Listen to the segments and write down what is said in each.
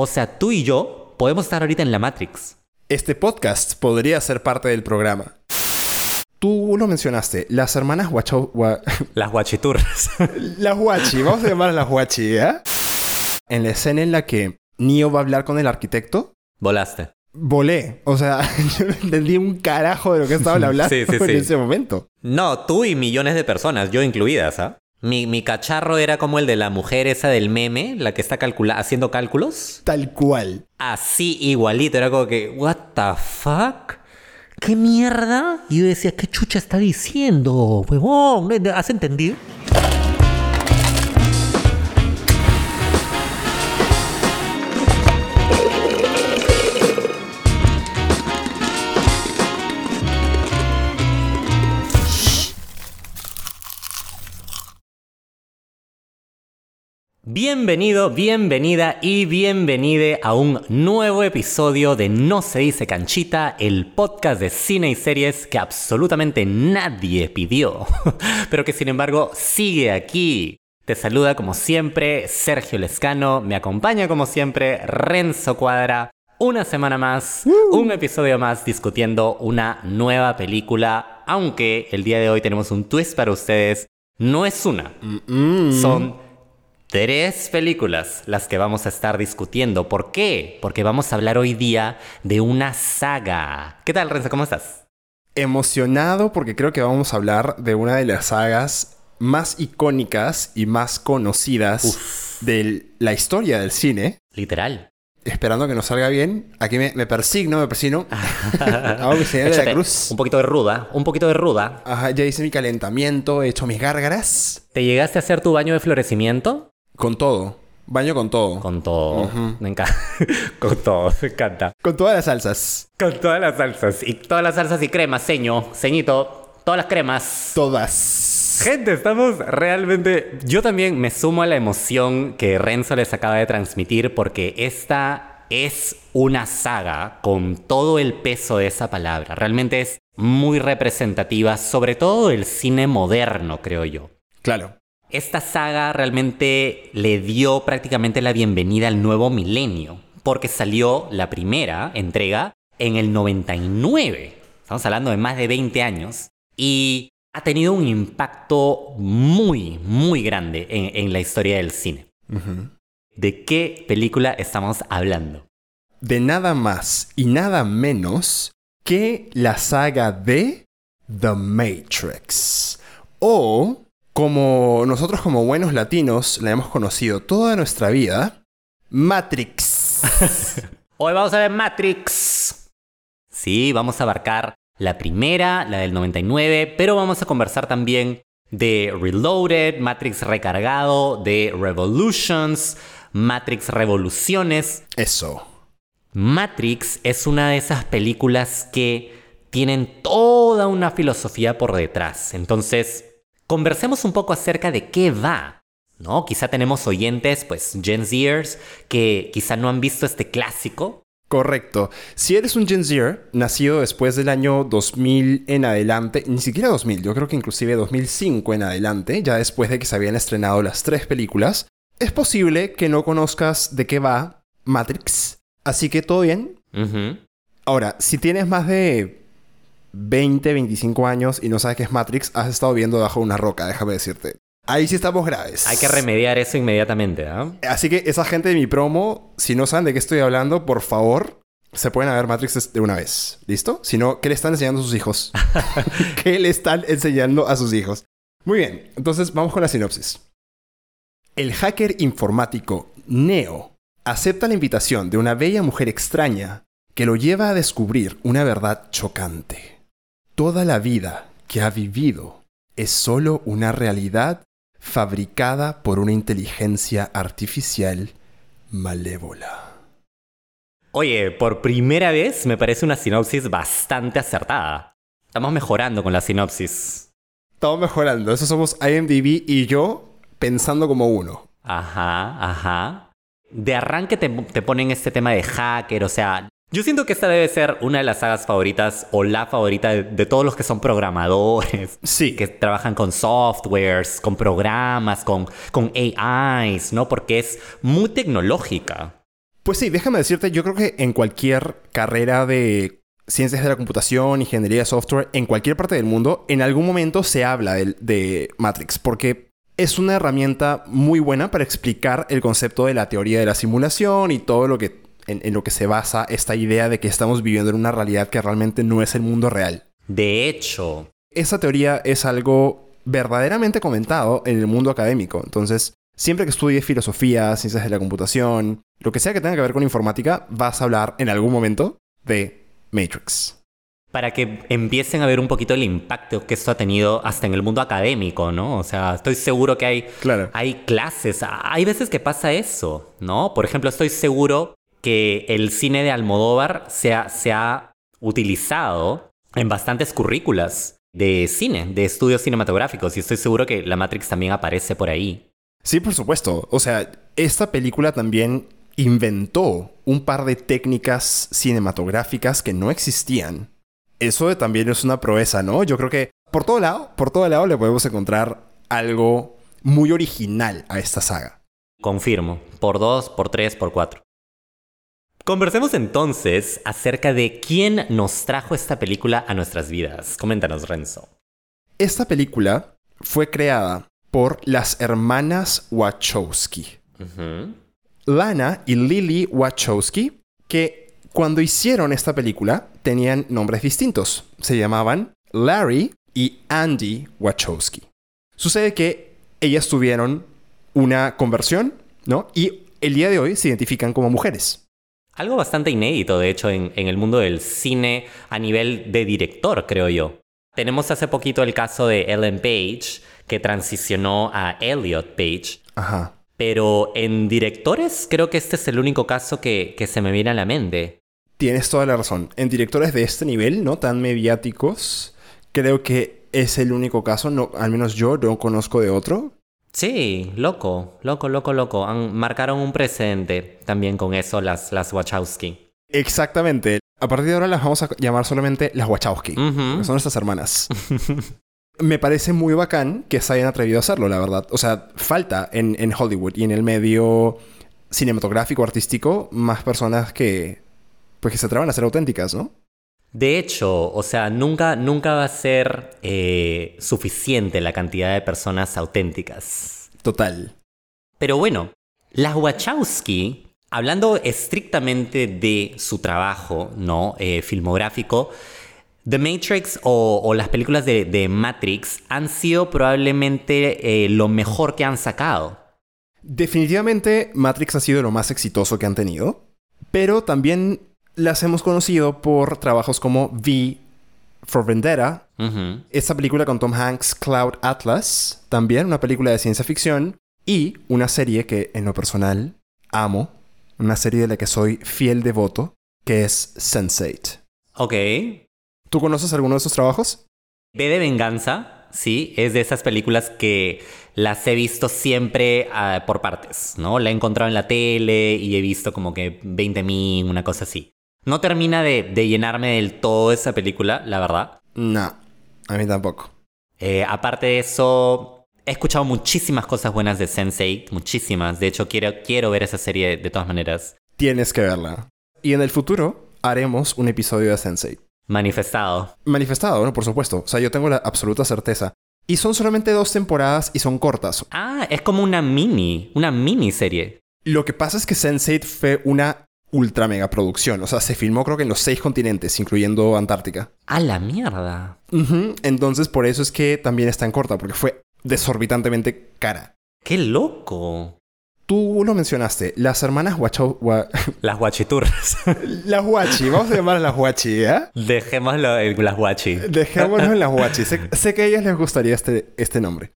O sea, tú y yo podemos estar ahorita en la Matrix. Este podcast podría ser parte del programa. Tú lo mencionaste, las hermanas Guachau... Gua- Las guachiturras. las Guachi, vamos a llamarlas las Guachi, ¿ya? En la escena en la que Neo va a hablar con el arquitecto, Volaste. volé. O sea, yo no entendí un carajo de lo que estaban hablando Sí, sí, en sí. ese momento. No, tú y millones de personas, yo incluidas, ¿ah? Mi, mi cacharro era como el de la mujer esa del meme, la que está calcula haciendo cálculos. Tal cual. Así igualito, era como que, ¿What the fuck? ¿Qué mierda? Y yo decía, ¿qué chucha está diciendo, huevón? ¿Has entendido? Bienvenido, bienvenida y bienvenide a un nuevo episodio de No se dice canchita, el podcast de cine y series que absolutamente nadie pidió, pero que sin embargo sigue aquí. Te saluda como siempre Sergio Lescano, me acompaña como siempre Renzo Cuadra, una semana más, un episodio más discutiendo una nueva película, aunque el día de hoy tenemos un twist para ustedes, no es una, son tres películas las que vamos a estar discutiendo. ¿Por qué? Porque vamos a hablar hoy día de una saga. ¿Qué tal, Renzo? ¿Cómo estás? Emocionado porque creo que vamos a hablar de una de las sagas más icónicas y más conocidas de la historia del cine. Literal. Esperando que nos salga bien. Aquí me, me persigno, me persino. Hago mi señal de la cruz. Un poquito de ruda, un poquito de ruda. Ajá, ya hice mi calentamiento, he hecho mis gárgaras. ¿Te llegaste a hacer tu baño de florecimiento? Con todo. Baño con todo. Con todo. Me encanta. Con todo, me encanta. Con todas las salsas. Con todas las salsas. Y todas las salsas y cremas, seño, ceñito. Todas las cremas. Todas. Gente, estamos realmente... Yo también me sumo a la emoción que Renzo les acaba de transmitir porque esta es una saga con todo el peso de esa palabra. Realmente es muy representativa, sobre todo del cine moderno, creo yo. Claro. Esta saga realmente le dio prácticamente la bienvenida al nuevo milenio, porque salió la primera entrega en el 99. Estamos hablando de más de 20 años. Y ha tenido un impacto muy, muy grande en, en la historia del cine. ¿De qué película estamos hablando? De nada más y nada menos que la saga de The Matrix. O, como nosotros como buenos latinos la hemos conocido toda nuestra vida, Matrix. Hoy vamos a ver Matrix. Sí, vamos a abarcar la primera, la del 99, pero vamos a conversar también de Reloaded, Matrix Recargado, de Revolutions, Matrix Revoluciones. Eso. Matrix es una de esas películas que tienen toda una filosofía por detrás. Entonces, conversemos un poco acerca de qué va. ¿No? Quizá tenemos oyentes, pues Gen Zers, que quizá no han visto este clásico. Correcto. Si eres un Gen Zer, nacido después del año 2000 en adelante, ni siquiera 2000, yo creo que inclusive 2005 en adelante, ya después de que se habían estrenado las tres películas, es posible que no conozcas de qué va Matrix. Así que todo bien. Ahora, si tienes más de 20, 25 años y no sabes qué es Matrix, has estado viendo bajo una roca, déjame decirte. Ahí sí estamos graves. Hay que remediar eso inmediatamente, ¿ah? Así que esa gente de mi promo, si no saben de qué estoy hablando, por favor, se pueden ver Matrix de una vez. ¿Listo? Si no, ¿qué le están enseñando a sus hijos? ¿Qué le están enseñando a sus hijos? Muy bien, entonces vamos con la sinopsis. El hacker informático Neo acepta la invitación de una bella mujer extraña que lo lleva a descubrir una verdad chocante. Toda la vida que ha vivido es solo una realidad fabricada por una inteligencia artificial malévola. Oye, por primera vez me parece una sinopsis bastante acertada. Estamos mejorando con la sinopsis. Estamos mejorando. Eso somos IMDb y yo pensando como uno. Ajá, ajá. De arranque te, te ponen este tema de hacker, o sea, yo siento que esta debe ser una de las sagas favoritas o la favorita de, de todos los que son programadores, Sí. que trabajan con softwares, con programas, con, con AIs, ¿no? Porque es muy tecnológica. Pues sí, déjame decirte, yo creo que en cualquier carrera de ciencias de la computación, ingeniería de software, en cualquier parte del mundo, en algún momento se habla de, de Matrix, porque es una herramienta muy buena para explicar el concepto de la teoría de la simulación y todo lo que en, en, lo que se basa esta idea de que estamos viviendo en una realidad que realmente no es el mundo real. De hecho, esa teoría es algo verdaderamente comentado en el mundo académico. Entonces, siempre que estudies filosofía, ciencias de la computación, lo que sea que tenga que ver con informática, vas a hablar en algún momento de Matrix. Para que empiecen a ver un poquito el impacto que esto ha tenido hasta en el mundo académico, ¿no? O sea, estoy seguro que hay, claro. hay clases, hay veces que pasa eso, ¿no? Por ejemplo, estoy seguro que el cine de Almodóvar se ha, se ha utilizado en bastantes currículas de cine, de estudios cinematográficos, y estoy seguro que la Matrix también aparece por ahí. Sí, por supuesto. O sea, esta película también inventó un par de técnicas cinematográficas que no existían. Eso también es una proeza, ¿no? Yo creo que por todo lado, por todo lado le podemos encontrar algo muy original a esta saga. Confirmo. Por dos, por tres, por cuatro. Conversemos entonces acerca de quién nos trajo esta película a nuestras vidas. Coméntanos, Renzo. Esta película fue creada por las hermanas Wachowski. Uh -huh. Lana y Lily Wachowski, que cuando hicieron esta película tenían nombres distintos. Se llamaban Larry y Andy Wachowski. Sucede que ellas tuvieron una conversión, ¿no? Y el día de hoy se identifican como mujeres. Algo bastante inédito, de hecho, en, en, el mundo del cine a nivel de director, creo yo. Tenemos hace poquito el caso de Ellen Page, que transicionó a Elliot Page. Ajá. Pero en directores creo que este es el único caso que, que se me viene a la mente. Tienes toda la razón. En directores de este nivel, no tan mediáticos, creo que es el único caso, no, al menos yo no conozco de otro. Sí, loco, loco, loco, loco. Han, marcaron un precedente también con eso las, las Wachowski. Exactamente. A partir de ahora las vamos a llamar solamente las Wachowski. Uh -huh. Son nuestras hermanas. Me parece muy bacán que se hayan atrevido a hacerlo, la verdad. O sea, falta en, en Hollywood y en el medio cinematográfico, artístico, más personas que, pues, que se atrevan a ser auténticas, ¿no? De hecho, o sea, nunca, nunca va a ser eh, suficiente la cantidad de personas auténticas. Total. Pero bueno, las Wachowski, hablando estrictamente de su trabajo, ¿no? Eh, filmográfico, The Matrix o, o las películas de, de, Matrix han sido probablemente eh, lo mejor que han sacado. Definitivamente Matrix ha sido lo más exitoso que han tenido, pero también las hemos conocido por trabajos como V for Vendetta, uh -huh. esta película con Tom Hanks, Cloud Atlas, también una película de ciencia ficción, y una serie que en lo personal amo, una serie de la que soy fiel devoto, que es Sense8. Ok. ¿Tú conoces alguno de esos trabajos? B de Venganza, sí, es de esas películas que las he visto siempre uh, por partes, ¿no? La he encontrado en la tele y he visto como que 20.000, una cosa así. No termina de, de, llenarme del todo esa película, la verdad. No, a mí tampoco. Eh, aparte de eso, he escuchado muchísimas cosas buenas de Sense8, muchísimas. De hecho, quiero, quiero ver esa serie de todas maneras. Tienes que verla. Y en el futuro haremos un episodio de Sense8. Manifestado. Manifestado, ¿no? Por supuesto. O sea, yo tengo la absoluta certeza. Y son solamente dos temporadas y son cortas. Ah, es como una mini, una miniserie. Lo que pasa es que Sense8 fue una ultra mega producción. O sea, se filmó creo que en los seis continentes, incluyendo Antártica. ¡A la mierda! Uh -huh. Entonces, por eso es que también está en corta, porque fue desorbitantemente cara. ¡Qué loco! Tú lo mencionaste, las hermanas Guacho... Gua... Las guachiturras. las guachi, vamos a llamarlas las guachi, ¿eh? Dejémoslo en las guachi. Dejémoslo en las guachi. sé, sé, que a ellas les gustaría este, este nombre.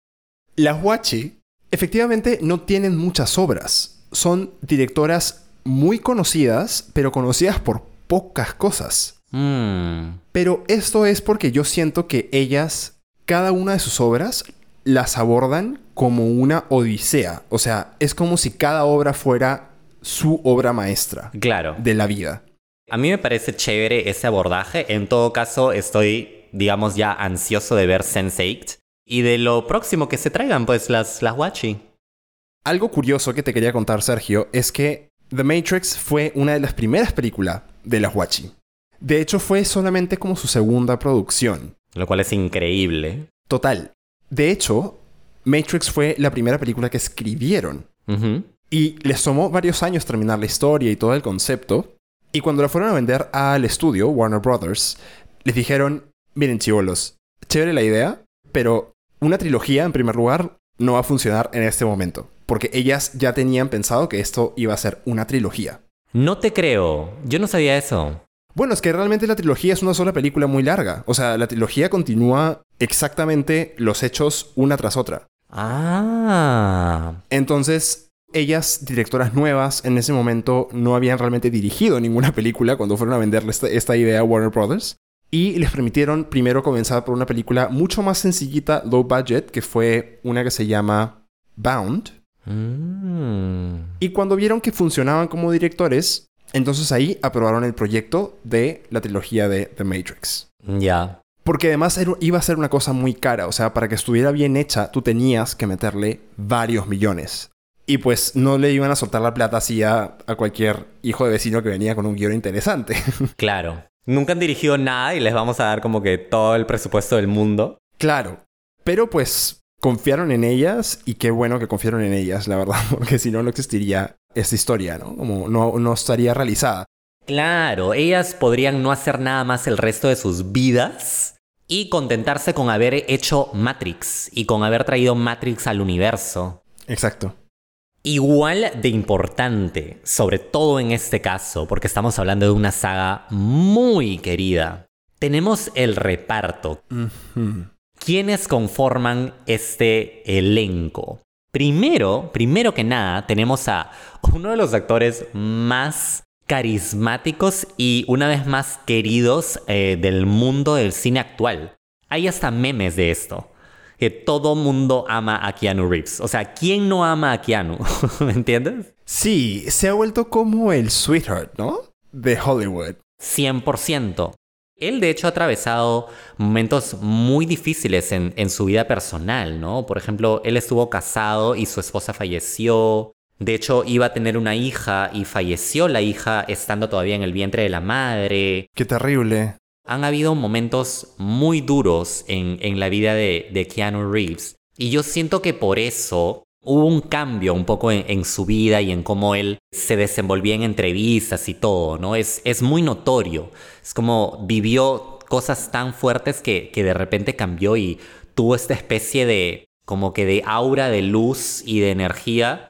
Las guachi, efectivamente, no tienen muchas obras. Son directoras muy conocidas, pero conocidas por pocas cosas. Mm. Pero esto es porque yo siento que ellas, cada una de sus obras, las abordan como una odisea. O sea, es como si cada obra fuera su obra maestra. Claro. De la vida. A mí me parece chévere ese abordaje. En todo caso, estoy, digamos, ya ansioso de ver Sense8. Y de lo próximo que se traigan, pues, las, las Wachi. Algo curioso que te quería contar, Sergio, es que The Matrix fue una de las primeras películas de la Huachi. De hecho, fue solamente como su segunda producción. Lo cual es increíble. Total. De hecho, Matrix fue la primera película que escribieron. Y les tomó varios años terminar la historia y todo el concepto. Y cuando la fueron a vender al estudio, Warner Brothers, les dijeron, miren chivolos, chévere la idea, pero una trilogía, en primer lugar, no va a funcionar en este momento. Porque ellas ya tenían pensado que esto iba a ser una trilogía. No te creo. Yo no sabía eso. Bueno, es que realmente la trilogía es una sola película muy larga. O sea, la trilogía continúa exactamente los hechos una tras otra. Ah. Entonces, ellas, directoras nuevas, en ese momento no habían realmente dirigido ninguna película cuando fueron a venderle esta, esta idea a Warner Brothers. Y les permitieron primero comenzar por una película mucho más sencillita, low budget, que fue una que se llama Bound. Mm. Y cuando vieron que funcionaban como directores, entonces ahí aprobaron el proyecto de la trilogía de The Matrix. Ya. Porque además iba a ser una cosa muy cara, o sea, para que estuviera bien hecha, tú tenías que meterle varios millones. Y pues no le iban a soltar la plata así a, a cualquier hijo de vecino que venía con un guion interesante. Claro. Nunca han dirigido nada y les vamos a dar como que todo el presupuesto del mundo. claro. Pero pues confiaron en ellas y qué bueno que confiaron en ellas, la verdad, porque si no, no existiría esta historia, ¿no? Como no, no estaría realizada. Claro, ellas podrían no hacer nada más el resto de sus vidas y contentarse con haber hecho Matrix y con haber traído Matrix al universo. Exacto. Igual de importante, sobre todo en este caso, porque estamos hablando de una saga muy querida. Tenemos el reparto. Ujú. ¿Quiénes conforman este elenco? Primero, primero que nada, tenemos a uno de los actores más carismáticos y una vez más queridos eh, del mundo del cine actual. Hay hasta memes de esto. Que todo mundo ama a Keanu Reeves. O sea, ¿quién no ama a Keanu? ¿Me entiendes? Sí, se ha vuelto como el sweetheart, ¿no? De Hollywood. 100%. Él de hecho ha atravesado momentos muy difíciles en, en su vida personal, ¿no? Por ejemplo, él estuvo casado y su esposa falleció. De hecho, iba a tener una hija y falleció la hija estando todavía en el vientre de la madre. Qué terrible. Han habido momentos muy duros en, en la vida de, de Keanu Reeves. Y yo siento que por eso hubo un cambio un poco en, en su vida y en cómo él se desenvolvía en entrevistas y todo, ¿no? Es, es muy notorio. Es como vivió cosas tan fuertes que, que de repente cambió y tuvo esta especie de como que de aura de luz y de energía.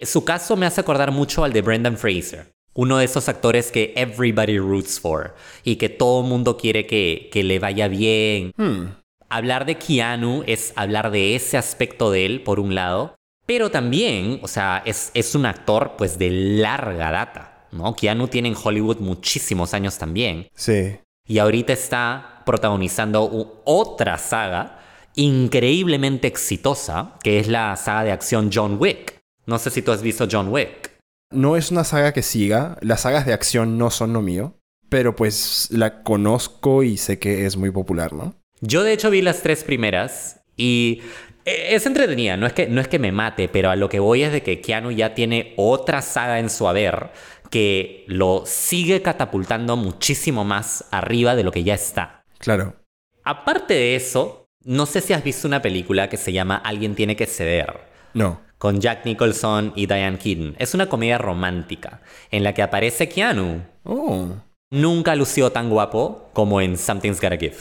Su caso me hace acordar mucho al de Brendan Fraser. Uno de esos actores que everybody roots for y que todo mundo quiere que, que le vaya bien. Hmm. Hablar de Keanu es hablar de ese aspecto de él, por un lado, pero también, o sea, es, es un actor pues de larga data, ¿no? Keanu tiene en Hollywood muchísimos años también. Sí. Y ahorita está protagonizando otra saga increíblemente exitosa, que es la saga de acción John Wick. No sé si tú has visto John Wick. No es una saga que siga. Las sagas de acción no son lo mío. Pero pues la conozco y sé que es muy popular, ¿no? Yo de hecho vi las tres primeras y e- es entretenida, no es que, no es que me mate, pero a lo que voy es de que Keanu ya tiene otra saga en su haber que lo sigue catapultando muchísimo más arriba de lo que ya está. Claro. Aparte de eso, no sé si has visto una película que se llama Alguien tiene que ceder. No. con Jack Nicholson y Diane Keaton. Es una comedia romántica en la que aparece Keanu. Oh. Nunca lució tan guapo como en Something's Gotta Give.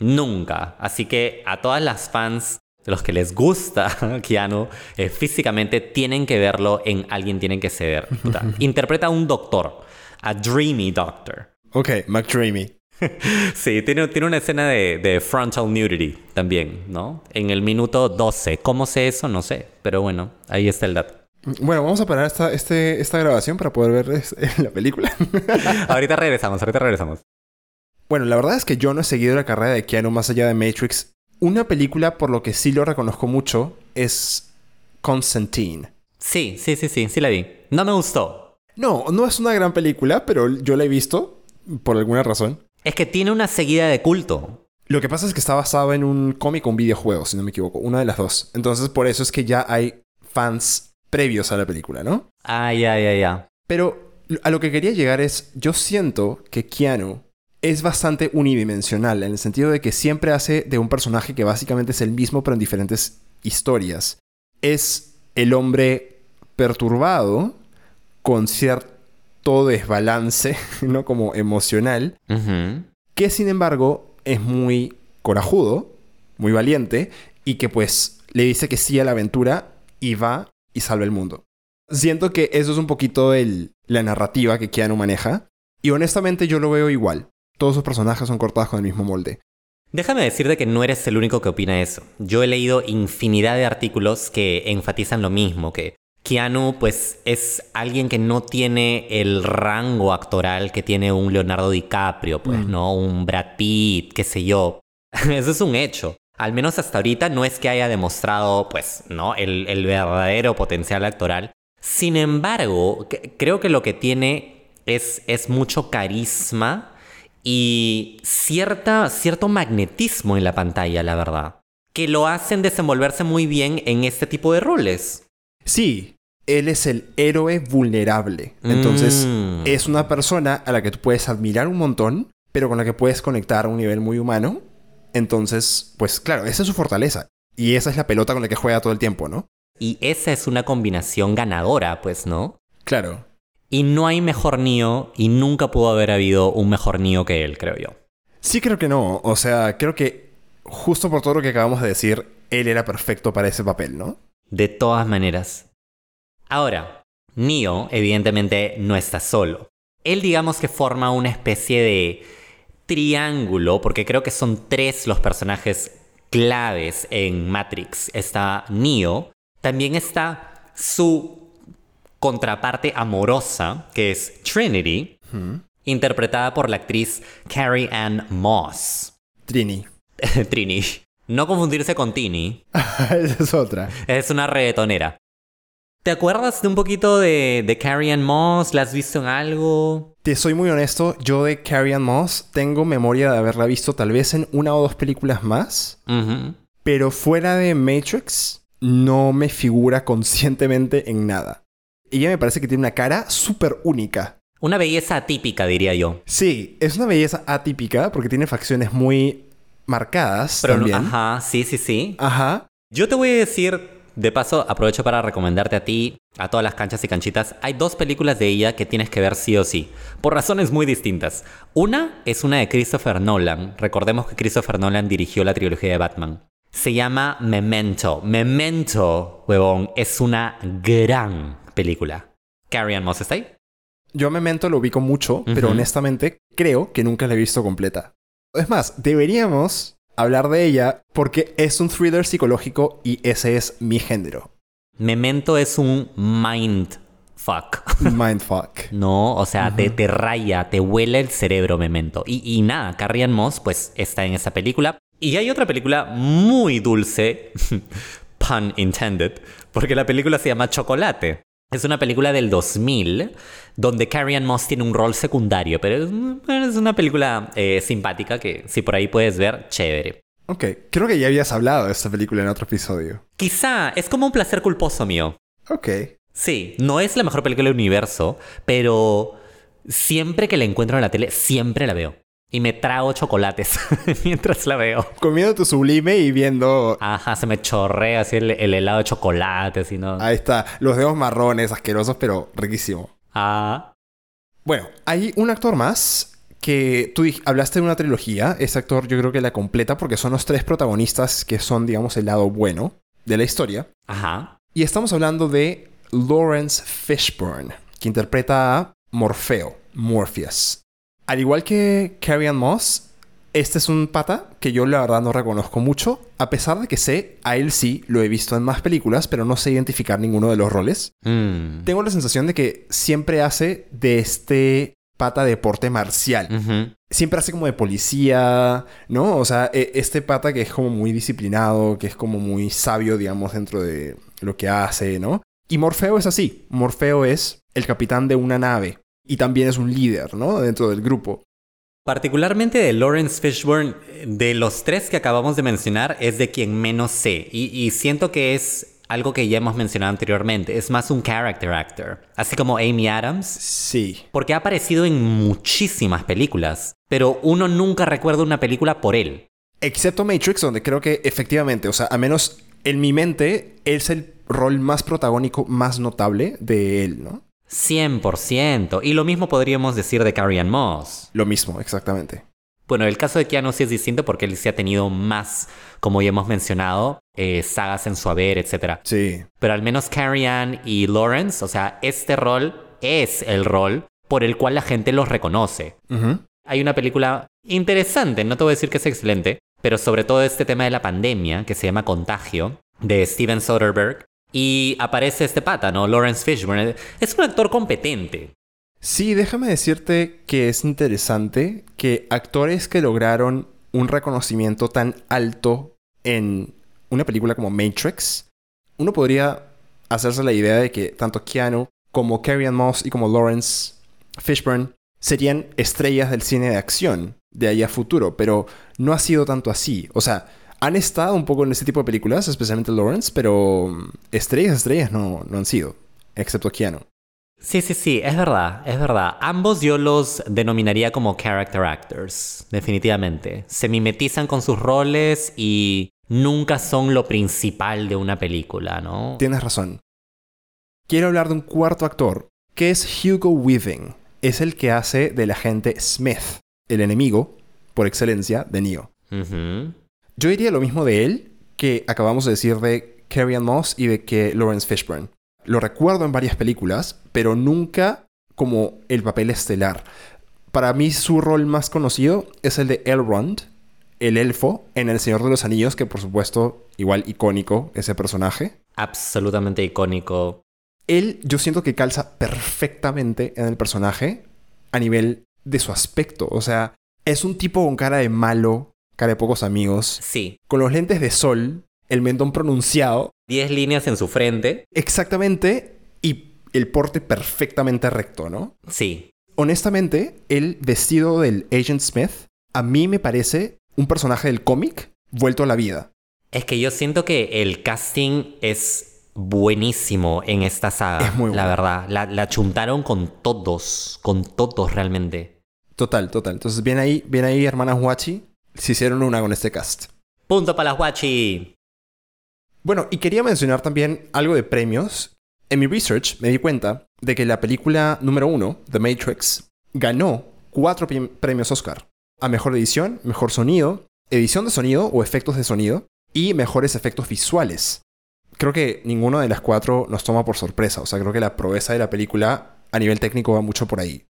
Nunca. Así que a todas las fans, los que les gusta Keanu eh, físicamente, tienen que verlo en Alguien tiene que ceder. Puta, Interpreta a un doctor, a Dreamy Doctor. Ok, McDreamy. Sí, tiene, tiene una escena de, de frontal nudity también, ¿no? En el minuto 12. ¿Cómo sé eso? No sé. Pero bueno, ahí está el dato. Bueno, vamos a parar esta, este, esta grabación para poder ver es- la película. ahorita regresamos, ahorita regresamos. Bueno, la verdad es que yo no he seguido la carrera de Keanu más allá de Matrix. Una película por lo que sí lo reconozco mucho es Constantine. Sí, sí, sí, sí, sí la vi. No me gustó. No, no es una gran película, pero yo la he visto por alguna razón. Es que tiene una seguida de culto. Lo que pasa es que está basado en un cómic o un videojuego, si no me equivoco. Una de las dos. Entonces, por eso es que ya hay fans previos a la película, ¿no? Ah, ya, ya, ya. Pero a lo que quería llegar es, yo siento que Keanu es bastante unidimensional, en el sentido de que siempre hace de un personaje que básicamente es el mismo, pero en diferentes historias. Es el hombre perturbado, con cierto desbalance, ¿no? Como emocional, que sin embargo es muy corajudo, muy valiente, y que pues le dice que sí a la aventura y va y salva el mundo. Siento que eso es un poquito el, la narrativa que Keanu maneja, y honestamente yo lo veo igual. Todos sus personajes son cortados con el mismo molde. Déjame decirte que no eres el único que opina eso. Yo he leído infinidad de artículos que enfatizan lo mismo, que Keanu pues es alguien que no tiene el rango actoral que tiene un Leonardo DiCaprio, pues, Mm. ¿no? Un Brad Pitt, qué sé yo. Eso es un hecho. Al menos hasta ahorita no es que haya demostrado, pues, ¿no? El, el verdadero potencial actoral. Sin embargo, que- creo que lo que tiene es, es mucho carisma y cierta, cierto magnetismo en la pantalla, la verdad. Que lo hacen desenvolverse muy bien en este tipo de roles. Sí, él es el héroe vulnerable. Entonces, Mm. es una persona a la que tú puedes admirar un montón, pero con la que puedes conectar a un nivel muy humano. Entonces, pues claro, esa es su fortaleza. Y esa es la pelota con la que juega todo el tiempo, ¿no? Y esa es una combinación ganadora, pues, ¿no? Claro. Y no hay mejor Neo y nunca pudo haber habido un mejor Neo que él, creo yo. Sí creo que no. O sea, creo que justo por todo lo que acabamos de decir, él era perfecto para ese papel, ¿no? De todas maneras. Ahora, Neo evidentemente no está solo. Él digamos que forma una especie de triángulo, porque creo que son tres los personajes claves en Matrix. Está Neo, también está su contraparte amorosa, que es Trinity, interpretada por la actriz Carrie Ann Moss. Trini. Trini. No confundirse con Tini. esa es otra. Es una reggaetonera. ¿Te acuerdas de un poquito de, de Carrie Ann Moss? ¿La has visto en algo? Te soy muy honesto, yo de Carrie Ann Moss tengo memoria de haberla visto tal vez en una o dos películas más, pero fuera de Matrix no me figura conscientemente en nada. Ella me parece que tiene una cara súper única. Una belleza atípica, diría yo. Sí, es una belleza atípica porque tiene facciones muy marcadas Pero no- también. ajá, sí, sí, sí. Ajá. Yo te voy a decir, de paso, aprovecho para recomendarte a ti, a todas las canchas y canchitas. Hay dos películas de ella que tienes que ver sí o sí, por razones muy distintas. Una es una de Christopher Nolan. Recordemos que Christopher Nolan dirigió la trilogía de Batman. Se llama Memento. Memento, huevón, es una gran película. Carrie Ann Moss está ahí. Yo a Memento lo ubico mucho, pero honestamente creo que nunca la he visto completa. Es más, deberíamos hablar de ella porque es un thriller psicológico y ese es mi género. Memento es un mindfuck. Mindfuck. No, o sea, te, te raya, te huele el cerebro Memento. Y, y nada, Carrie Ann Moss pues está en esa película. Y hay otra película muy dulce, pun intended, porque la película se llama Chocolate. Es una película del 2000 donde Carrie Ann Moss tiene un rol secundario, pero es, una película eh, simpática que si por ahí puedes ver, chévere. Ok, creo que ya habías hablado de esta película en otro episodio. Quizá es como un placer culposo mío. Ok. Sí, no es la mejor película del universo, pero siempre que la encuentro en la tele, siempre la veo. Y me trago chocolates mientras la veo. Comiendo tu sublime y viendo... Ajá, se me chorrea así el, el helado de chocolate, así, ¿no? Ahí está, los dedos marrones, asquerosos, pero riquísimo. Ah, Bueno, hay un actor más que tú hablaste de una trilogía. Ese actor yo creo que la completa porque son los tres protagonistas que son, digamos, el lado bueno de la historia. ajá. Y estamos hablando de Lawrence Fishburne, que interpreta a Morfeo, Morpheus. Al igual que Carrie Ann Moss, este es un pata que yo la verdad no reconozco mucho, a pesar de que sé, a él sí lo he visto en más películas, pero no sé identificar ninguno de los roles. Mm. Tengo la sensación de que siempre hace de este pata de porte marcial. Siempre hace como de policía, ¿no? O sea, e- este pata que es como muy disciplinado, que es como muy sabio, digamos, dentro de lo que hace, ¿no? Y Morfeo es así. Morfeo es el capitán de una nave. Y también es un líder, ¿no? Dentro del grupo. Particularmente de Lawrence Fishburne, de los tres que acabamos de mencionar, es de quien menos sé. Y, y siento que es algo que ya hemos mencionado anteriormente, es más un character actor, así como Amy Adams. Sí. Porque ha aparecido en muchísimas películas, pero uno nunca recuerda una película por él. Excepto Matrix, donde creo que efectivamente, o sea, a menos en mi mente, es el rol más protagónico, más notable de él, ¿no? 100%. Y lo mismo podríamos decir de Carrie Ann Moss. Lo mismo, exactamente. Bueno, el caso de Keanu sí es distinto porque él sí ha tenido más, como ya hemos mencionado, eh, sagas en su haber, etc. Sí. Pero al menos Carrie Ann y Lawrence, o sea, este rol es el rol por el cual la gente los reconoce. Hay una película interesante, no te voy a decir que es excelente, pero sobre todo este tema de la pandemia, que se llama Contagio, de Steven Soderbergh. Y aparece este pata, ¿no? Lawrence Fishburne. Es un actor competente. Sí, déjame decirte que es interesante que actores que lograron un reconocimiento tan alto en una película como Matrix, uno podría hacerse la idea de que tanto Keanu como Carrie Moss y como Lawrence Fishburne serían estrellas del cine de acción de ahí a futuro, pero no ha sido tanto así. O sea, han estado un poco en ese tipo de películas, especialmente Lawrence, pero mm, estrellas, estrellas no, no han sido, excepto Keanu. Sí, sí, sí, es verdad, es verdad. Ambos yo los denominaría como character actors, definitivamente. Se mimetizan con sus roles y nunca son lo principal de una película, ¿no? Tienes razón. Quiero hablar de un cuarto actor, que es Hugo Weaving. Es el que hace del agente Smith, el enemigo, por excelencia, de Neo. Ujú. Yo diría lo mismo de él que acabamos de decir de Carrie Ann Moss y de que Lawrence Fishburne. Lo recuerdo en varias películas, pero nunca como el papel estelar. Para mí su rol más conocido es el de Elrond, el elfo, en El Señor de los Anillos, que por supuesto, igual icónico ese personaje. Absolutamente icónico. Él, yo siento que calza perfectamente en el personaje a nivel de su aspecto. O sea, es un tipo con cara de malo, cara de pocos amigos, Sí. con los lentes de sol, el mentón pronunciado, 10 líneas en su frente. exactamente, y el porte perfectamente recto, ¿no? Sí. Honestamente, el vestido del Agent Smith a mí me parece un personaje del cómic vuelto a la vida. Es que yo siento que el casting es buenísimo en esta saga. Es muy La bueno. verdad. La, la chuntaron con todos. Con todos realmente. Total, total. Entonces, bien ahí, bien ahí, hermanas Huachi, se hicieron una con este cast. Punto para las guachi. Bueno, y quería mencionar también algo de premios. En mi research me di cuenta de que la película número uno, The Matrix, ganó cuatro premios Oscar. A mejor edición, mejor sonido, edición de sonido o efectos de sonido y mejores efectos visuales. Creo que ninguno de las cuatro nos toma por sorpresa. O sea, creo que la proeza de la película a nivel técnico va mucho por ahí.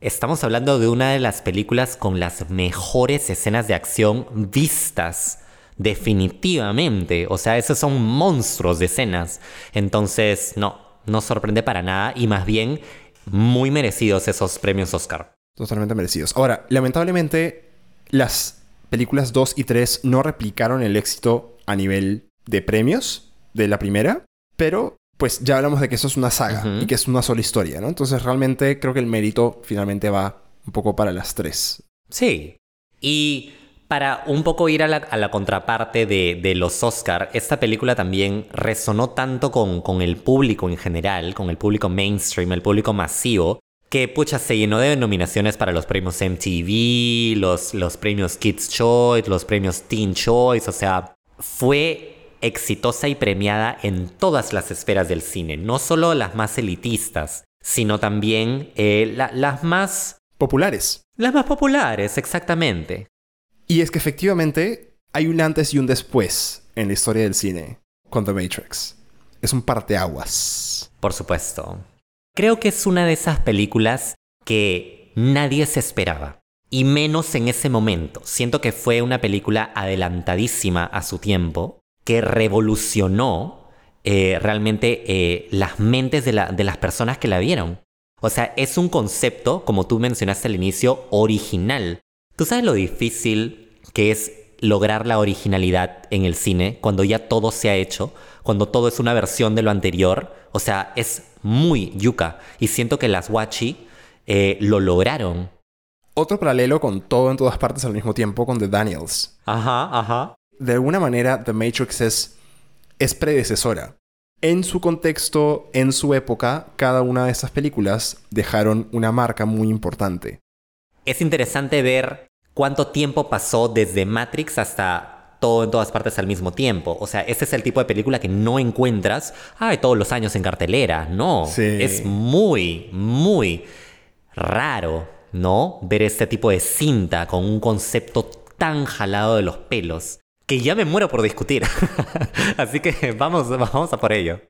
Estamos hablando de una de las películas con las mejores escenas de acción vistas. Definitivamente. O sea, esos son monstruos de escenas. Entonces, no, no sorprende para nada y más bien muy merecidos esos premios Oscar. Totalmente merecidos. Ahora, lamentablemente, las películas 2 y 3 no replicaron el éxito a nivel de premios de la primera, pero pues ya hablamos de que eso es una saga y que es una sola historia, ¿no? Entonces realmente creo que el mérito finalmente va un poco para las tres. Sí. Y para un poco ir a la, a la contraparte de, de los Oscar, esta película también resonó tanto con, con el público en general, con el público mainstream, el público masivo, que pucha, se llenó de nominaciones para los premios MTV, los, los premios Kids Choice, los premios Teen Choice, o sea, fue exitosa y premiada en todas las esferas del cine, no solo las más elitistas, sino también eh, la- las más Populares. las más populares, exactamente. Y es que efectivamente hay un antes y un después en la historia del cine con The Matrix. Es un parteaguas. Por supuesto. Creo que es una de esas películas que nadie se esperaba. Y menos en ese momento. Siento que fue una película adelantadísima a su tiempo, que revolucionó eh, realmente eh, las mentes de, la- de las personas que la vieron. O sea, es un concepto, como tú mencionaste al inicio, original. ¿Tú sabes lo difícil que es lograr la originalidad en el cine cuando ya todo se ha hecho, cuando todo es una versión de lo anterior? O sea, es muy yuca. Y siento que las Wachi eh, lo lograron. Otro paralelo con todo en todas partes al mismo tiempo con The Daniels. Ajá, ajá. De alguna manera The Matrix es, es predecesora En su contexto, en su época, cada una de estas películas dejaron una marca muy importante. Es interesante ver cuánto tiempo pasó desde Matrix hasta todo en todas partes al mismo tiempo. O sea, ese es el tipo de película que no encuentras ay, todos los años en cartelera. No, Sí. es muy, muy raro, ¿no? Ver este tipo de cinta con un concepto tan jalado de los pelos que ya me muero por discutir. Así que vamos, vamos a por ello.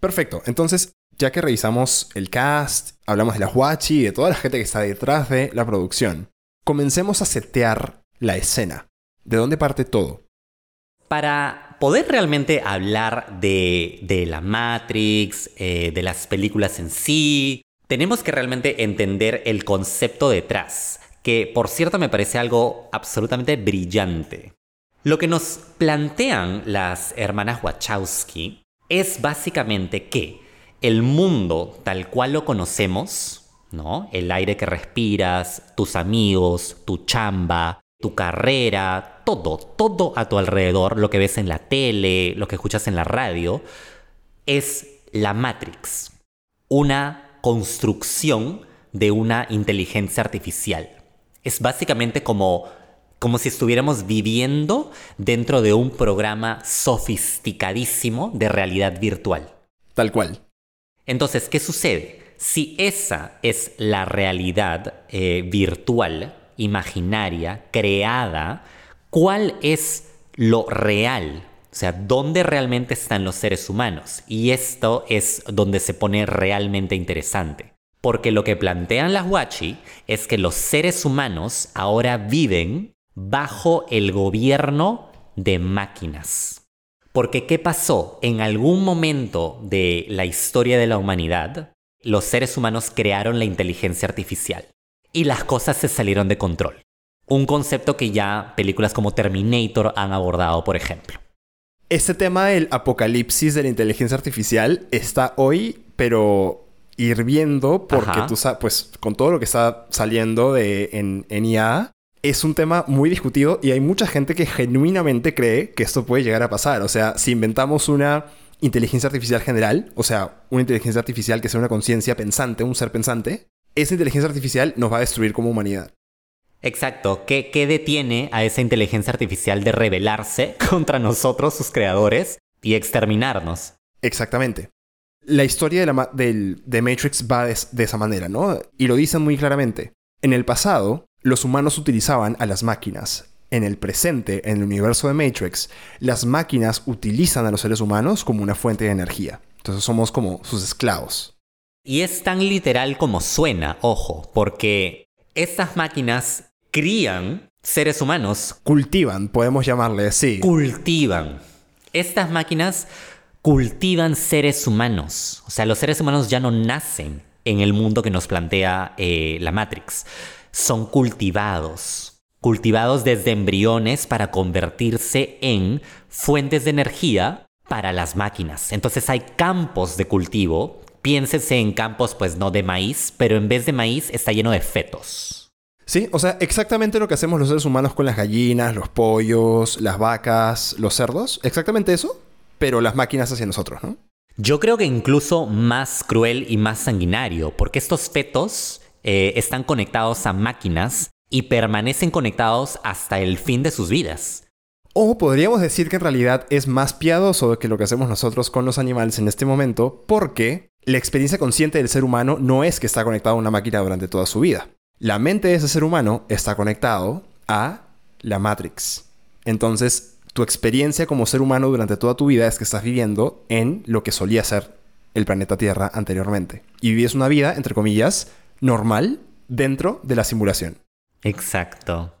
Perfecto. Entonces, ya que revisamos el cast, hablamos de la Huachi y de toda la gente que está detrás de la producción, comencemos a setear la escena. ¿De dónde parte todo? Para poder realmente hablar de, de la Matrix, eh, de las películas en sí, tenemos que realmente entender el concepto detrás, que por cierto me parece algo absolutamente brillante. Lo que nos plantean las hermanas Wachowski es básicamente que el mundo tal cual lo conocemos, ¿no? El aire que respiras, tus amigos, tu chamba, tu carrera, todo, todo a tu alrededor, lo que ves en la tele, lo que escuchas en la radio, es la Matrix, una construcción de una inteligencia artificial. Es básicamente como, como si estuviéramos viviendo dentro de un programa sofisticadísimo de realidad virtual. Tal cual. Entonces, ¿qué sucede? Si esa es la realidad eh, virtual, imaginaria, creada, ¿cuál es lo real? O sea, ¿dónde realmente están los seres humanos? Y esto es donde se pone realmente interesante. Porque lo que plantean las Wachi es que los seres humanos ahora viven bajo el gobierno de máquinas. Porque ¿qué pasó? En algún momento de la historia de la humanidad, los seres humanos crearon la inteligencia artificial y las cosas se salieron de control. Un concepto que ya películas como Terminator han abordado, por ejemplo. Este tema del apocalipsis de la inteligencia artificial está hoy, pero hirviendo porque Ajá. tú sabes, pues con todo lo que está saliendo de, en, en IA, es un tema muy discutido y hay mucha gente que genuinamente cree que esto puede llegar a pasar. O sea, si inventamos una inteligencia artificial general, o sea, una inteligencia artificial que sea una conciencia pensante, un ser pensante, esa inteligencia artificial nos va a destruir como humanidad. Exacto. ¿Qué, qué detiene a esa inteligencia artificial de rebelarse contra nosotros, sus creadores, y exterminarnos? Exactamente. La historia de, la del- de Matrix va de, de esa manera, ¿no? Y lo dicen muy claramente. En el pasado, los humanos utilizaban a las máquinas. En el presente, en el universo de Matrix, las máquinas utilizan a los seres humanos como una fuente de energía. Entonces somos como sus esclavos. Y es tan literal como suena, ojo, porque estas máquinas crían seres humanos, Cultivan, podemos llamarle así. cultivan. Estas máquinas cultivan seres humanos. O sea, los seres humanos ya no nacen en el mundo que nos plantea eh, la Matrix. Son cultivados. Cultivados desde embriones para convertirse en fuentes de energía para las máquinas. Entonces hay campos de cultivo. Piénsese en campos, pues no de maíz, pero en vez de maíz está lleno de fetos. Sí, o sea, exactamente lo que hacemos los seres humanos con las gallinas, los pollos, las vacas, los cerdos. Exactamente eso, pero las máquinas hacia nosotros, ¿no? Yo creo que incluso más cruel y más sanguinario, porque estos fetos eh, están conectados a máquinas y permanecen conectados hasta el fin de sus vidas. O podríamos decir que en realidad es más piadoso que lo que hacemos nosotros con los animales en este momento, porque la experiencia consciente del ser humano no es que está conectado a una máquina durante toda su vida. La mente de ese ser humano está conectado a la Matrix. Entonces, tu experiencia como ser humano durante toda tu vida es que estás viviendo en lo que solía ser el planeta Tierra anteriormente. Y vives una vida, entre comillas, normal dentro de la simulación. Exacto.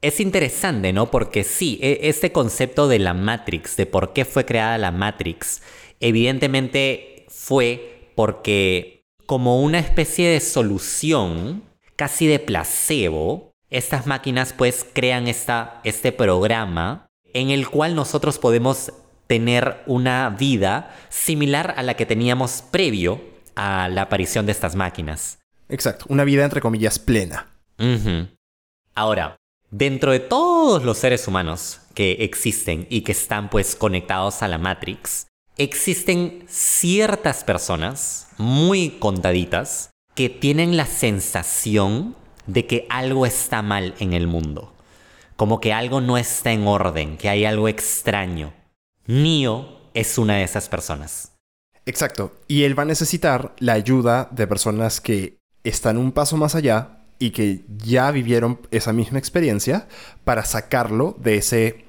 Es interesante, ¿no? Porque sí, e- este concepto de la Matrix, de por qué fue creada la Matrix, evidentemente fue porque como una especie de solución, casi de placebo, estas máquinas pues crean esta, este programa en el cual nosotros podemos tener una vida similar a la que teníamos previo a la aparición de estas máquinas. Exacto, una vida entre comillas plena. Ahora, dentro de todos los seres humanos que existen y que están pues conectados a la Matrix, existen ciertas personas, muy contaditas, que tienen la sensación de que algo está mal en el mundo. Como que algo no está en orden, que hay algo extraño. Neo es una de esas personas. Exacto. Y él va a necesitar la ayuda de personas que están un paso más allá y que ya vivieron esa misma experiencia para sacarlo de ese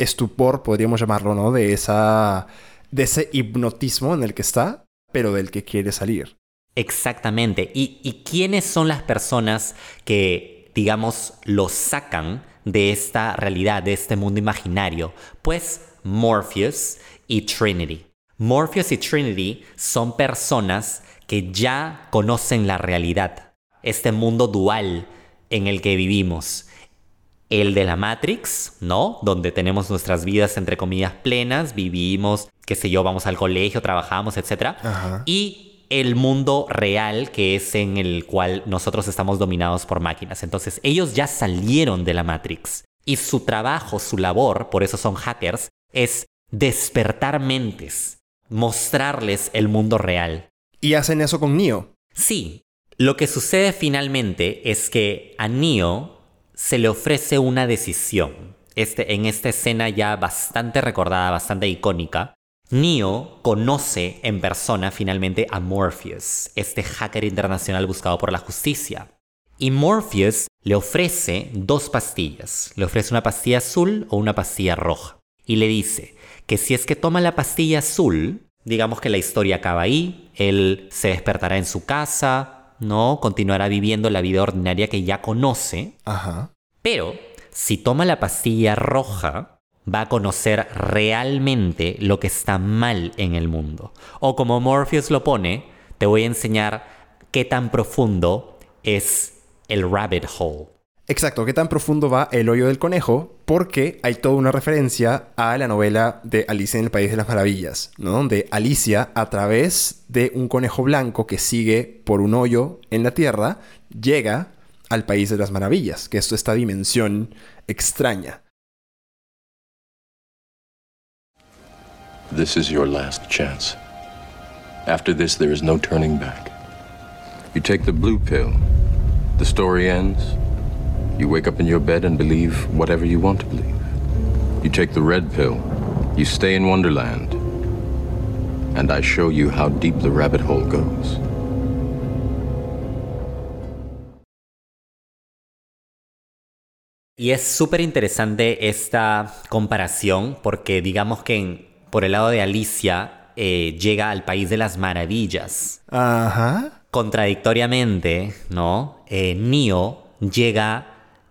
estupor, podríamos llamarlo, ¿no? De esa de ese hipnotismo en el que está, pero del que quiere salir. Exactamente. ¿Y, y quiénes son las personas que, digamos, lo sacan de esta realidad, de este mundo imaginario? Pues Morpheus y Trinity. Morpheus y Trinity son personas que ya conocen la realidad, este mundo dual en el que vivimos. El de la Matrix, ¿no? Donde tenemos nuestras vidas entre comillas plenas, vivimos, qué sé yo, vamos al colegio, trabajamos, etc. Ajá. Y el mundo real que es en el cual nosotros estamos dominados por máquinas. Entonces ellos ya salieron de la Matrix y su trabajo, su labor, por eso son hackers, es despertar mentes, mostrarles el mundo real. Y hacen eso con Neo. Sí, lo que sucede finalmente es que a Neo se le ofrece una decisión. Este, en esta escena ya bastante recordada, bastante icónica, Neo conoce en persona finalmente a Morpheus, este hacker internacional buscado por la justicia. Y Morpheus le ofrece dos pastillas. Le ofrece una pastilla azul o una pastilla roja. Y le dice que si es que toma la pastilla azul, digamos que la historia acaba ahí, él se despertará en su casa, ¿no? Continuará viviendo la vida ordinaria que ya conoce. Ajá. Pero si toma la pastilla roja, va a conocer realmente lo que está mal en el mundo. O como Morpheus lo pone, te voy a enseñar qué tan profundo es el rabbit hole. Exacto, qué tan profundo va el hoyo del conejo, porque hay toda una referencia a la novela de Alicia en el País de las Maravillas, ¿no? Donde Alicia, a través de un conejo blanco que sigue por un hoyo en la tierra, llega al País de las Maravillas, que es esta dimensión extraña. This is your last chance. After this, there is no turning back. You take the blue pill, the story ends. You wake up in your bed and believe whatever you want to believe. You take the red pill, you stay in Wonderland, and I show you how deep the rabbit hole goes. Y es súper interesante esta comparación porque digamos que en- por el lado de Alicia eh, llega al país de las maravillas. Ajá. Contradictoriamente, ¿no? Eh, Neo llega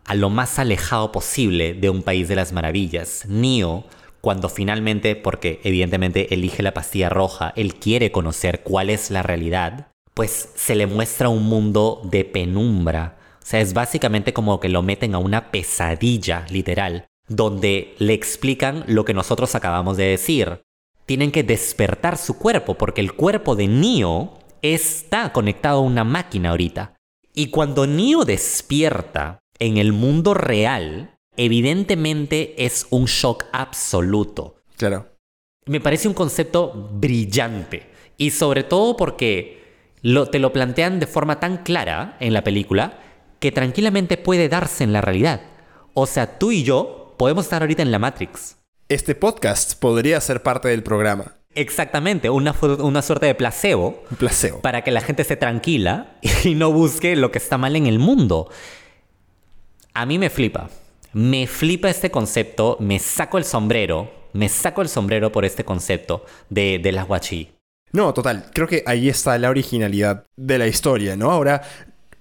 a lo más alejado posible de un país de las maravillas. Neo, cuando finalmente, porque evidentemente elige la pastilla roja, él quiere conocer cuál es la realidad, pues se le muestra un mundo de penumbra. O sea, es básicamente como que lo meten a una pesadilla, literal, donde le explican lo que nosotros acabamos de decir. Tienen que despertar su cuerpo, porque el cuerpo de Neo está conectado a una máquina ahorita. Y cuando Neo despierta en el mundo real, evidentemente es un shock absoluto. Claro. Me parece un concepto brillante. Y sobre todo porque lo- te lo plantean de forma tan clara en la película que tranquilamente puede darse en la realidad. O sea, tú y yo podemos estar ahorita en la Matrix. Este podcast podría ser parte del programa. Exactamente, una, una suerte de placebo Un placebo. para que la gente esté tranquila y no busque lo que está mal en el mundo. A mí me flipa. Me flipa este concepto, me saco el sombrero, me saco el sombrero por este concepto de, de las guachí. No, total. Creo que ahí está la originalidad de la historia, ¿no? Ahora,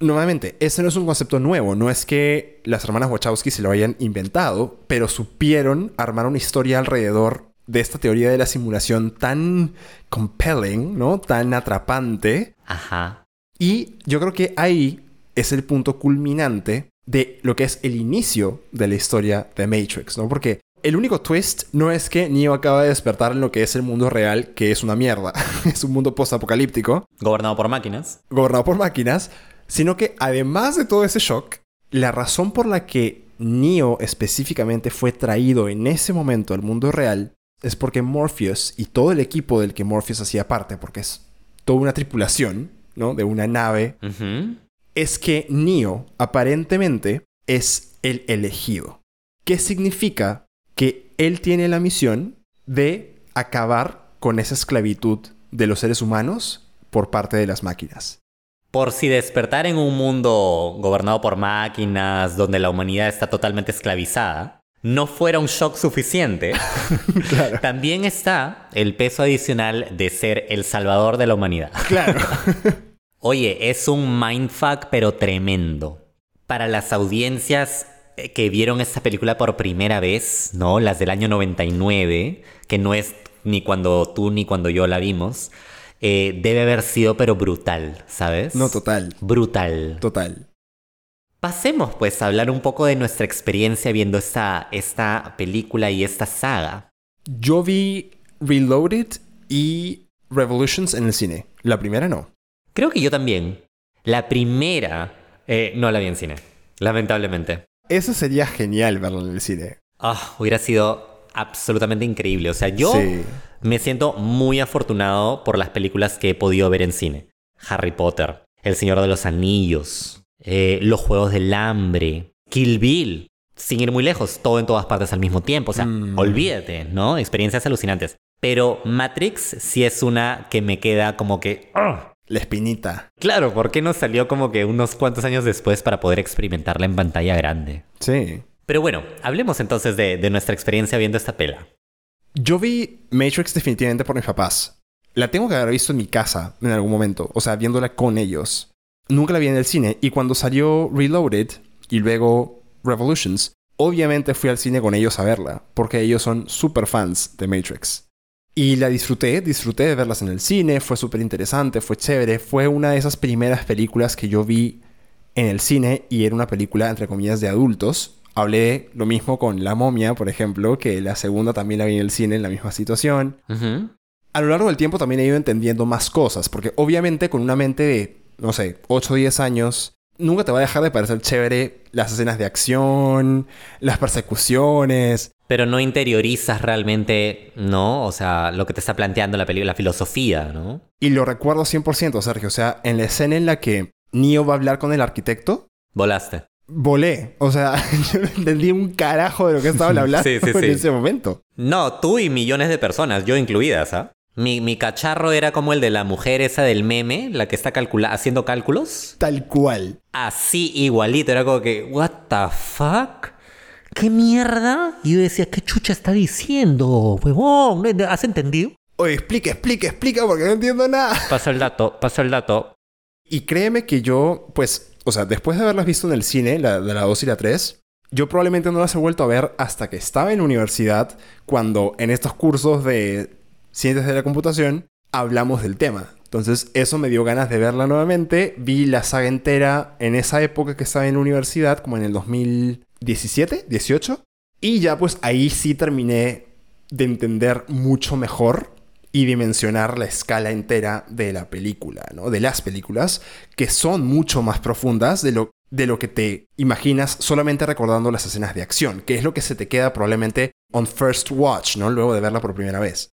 nuevamente, ese no es un concepto nuevo. No es que las hermanas Wachowski se lo hayan inventado, pero supieron armar una historia alrededor de esta teoría de la simulación tan compelling, ¿no? Tan atrapante. Ajá. Y yo creo que ahí es el punto culminante de lo que es el inicio de la historia de Matrix, ¿no? Porque el único twist no es que Neo acaba de despertar en lo que es el mundo real, que es una mierda. es un mundo post-apocalíptico, Gobernado por máquinas. gobernado por máquinas, sino que además de todo ese shock, la razón por la que Neo específicamente fue traído en ese momento al mundo real es porque Morpheus y todo el equipo del que Morpheus hacía parte, porque es toda una tripulación, ¿no? De una nave, es que Neo aparentemente es el elegido. ¿Qué significa? Que él tiene la misión de acabar con esa esclavitud de los seres humanos por parte de las máquinas. Por si despertar en un mundo gobernado por máquinas, donde la humanidad está totalmente esclavizada, no fuera un shock suficiente, Claro. también está el peso adicional de ser el salvador de la humanidad. Claro. Oye, es un mindfuck pero tremendo. Para las audiencias eh, que vieron esta película por primera vez, ¿no? Las del año 99, que no es ni cuando tú ni cuando yo la vimos, eh, debe haber sido pero brutal, ¿sabes? No, total. Brutal. Total. Pasemos pues a hablar un poco de nuestra experiencia viendo esta, esta película y esta saga. Yo vi Reloaded y Revolutions en el cine. La primera no. Creo que yo también. La primera eh, no la vi en cine, lamentablemente. Eso sería genial verlo en el cine. Ah, hubiera sido absolutamente increíble. O sea, yo Sí. me siento muy afortunado por las películas que he podido ver en cine. Harry Potter, El Señor de los Anillos, eh, Los Juegos del Hambre, Kill Bill. Sin ir muy lejos, todo en todas partes al mismo tiempo. O sea, Mm. olvídate, ¿no? Experiencias alucinantes. Pero Matrix sí es una que me queda como que... ¡ah! La espinita. Claro, ¿por qué no salió como que unos cuantos años después para poder experimentarla en pantalla grande? Sí. Pero bueno, hablemos entonces de, nuestra experiencia viendo esta pela. Yo vi Matrix definitivamente por mis papás. La tengo que haber visto en mi casa en algún momento. O sea, viéndola con ellos. Nunca la vi en el cine. Y cuando salió Reloaded y luego Revolutions, obviamente fui al cine con ellos a verla. Porque ellos son super fans de Matrix. Y la disfruté, disfruté de verlas en el cine. Fue súper interesante, fue chévere. Fue una de esas primeras películas que yo vi en el cine y era una película, entre comillas, de adultos. Hablé lo mismo con La momia, por ejemplo, que la segunda también la vi en el cine en la misma situación. A lo largo del tiempo también he ido entendiendo más cosas, porque obviamente con una mente de, no sé, 8 o 10 años, nunca te va a dejar de parecer chévere las escenas de acción, las persecuciones. Pero no interiorizas realmente, ¿no? O sea, lo que te está planteando la película, la filosofía, ¿no? Y lo recuerdo 100%, Sergio. O sea, en la escena en la que Neo va a hablar con el arquitecto, Volaste. Volé. O sea, yo no entendí un carajo de lo que estaban hablando Sí, sí, en sí. ese momento. No, tú y millones de personas, yo incluidas, ¿ah? Mi, mi cacharro era como el de la mujer esa del meme, la que está calcula haciendo cálculos. Tal cual. Así igualito, era como que, ¿What the fuck? ¿Qué mierda? Y yo decía, ¿qué chucha está diciendo, huevón? ¿Has entendido? Oye, explica, explica, explica, porque no entiendo nada. Pasa el dato, pasa el dato. Y créeme que yo, pues, o sea, después de haberlas visto en el cine, la, de la 2 y la 3, yo probablemente no las he vuelto a ver hasta que estaba en universidad, cuando en estos cursos de ciencias de la computación hablamos del tema. Entonces, eso me dio ganas de verla nuevamente. Vi la saga entera en esa época que estaba en la universidad, como en el 2017, 18. Y ya pues ahí sí terminé de entender mucho mejor y dimensionar la escala entera de la película, ¿no? De las películas, que son mucho más profundas de lo, de lo que te imaginas solamente recordando las escenas de acción, que es lo que se te queda probablemente on first watch, ¿no? Luego de verla por primera vez.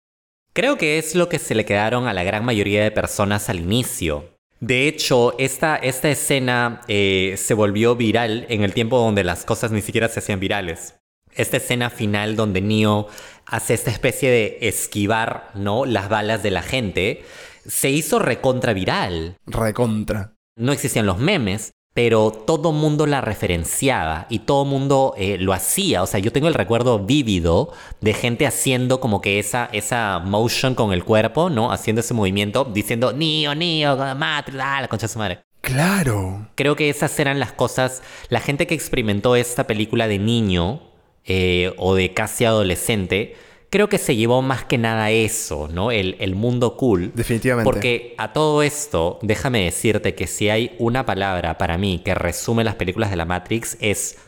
Creo que es lo que se le quedaron a la gran mayoría de personas al inicio. De hecho, esta, esta escena eh, se volvió viral en el tiempo donde las cosas ni siquiera se hacían virales. Esta escena final donde Neo hace esta especie de esquivar, ¿no? Las balas de la gente, se hizo recontra viral. Recontra. No existían los memes, pero todo mundo la referenciaba y todo mundo eh, lo hacía. O sea, yo tengo el recuerdo vívido de gente haciendo como que esa, esa motion con el cuerpo, ¿no? Haciendo ese movimiento, diciendo, Neo, Neo, Matrix, ah, la concha de su madre. Claro. Creo que esas eran las cosas. La gente que experimentó esta película de niño eh, o de casi adolescente, creo que se llevó más que nada eso, ¿no? El, el mundo cool. Definitivamente. Porque a todo esto, déjame decirte que si hay una palabra para mí que resume las películas de la Matrix es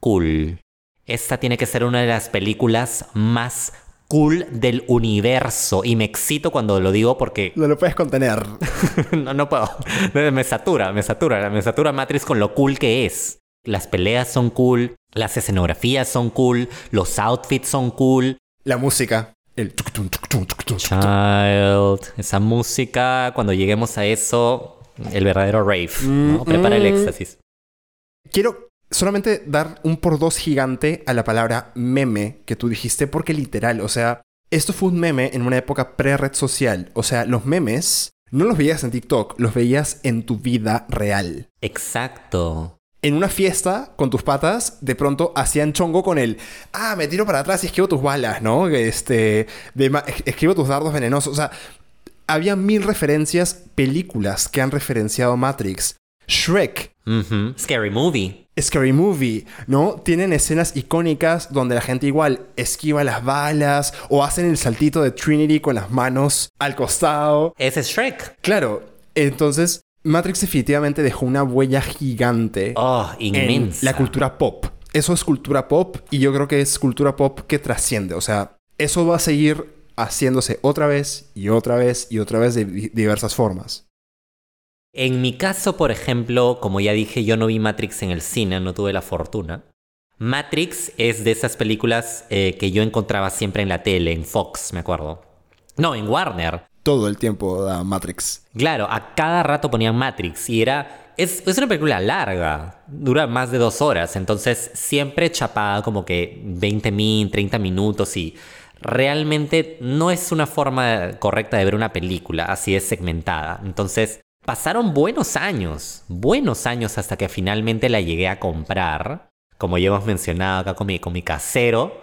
cool. esta tiene que ser una de las películas más cool del universo. Y me excito cuando lo digo porque No lo puedes contener. no, no puedo. Me satura, me satura. Me satura Matrix con lo cool que es. Las peleas son cool, las escenografías son cool, los outfits son cool. La música. El. Child, esa música, cuando lleguemos a eso, el verdadero rave. ¿no? Prepara el mm. éxtasis. Quiero solamente dar un por dos gigante a la palabra meme que tú dijiste, porque literal, o sea, esto fue un meme en una época pre-red social. O sea, los memes no los veías en TikTok, los veías en tu vida real. Exacto. En una fiesta con tus patas, de pronto hacían chongo con el, ah, me tiro para atrás y esquivo tus balas, ¿no? Este, de esquivo tus dardos venenosos. O sea, había mil referencias, películas que han referenciado Matrix. Shrek. Scary movie. Scary Movie, ¿no? Tienen escenas icónicas donde la gente igual esquiva las balas o hacen el saltito de Trinity con las manos al costado. Ese es Shrek. Claro, entonces Matrix definitivamente dejó una huella gigante Oh, en inmensa. la cultura pop. Eso es cultura pop y yo creo que es cultura pop que trasciende. O sea, eso va a seguir haciéndose otra vez y otra vez y otra vez de di- diversas formas. En mi caso, por ejemplo, como ya dije, yo no vi Matrix en el cine, no tuve la fortuna. Matrix es de esas películas eh, que yo encontraba siempre en la tele, en Fox, me acuerdo. No, en Warner. Todo el tiempo da Matrix. Claro, a cada rato ponían Matrix y era... Es, es una película larga, dura más de dos horas, entonces siempre chapada como que 20 min, 30 minutos y realmente no es una forma correcta de ver una película, así es segmentada. Entonces pasaron buenos años, buenos años hasta que finalmente la llegué a comprar, como ya hemos mencionado acá con mi, con mi casero,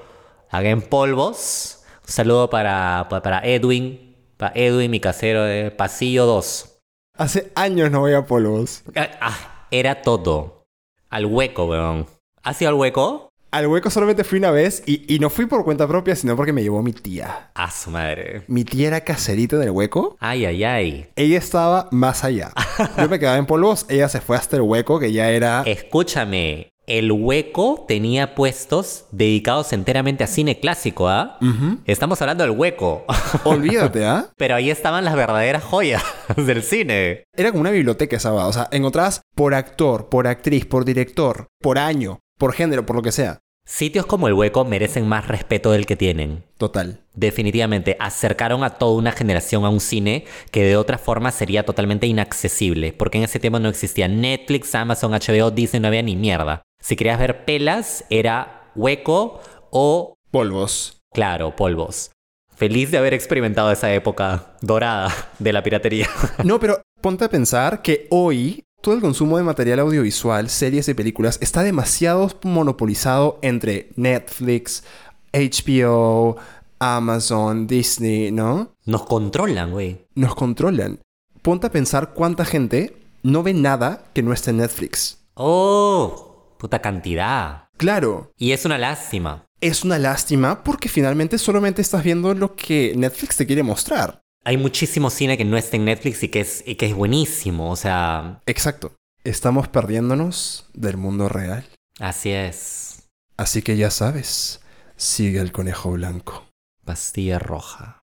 haga en polvos. Un saludo para, pa- para Edwin, para Edwin, mi casero de Pasillo 2. Hace años no voy a polvos. Ah, ah, era todo. Al hueco, weón. ¿Has ido al hueco? Al hueco solamente fui una vez y, y no fui por cuenta propia, sino porque me llevó mi tía. A su madre. Mi tía era caserita del hueco. Ay, ay, ay. Ella estaba más allá. Yo me quedaba en polvos, ella se fue hasta el hueco, que ya era... Escúchame. El hueco tenía puestos dedicados enteramente a cine clásico, ¿ah? Estamos hablando del hueco. Olvídate, ¿ah? Pero ahí estaban las verdaderas joyas del cine. Era como una biblioteca esa va. O sea, encontrabas por actor, por actriz, por director, por año, por género, por lo que sea. Sitios como el hueco merecen más respeto del que tienen. Total. Definitivamente, acercaron a toda una generación a un cine que de otra forma sería totalmente inaccesible, porque en ese tiempo no existía Netflix, Amazon, HBO, Disney, no había ni mierda. Si querías ver pelas, era hueco o, Polvos. claro, polvos. Feliz de haber experimentado esa época dorada de la piratería. No, pero ponte a pensar que hoy todo el consumo de material audiovisual, series y películas está demasiado monopolizado entre Netflix, HBO, Amazon, Disney, ¿no? Nos controlan, güey. Nos controlan. Ponte a pensar cuánta gente no ve nada que no esté en Netflix. Oh, puta cantidad. Claro, Y es una lástima. es una lástima porque finalmente solamente estás viendo lo que Netflix te quiere mostrar. Hay muchísimo cine que no está en Netflix y que es, y que es buenísimo, o sea, Exacto. Estamos perdiéndonos del mundo real. así es. Así que ya sabes, sigue el conejo blanco. Pastilla roja.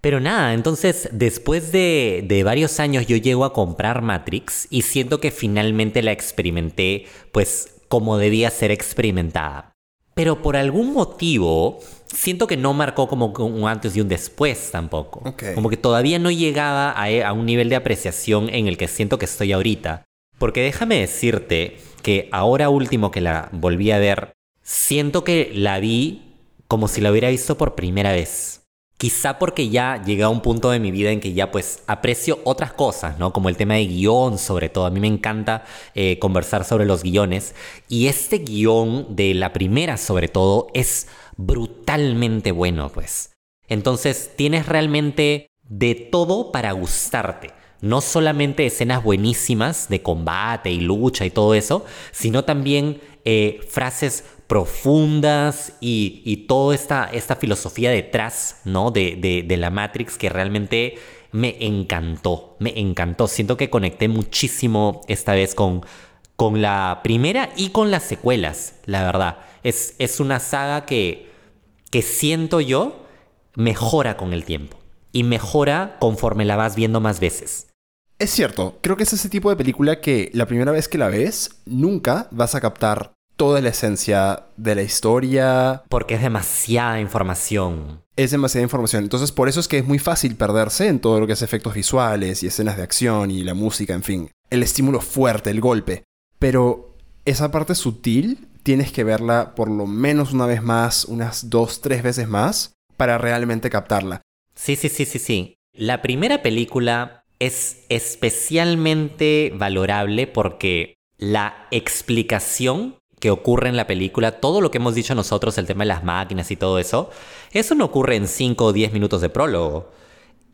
Pero nada, entonces después de, de varios años yo llego a comprar Matrix y siento que finalmente la experimenté pues como debía ser experimentada. Pero por algún motivo siento que no marcó como un antes y un después tampoco. Como que todavía no llegaba a, a un nivel de apreciación en el que siento que estoy ahorita. Porque déjame decirte que ahora último que la volví a ver, siento que la vi como si la hubiera visto por primera vez. Quizá porque ya llegué a un punto de mi vida en que ya pues aprecio otras cosas, ¿no? Como el tema de guion sobre todo. A mí me encanta eh, conversar sobre los guiones. Y este guion de la primera sobre todo es brutalmente bueno, pues. Entonces tienes realmente de todo para gustarte. No solamente escenas buenísimas de combate y lucha y todo eso, sino también eh, frases profundas y, y toda esta, esta filosofía detrás ¿no? de, de, la Matrix que realmente me encantó, me encantó. Siento que conecté muchísimo esta vez con, con la primera y con las secuelas, la verdad. Es, es una saga que, que siento yo mejora con el tiempo y mejora conforme la vas viendo más veces. Es cierto, creo que es ese tipo de película que la primera vez que la ves, nunca vas a captar toda la esencia de la historia. Porque es demasiada información. Es demasiada información. Entonces, por eso es que es muy fácil perderse en todo lo que es efectos visuales y escenas de acción y la música, en fin. El estímulo fuerte, el golpe. Pero esa parte sutil tienes que verla por lo menos una vez más, unas dos, tres veces más, para realmente captarla. Sí, sí, sí, sí, sí. La primera película es especialmente valorable porque la explicación que ocurre en la película, todo lo que hemos dicho nosotros, el tema de las máquinas y todo eso, eso no ocurre en 5 o 10 minutos de prólogo.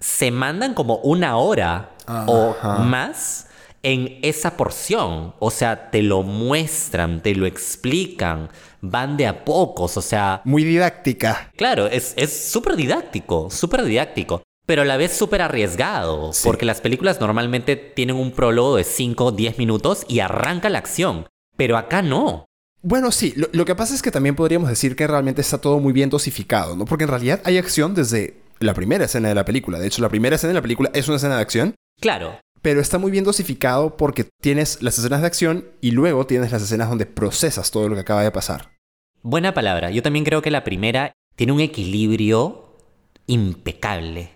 Se mandan como una hora o más en esa porción. O sea, te lo muestran, te lo explican, van de a pocos, o sea... Muy didáctica. Claro, es súper didáctico, súper didáctico. Pero a la vez súper arriesgado, porque las películas normalmente tienen un prólogo de 5 o 10 minutos y arranca la acción. Pero acá no. Bueno, sí, lo, que pasa es que también podríamos decir que realmente está todo muy bien dosificado, ¿no? Porque en realidad hay acción desde la primera escena de la película. De hecho, la primera escena de la película es una escena de acción. Claro. Pero está muy bien dosificado porque tienes las escenas de acción y luego tienes las escenas donde procesas todo lo que acaba de pasar. Buena palabra. Yo también creo que la primera tiene un equilibrio impecable.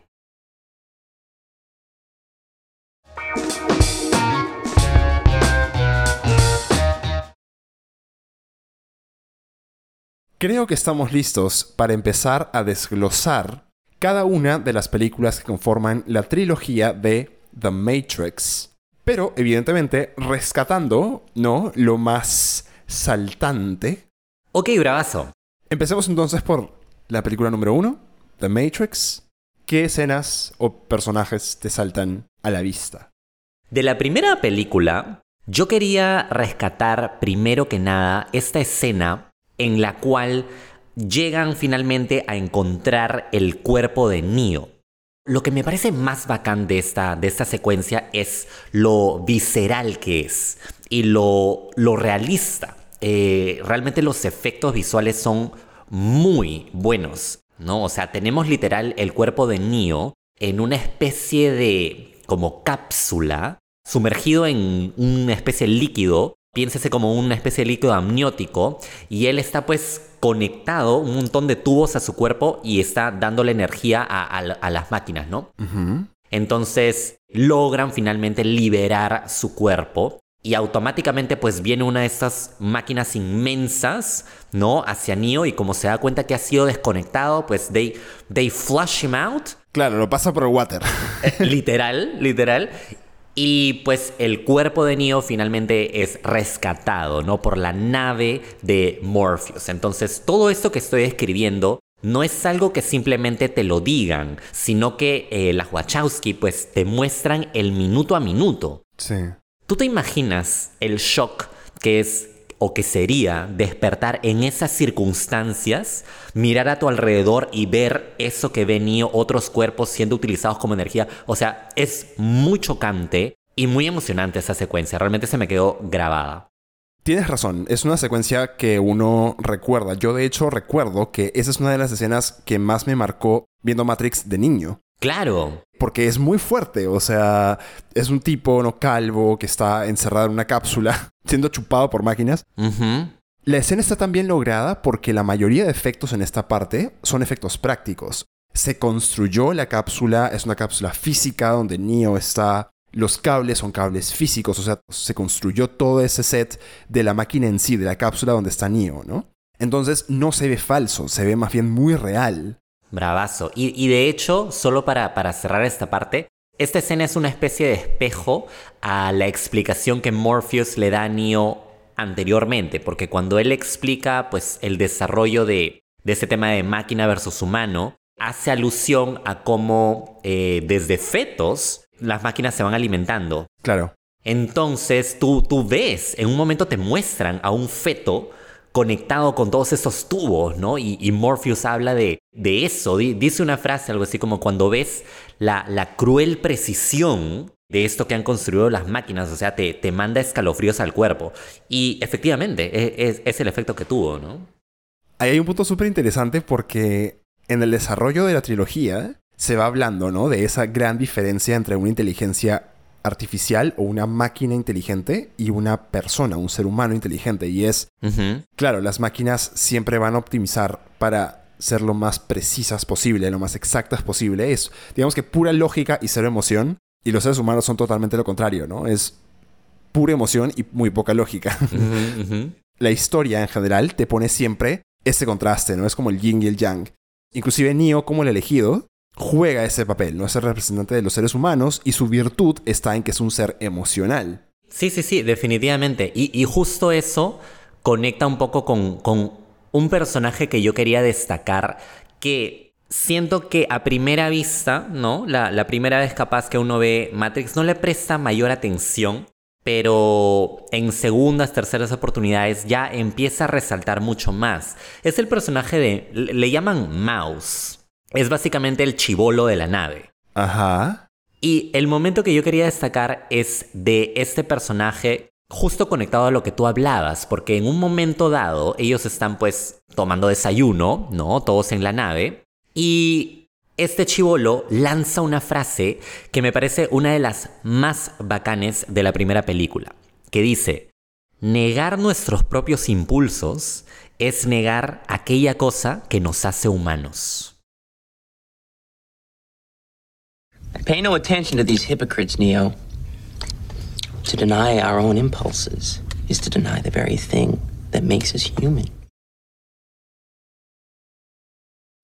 Creo que estamos listos para empezar a desglosar cada una de las películas que conforman la trilogía de The Matrix. Pero, evidentemente, rescatando, ¿no? Lo más saltante. Ok, bravazo. Empecemos entonces por la película número uno, The Matrix. ¿Qué escenas o personajes te saltan a la vista? De la primera película, yo quería rescatar primero que nada esta escena en la cual llegan finalmente a encontrar el cuerpo de Neo. Lo que me parece más bacán de esta, de esta secuencia es lo visceral que es y lo, lo realista. Eh, realmente los efectos visuales son muy buenos, ¿no? O sea, tenemos literal el cuerpo de Neo en una especie de como cápsula sumergido en una especie de líquido piénsese como una especie de líquido amniótico y él está pues conectado un montón de tubos a su cuerpo y está dándole energía a, las máquinas, ¿no? Entonces logran finalmente liberar su cuerpo y automáticamente pues viene una de estas máquinas inmensas, ¿no? Hacia Neo y como se da cuenta que ha sido desconectado, pues they, they flush him out. Claro, lo pasa por el water. literal, literal. Y pues el cuerpo de Neo finalmente es rescatado, ¿no? Por la nave de Morpheus. Entonces, todo esto que estoy escribiendo no es algo que simplemente te lo digan, sino que eh, las Wachowski pues te muestran el minuto a minuto. Sí. ¿Tú te imaginas el shock que es o que sería despertar en esas circunstancias, mirar a tu alrededor y ver eso que venía otros cuerpos siendo utilizados como energía. O sea, es muy chocante y muy emocionante esa secuencia. Realmente se me quedó grabada. Tienes razón, es una secuencia que uno recuerda. Yo de hecho recuerdo que esa es una de las escenas que más me marcó viendo Matrix de niño. Claro. Porque es muy fuerte, o sea, es un tipo no calvo que está encerrado en una cápsula, siendo chupado por máquinas. La escena está tan bien lograda porque la mayoría de efectos en esta parte son efectos prácticos. Se construyó la cápsula, es una cápsula física donde Neo está. Los cables son cables físicos, o sea, se construyó todo ese set de la máquina en sí, de la cápsula donde está Neo, ¿no? Entonces no se ve falso, se ve más bien muy real. Bravazo. Y, de hecho, solo para, para cerrar esta parte, esta escena es una especie de espejo a la explicación que Morpheus le da a Neo anteriormente, porque cuando él explica pues, el desarrollo de, de ese tema de máquina versus humano, hace alusión a cómo eh, desde fetos las máquinas se van alimentando. Claro. Entonces tú, tú ves, en un momento te muestran a un feto conectado con todos esos tubos, ¿no? Y, Morpheus habla de, de eso, dice una frase, algo así como cuando ves la, la cruel precisión de esto que han construido las máquinas, o sea, te, te manda escalofríos al cuerpo. Y efectivamente, e, es, es, el efecto que tuvo, ¿no? Ahí hay un punto súper interesante porque en el desarrollo de la trilogía se va hablando, ¿no? De esa gran diferencia entre una inteligencia artificial o una máquina inteligente y una persona, un ser humano inteligente. Y es, claro, las máquinas siempre van a optimizar para ser lo más precisas posible, lo más exactas posible. Es, digamos que pura lógica y cero emoción. Y los seres humanos son totalmente lo contrario, ¿no? Es pura emoción y muy poca lógica. La historia en general te pone siempre ese contraste, ¿no? Es como el yin y el yang. Inclusive Neo, como el elegido, juega ese papel, ¿no? Es el representante de los seres humanos y su virtud está en que es un ser emocional. Sí, sí, sí, definitivamente. Y, y justo eso conecta un poco con, con un personaje que yo quería destacar que siento que a primera vista, ¿no? La, la primera vez capaz que uno ve Matrix no le presta mayor atención, pero en segundas, terceras oportunidades ya empieza a resaltar mucho más. Es el personaje de... le le llaman Mouse. Es básicamente el chivolo de la nave. Ajá. Y el momento que yo quería destacar es de este personaje justo conectado a lo que tú hablabas, porque en un momento dado ellos están pues tomando desayuno, ¿no? Todos en la nave, y este chivolo lanza una frase que me parece una de las más bacanes de la primera película, que dice, negar nuestros propios impulsos es negar aquella cosa que nos hace humanos. Pay no attention to these hypocrites, Neo. To deny our own impulses is to deny the very thing that makes us human.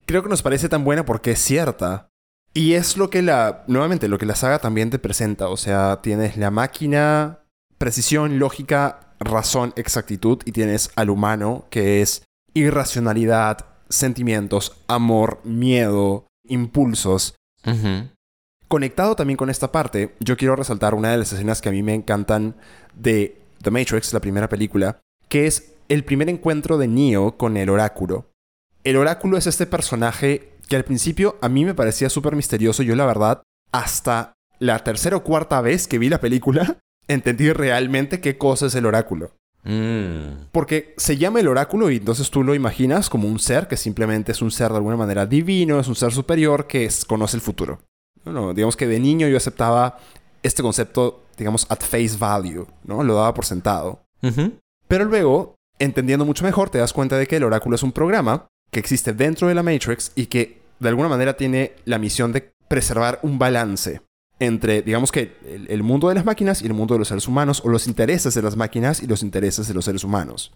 Creo que nos parece tan buena porque es cierta. Y es lo que la, nuevamente, lo que la saga también te presenta. O sea, tienes la máquina, precisión, lógica, razón, exactitud, y tienes al humano, que es irracionalidad, sentimientos, amor, miedo, impulsos. Ujú. Conectado también con esta parte, yo quiero resaltar una de las escenas que a mí me encantan de The Matrix, la primera película, que es el primer encuentro de Neo con el oráculo. El oráculo es este personaje que al principio a mí me parecía súper misterioso. Yo la verdad, hasta la tercera o cuarta vez que vi la película, entendí realmente qué cosa es el oráculo. Mm. Porque se llama el oráculo y entonces tú lo imaginas como un ser que simplemente es un ser de alguna manera divino, es un ser superior que es- conoce el futuro. Bueno, digamos que de niño yo aceptaba este concepto, digamos, at face value, ¿no? Lo daba por sentado. Pero luego, entendiendo mucho mejor, te das cuenta de que el oráculo es un programa que existe dentro de la Matrix y que de alguna manera tiene la misión de preservar un balance entre, digamos que, el, el mundo de las máquinas y el mundo de los seres humanos, o los intereses de las máquinas y los intereses de los seres humanos.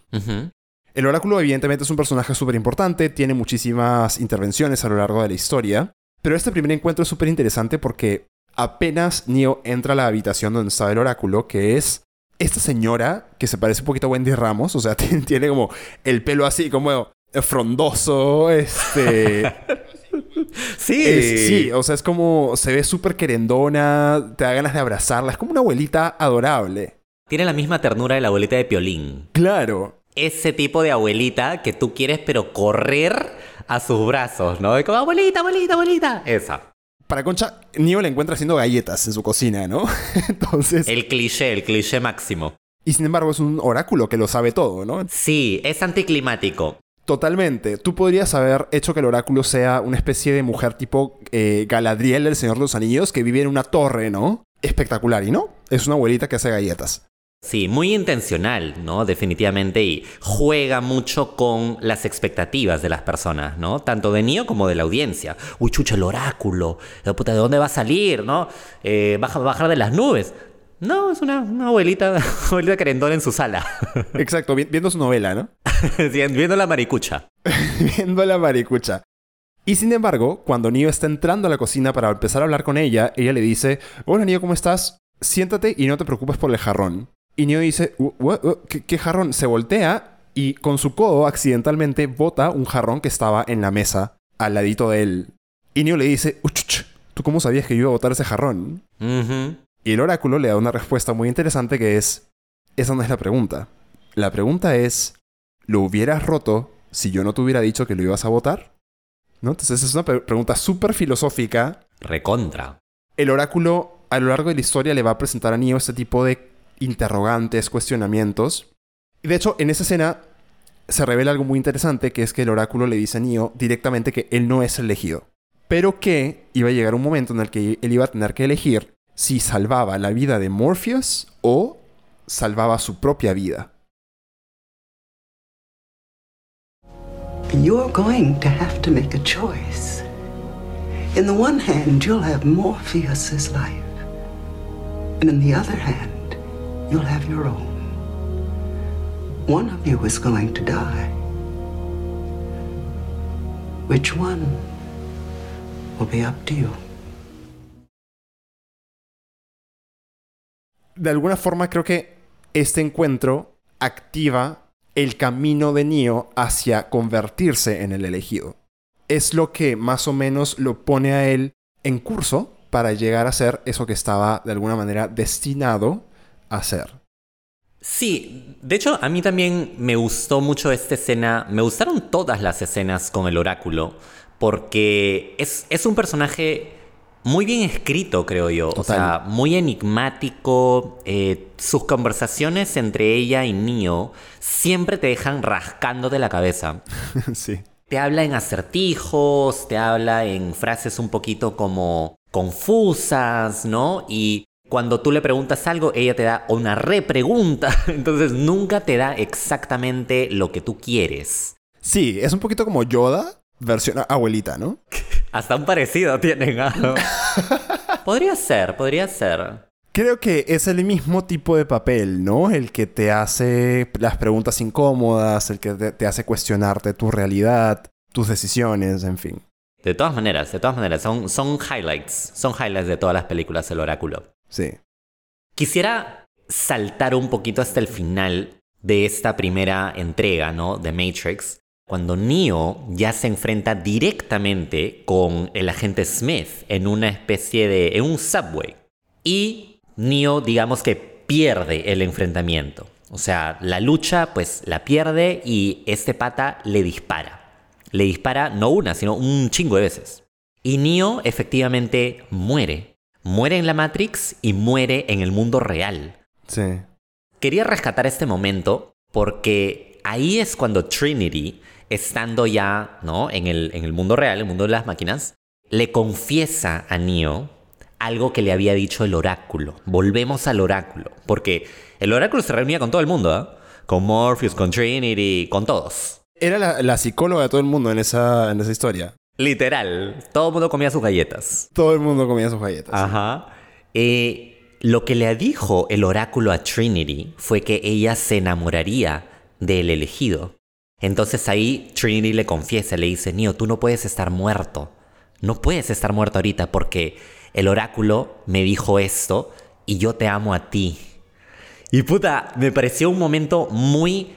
El oráculo evidentemente es un personaje súper importante, tiene muchísimas intervenciones a lo largo de la historia, pero este primer encuentro es súper interesante porque apenas Neo entra a la habitación donde estaba el oráculo, que es esta señora que se parece un poquito a Wendy Ramos, o sea, tiene, como el pelo así como frondoso, este... Sí. es- sí, o sea, es como se ve súper querendona, te da ganas de abrazarla, es como una abuelita adorable. Tiene la misma ternura de la abuelita de Piolín. Claro, Ese tipo de abuelita que tú quieres pero correr a sus brazos, ¿no? De como, abuelita, abuelita, abuelita. Esa. para Concha, Neo la encuentra haciendo galletas en su cocina, ¿no? Entonces... El cliché, el cliché máximo. Y sin embargo es un oráculo que lo sabe todo, ¿no? Sí, es anticlimático. Totalmente. Tú podrías haber hecho que el oráculo sea una especie de mujer tipo eh, Galadriel del Señor de los Anillos que vive en una torre, ¿no? Espectacular, ¿y no? Es una abuelita que hace galletas. Sí, muy intencional, ¿no? Definitivamente. Y juega mucho con las expectativas de las personas, ¿no? Tanto de Neo como de la audiencia. Uy, chucha, el oráculo. La puta, ¿de dónde va a salir, no? Eh, baja, bajar de las nubes. No, es una, una abuelita, abuelita querendona en su sala. Exacto, vi- viendo su novela, ¿no? Viendo la maricucha. viendo la maricucha. Y sin embargo, cuando Neo está entrando a la cocina para empezar a hablar con ella, ella le dice, hola Neo, ¿cómo estás? Siéntate y no te preocupes por el jarrón. Y Neo dice, "Uh, what? ¿qué, qué jarrón? Se voltea y con su codo accidentalmente bota un jarrón que estaba en la mesa al ladito de él. Y Neo le dice, "Uchuch, ¿tú cómo sabías que yo iba a botar ese jarrón? Y el oráculo le da una respuesta muy interesante que es, esa no es la pregunta. La pregunta es, ¿lo hubieras roto si yo no te hubiera dicho que lo ibas a votar? ¿No? Entonces es una pre- pregunta súper filosófica. Recontra. El oráculo a lo largo de la historia le va a presentar a Neo este tipo de interrogantes, cuestionamientos. De hecho, en esa escena se revela algo muy interesante, que es que el oráculo le dice a Neo directamente que él no es elegido. Pero que iba a llegar un momento en el que él iba a tener que elegir si salvaba la vida de Morpheus o salvaba su propia vida. You're going to have to make a choice. In the one hand, you'll have Morpheus's life. And in the other hand, you'll have your own. One of you is going to die. Which one will be up to you. De alguna forma creo que este encuentro activa el camino de Neo hacia convertirse en el elegido. Es lo que más o menos lo pone a él en curso para llegar a ser eso que estaba de alguna manera destinado a ser. Sí, de hecho a mí también me gustó mucho esta escena, me gustaron todas las escenas con el oráculo, porque es, es un personaje muy bien escrito, creo yo. O sea, muy enigmático. Eh, sus conversaciones entre ella y Neo siempre te dejan rascando de la cabeza. sí. Te habla en acertijos, te habla en frases un poquito como confusas, ¿no? Y cuando tú le preguntas algo, ella te da una repregunta. Entonces nunca te da exactamente lo que tú quieres. Sí, es un poquito como Yoda, versión abuelita, ¿no? Hasta un parecido tienen. ¿ah? podría ser, podría ser. Creo que es el mismo tipo de papel, ¿no? El que te hace las preguntas incómodas, el que te, hace cuestionarte tu realidad, tus decisiones, en fin. De todas maneras, de todas maneras, son, son highlights. Son highlights de todas las películas El Oráculo. Sí. Quisiera saltar un poquito hasta el final de esta primera entrega, ¿no? De Matrix cuando Neo ya se enfrenta directamente con el agente Smith en una especie de... en un subway. Y Neo digamos que pierde el enfrentamiento. O sea, la lucha pues la pierde y este pata le dispara. Le dispara no una, sino un chingo de veces. Y Neo efectivamente muere. Muere en la Matrix y muere en el mundo real. Sí. Quería rescatar este momento porque ahí es cuando Trinity estando ya ¿no? en, el, en el mundo real, el mundo de las máquinas, le confiesa a Neo algo que le había dicho el oráculo. Volvemos al oráculo, porque el oráculo se reunía con todo el mundo, ¿eh? con Morpheus, con Trinity, con todos. Era la, psicóloga de todo el mundo en esa, en esa historia. Literal, todo el mundo comía sus galletas. Todo el mundo comía sus galletas. Ajá. Eh, lo que le dijo el oráculo a Trinity fue que ella se enamoraría del elegido. Entonces ahí Trinity le confiesa, le dice, Neo, tú no puedes estar muerto. No puedes estar muerto ahorita porque el oráculo me dijo esto y yo te amo a ti. Y puta, me pareció un momento muy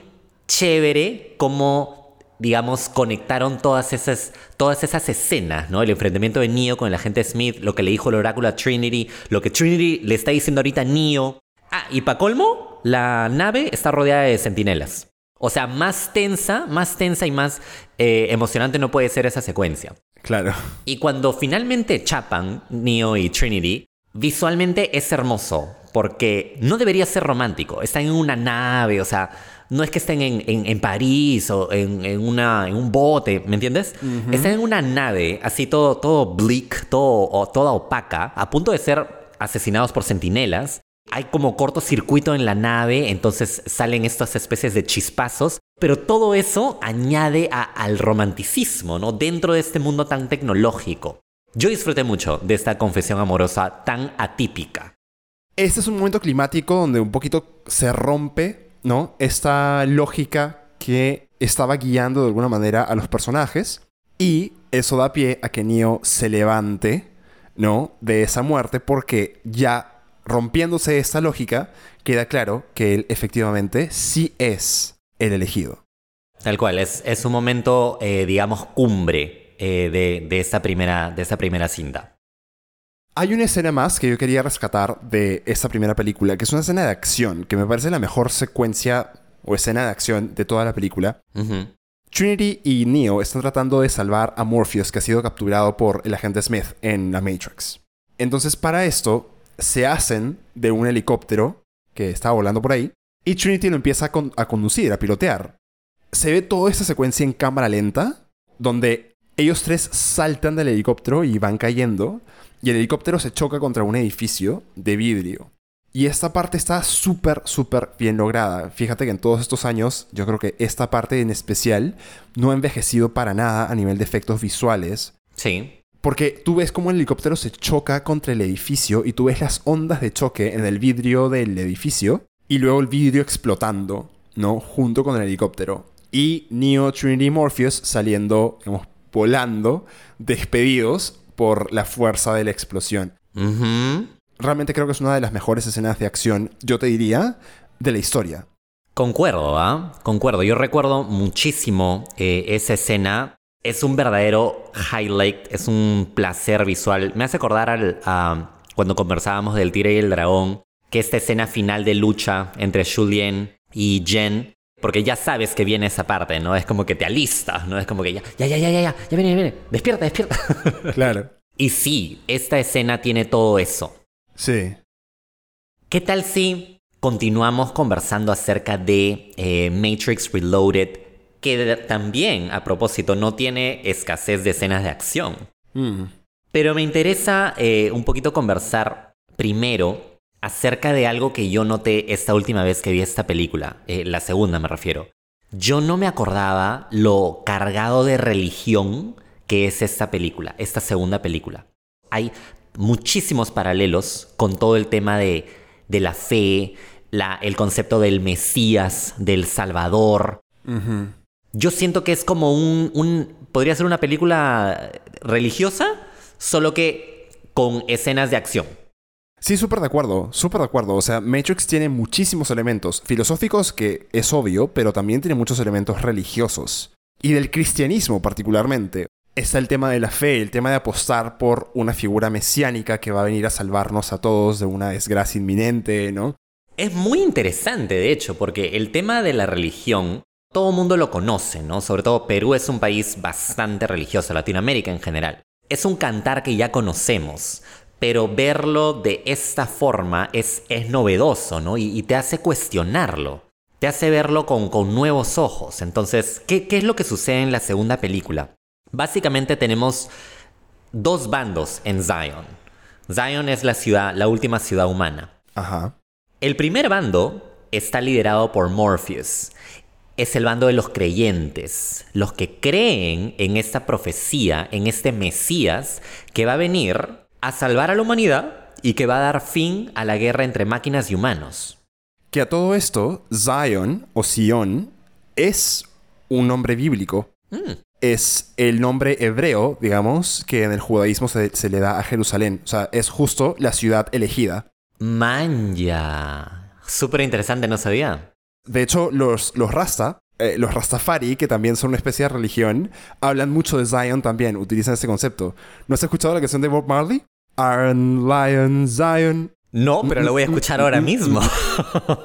chévere como, digamos, conectaron todas esas, todas esas escenas, ¿no? El enfrentamiento de Neo con el agente Smith, lo que le dijo el oráculo a Trinity, lo que Trinity le está diciendo ahorita a Neo. Ah, y para colmo, la nave está rodeada de sentinelas. O sea, más tensa, más tensa y más eh, emocionante no puede ser esa secuencia. Claro. Y cuando finalmente chapan Neo y Trinity, visualmente es hermoso, porque no debería ser romántico. Están en una nave, o sea, no es que estén en, París o en, una, en un bote, ¿me entiendes? Están en una nave, así todo, todo bleak, todo, toda opaca, a punto de ser asesinados por centinelas hay como cortocircuito en la nave, entonces salen estas especies de chispazos, pero todo eso añade al romanticismo, ¿no? Dentro de este mundo tan tecnológico. Yo disfruté mucho de esta confesión amorosa tan atípica. Este es un momento climático donde un poquito se rompe, ¿no? Esta lógica que estaba guiando de alguna manera a los personajes y eso da pie a que Neo se levante, ¿no? De esa muerte porque ya rompiéndose esta lógica, queda claro que él efectivamente sí es el elegido. Tal cual, es, es un momento, eh, digamos, cumbre eh, de, de, primera, de esta primera cinta. Hay una escena más que yo quería rescatar de esta primera película, que es una escena de acción, que me parece la mejor secuencia o escena de acción de toda la película. Trinity y Neo están tratando de salvar a Morpheus, que ha sido capturado por el agente Smith en la Matrix. Entonces, para esto, se hacen de un helicóptero que está volando por ahí y Trinity lo empieza a, conducir, a pilotear. se ve toda esta secuencia en cámara lenta, donde ellos tres saltan del helicóptero y van cayendo, y el helicóptero se choca contra un edificio de vidrio. Y esta parte está súper, súper bien lograda. Fíjate que en todos estos años, yo creo que esta parte en especial no ha envejecido para nada a nivel de efectos visuales. Sí. Porque tú ves cómo el helicóptero se choca contra el edificio y tú ves las ondas de choque en el vidrio del edificio y luego el vidrio explotando, ¿no? Junto con el helicóptero. Y Neo, Trinity Morpheus saliendo, digamos, volando, despedidos por la fuerza de la explosión. Realmente creo que es una de las mejores escenas de acción, yo te diría, de la historia. Concuerdo, ¿ah? Concuerdo. Yo recuerdo muchísimo eh, esa escena. Es un verdadero highlight, es un placer visual. Me hace acordar al, a cuando conversábamos del Tigre y el Dragón, que esta escena final de lucha entre Julien y Jen, porque ya sabes que viene esa parte, ¿no? Es como que te alistas, ¿no? Es como que ya, ya, ya, ya, ya, ya, ya viene, ya viene, despierta, despierta. Claro. y sí, esta escena tiene todo eso. Sí. ¿Qué tal si continuamos conversando acerca de eh, Matrix Reloaded, que también, a propósito, no tiene escasez de escenas de acción? Mm. Pero me interesa eh, un poquito conversar primero acerca de algo que yo noté esta última vez que vi esta película, eh, la segunda me refiero. Yo no me acordaba lo cargado de religión que es esta película, esta segunda película. Hay muchísimos paralelos con todo el tema de, de la fe, la- el concepto del Mesías, del Salvador, yo siento que es como un, un- Podría ser una película religiosa, solo que con escenas de acción. Sí, súper de acuerdo, súper de acuerdo. O sea, Matrix tiene muchísimos elementos filosóficos que es obvio, pero también tiene muchos elementos religiosos. Y del cristianismo particularmente. Está el tema de la fe, el tema de apostar por una figura mesiánica que va a venir a salvarnos a todos de una desgracia inminente, ¿no? Es muy interesante, de hecho, porque el tema de la religión, todo el mundo lo conoce, ¿no? Sobre todo Perú es un país bastante religioso, Latinoamérica en general. Es un cantar que ya conocemos, pero verlo de esta forma es, es novedoso, ¿no? Y, y te hace cuestionarlo. Te hace verlo con, con nuevos ojos. Entonces, ¿qué, ¿qué es lo que sucede en la segunda película? Básicamente tenemos dos bandos en Zion. Zion es la ciudad, la última ciudad humana. Ajá. El primer bando está liderado por Morpheus. Es el bando de los creyentes, los que creen en esta profecía, en este Mesías que va a venir a salvar a la humanidad y que va a dar fin a la guerra entre máquinas y humanos. Que a todo esto, Zion o Sion es un nombre bíblico. Es el nombre hebreo, digamos, que en el judaísmo se, se le da a Jerusalén. O sea, es justo la ciudad elegida. Manja. Súper interesante, no sabía. De hecho, los, los Rasta, eh, los Rastafari, que también son una especie de religión, hablan mucho de Zion también, utilizan este concepto. ¿No has escuchado la canción de Bob Marley? Iron Lion Zion. No, pero lo voy a escuchar ahora mismo.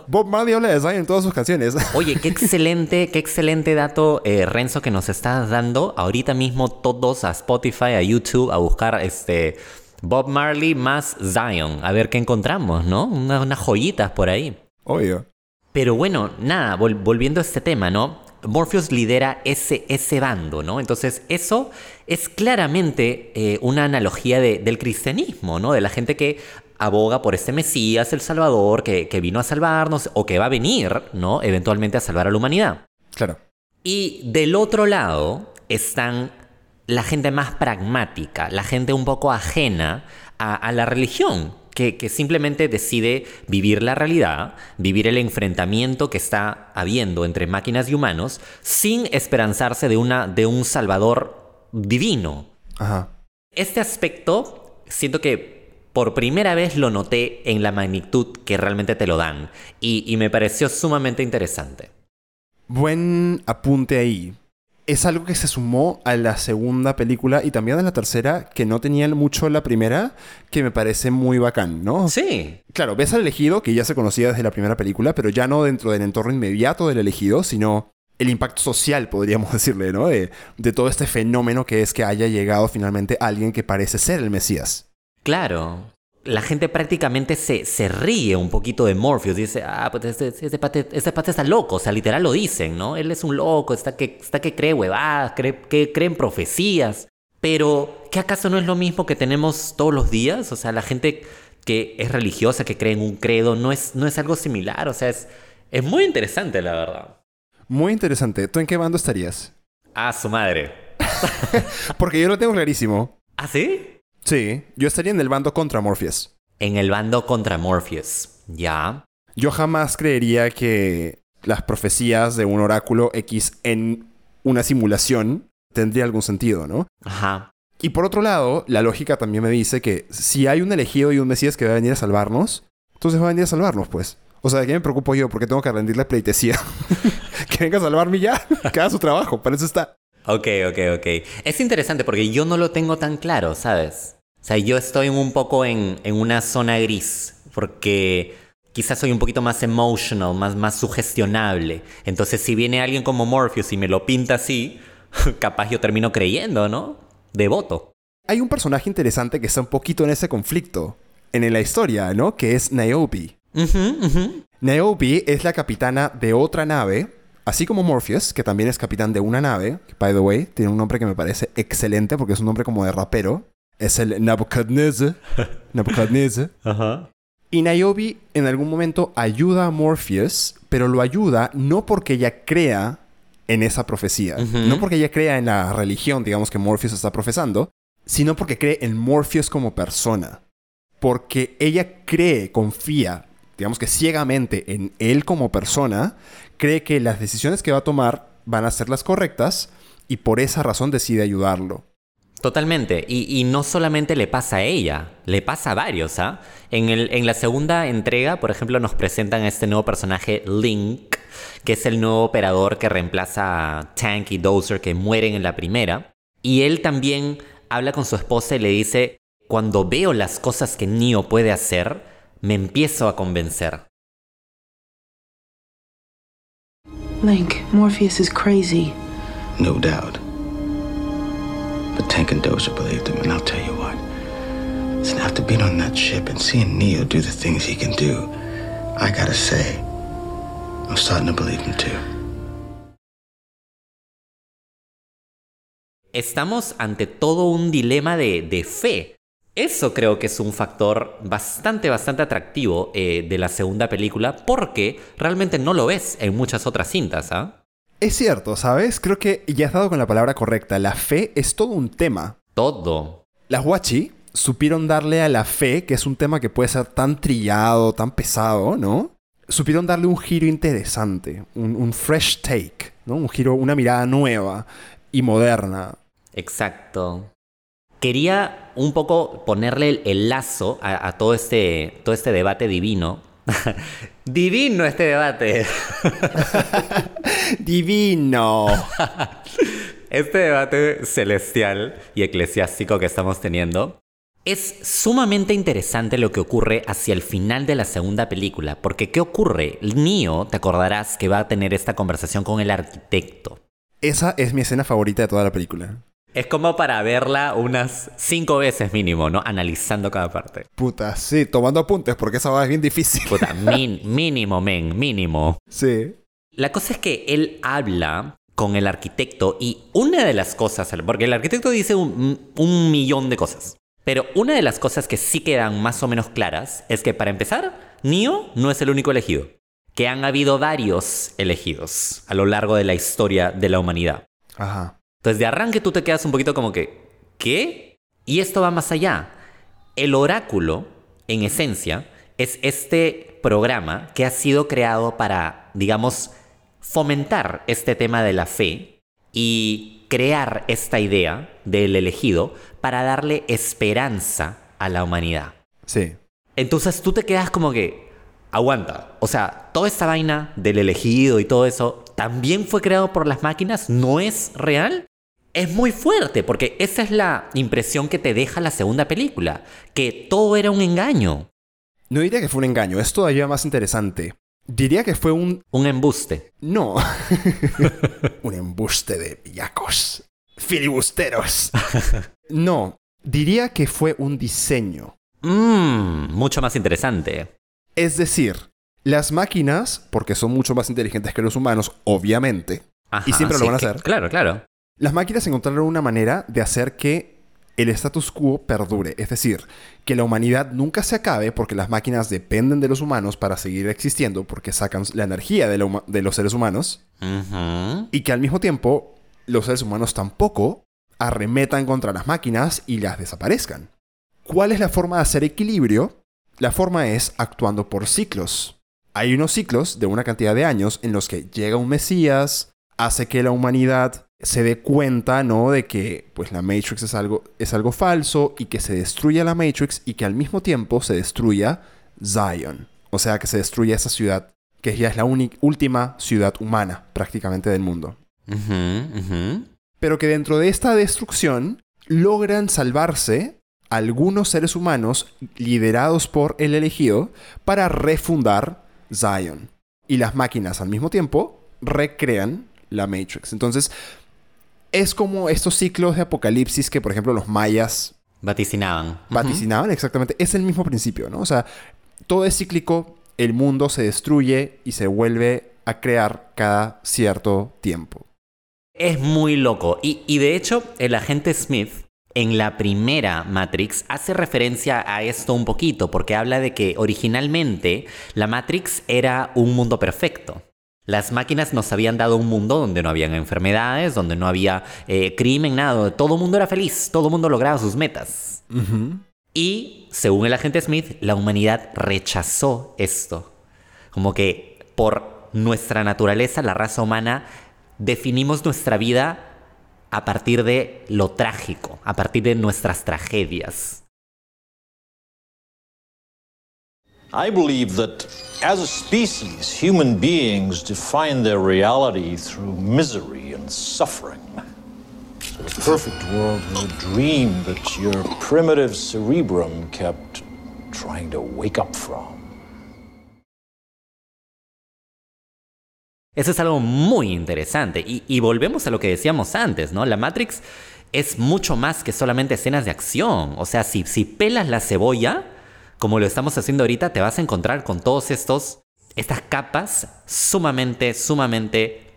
Bob Marley habla de Zion en todas sus canciones. Oye, qué excelente, qué excelente dato, eh, Renzo, que nos estás dando. Ahorita mismo todos a Spotify, a YouTube, a buscar este Bob Marley más Zion. A ver qué encontramos, ¿no? Una- unas joyitas por ahí. Obvio. Pero bueno, nada, vol- volviendo a este tema, ¿no? Morpheus lidera ese, ese bando, ¿no? Entonces, eso es claramente eh, una analogía de- del cristianismo, ¿no? De la gente que aboga por este Mesías, el Salvador, que, que vino a salvarnos o que va a venir, ¿no? Eventualmente a salvar a la humanidad. Claro. Y del otro lado están la gente más pragmática, la gente un poco ajena a, a la religión, que, que simplemente decide vivir la realidad, vivir el enfrentamiento que está habiendo entre máquinas y humanos, sin esperanzarse de, una, de un salvador divino. Ajá. Este aspecto siento que por primera vez lo noté en la magnitud que realmente te lo dan y, y me pareció sumamente interesante. Buen apunte ahí. Es algo que se sumó a la segunda película y también a la tercera, que no tenían mucho la primera, que me parece muy bacán, ¿no? Sí, Claro, ves al elegido, que ya se conocía desde la primera película, pero ya no dentro del entorno inmediato del elegido, sino el impacto social, podríamos decirle, ¿no? De, de todo este fenómeno que es que haya llegado finalmente alguien que parece ser el Mesías. Claro. La gente prácticamente se, se ríe un poquito de Morpheus. Dice, ah, pues este, este, pate, este pate está loco. O sea, literal lo dicen, ¿no? Él es un loco, está que, está que cree huevadas, cree, que cree en profecías. Pero, ¿qué acaso no es lo mismo que tenemos todos los días? O sea, la gente que es religiosa, que cree en un credo, no es, no es algo similar. O sea, es, es muy interesante, la verdad. Muy interesante. ¿Tú en qué bando estarías? Ah, su madre. Porque yo lo tengo clarísimo. ¿Ah, sí? Sí, yo estaría en el bando contra Morpheus. En el bando contra Morpheus. Ya. Yo jamás creería que las profecías de un oráculo X en una simulación tendría algún sentido, ¿no? Ajá. Y por otro lado, la lógica también me dice que si hay un elegido y un Mesías que va a venir a salvarnos, entonces va a venir a salvarnos, pues. O sea, ¿de qué me preocupo yo? Porque tengo que rendirle pleitesía. que venga a salvarme ya. que haga su trabajo. Para eso está. Ok, ok, ok. Es interesante porque yo no lo tengo tan claro, ¿sabes? O sea, yo estoy un poco en, en una zona gris. Porque quizás soy un poquito más emotional, más, más sugestionable. Entonces, si viene alguien como Morpheus y me lo pinta así, capaz yo termino creyendo, ¿no? Devoto. Hay un personaje interesante que está un poquito en ese conflicto en la historia, ¿no? Que es Niobe. Niobe es la capitana de otra nave, así como Morpheus, que también es capitán de una nave, que, by the way, tiene un nombre que me parece excelente porque es un nombre como de rapero. Es el Nabucodonosor. Nabucodonosor. Ajá. Y Niobe en algún momento ayuda a Morpheus, pero lo ayuda no porque ella crea en esa profecía, no porque ella crea en la religión, digamos, que Morpheus está profesando, sino porque cree en Morpheus como persona. Porque ella cree, confía, digamos que ciegamente en él como persona, cree que las decisiones que va a tomar van a ser las correctas y por esa razón decide ayudarlo. Totalmente. Y, y, no solamente le pasa a ella, le pasa a varios. ¿ah? En, el, en la segunda entrega, por ejemplo, nos presentan a este nuevo personaje, Link, que es el nuevo operador que reemplaza a Tank y Dozer que mueren en la primera. Y él también habla con su esposa y le dice, cuando veo las cosas que Neo puede hacer, me empiezo a convencer. Link, Morpheus is crazy. No doubt. But Tank and Dozer believed him, and I'll tell you what. Listen, after being on that ship and seeing Neo do the things he can do, I gotta say, I'm starting to believe him too. Estamos ante todo un dilema de, de fe. Eso creo que es un factor bastante, bastante atractivo eh, de la segunda película porque realmente no lo ves en muchas otras cintas, ¿ah? Es cierto, ¿sabes? Creo que ya has dado con la palabra correcta. La fe es todo un tema. Todo. Las Wachi supieron darle a la fe, que es un tema que puede ser tan trillado, tan pesado, ¿no? Supieron darle un giro interesante, un, un fresh take, ¿no? Un giro, una mirada nueva y moderna. Exacto. Quería un poco ponerle el, el lazo a, a, todo, este, todo este debate divino. divino este debate. divino. este debate celestial y eclesiástico que estamos teniendo. Es sumamente interesante lo que ocurre hacia el final de la segunda película, porque ¿qué ocurre? Neo, te acordarás que va a tener esta conversación con el arquitecto. Esa es mi escena favorita de toda la película. Es como para verla unas cinco veces mínimo, ¿no? Analizando cada parte. Puta, sí, tomando apuntes porque esa va es bien difícil. Puta, min, mínimo, men, mínimo. Sí. La cosa es que él habla con el arquitecto y una de las cosas, porque el arquitecto dice un, un millón de cosas, pero una de las cosas que sí quedan más o menos claras es que para empezar, Neo no es el único elegido, que han habido varios elegidos a lo largo de la historia de la humanidad. Ajá. Entonces, de arranque tú te quedas un poquito como que, ¿qué? Y esto va más allá. El oráculo, en esencia, es este programa que ha sido creado para, digamos, fomentar este tema de la fe y crear esta idea del elegido para darle esperanza a la humanidad. Sí. Entonces tú te quedas como que, aguanta. O sea, toda esta vaina del elegido y todo eso también fue creado por las máquinas, no es real. Es muy fuerte porque esa es la impresión que te deja la segunda película, que todo era un engaño. No diría que fue un engaño, es todavía más interesante. Diría que fue un... Un embuste. No. un embuste de pillacos. Filibusteros. no, diría que fue un diseño. Mmm, mucho más interesante. Es decir, las máquinas, porque son mucho más inteligentes que los humanos, obviamente, Ajá, y siempre lo van a que- hacer, Claro, claro. Las máquinas encontraron una manera de hacer que el status quo perdure. Es decir, que la humanidad nunca se acabe porque las máquinas dependen de los humanos para seguir existiendo, porque sacan la energía de, la huma- de los seres humanos, y que al mismo tiempo los seres humanos tampoco arremetan contra las máquinas y las desaparezcan. ¿Cuál es la forma de hacer equilibrio? La forma es actuando por ciclos. Hay unos ciclos de una cantidad de años en los que llega un Mesías, hace que la humanidad se dé cuenta, ¿no? De que pues la Matrix es algo, es algo falso y que se destruya la Matrix y que al mismo tiempo se destruya Zion. O sea, que se destruya esa ciudad que ya es la última ciudad humana prácticamente del mundo. Pero que dentro de esta destrucción logran salvarse algunos seres humanos liderados por el elegido para refundar Zion. Y las máquinas al mismo tiempo recrean la Matrix. Entonces, es como estos ciclos de apocalipsis que, por ejemplo, los mayas Vaticinaban. vaticinaban exactamente. Es el mismo principio, ¿no? O sea, todo es cíclico, el mundo se destruye y se vuelve a crear cada cierto tiempo. Es muy loco. Y, y de hecho, el agente Smith en la primera Matrix hace referencia a esto un poquito, porque habla de que originalmente la Matrix era un mundo perfecto. Las máquinas nos habían dado un mundo donde no habían enfermedades, donde no había eh, crimen, nada, donde todo el mundo era feliz, todo el mundo lograba sus metas. Y, según el agente Smith, la humanidad rechazó esto. Como que por nuestra naturaleza, la raza humana, definimos nuestra vida a partir de lo trágico, a partir de nuestras tragedias. I believe that as a species, human beings define their reality through misery and suffering. A perfect world were a dream that your primitive cerebrum kept trying to wake up from. Eso es algo muy interesante. Y, y volvemos a lo que decíamos antes, ¿no? La Matrix es mucho más que solamente escenas de acción. O sea, si, si pelas la cebolla, como lo estamos haciendo ahorita, te vas a encontrar con todos estos, estas capas sumamente, sumamente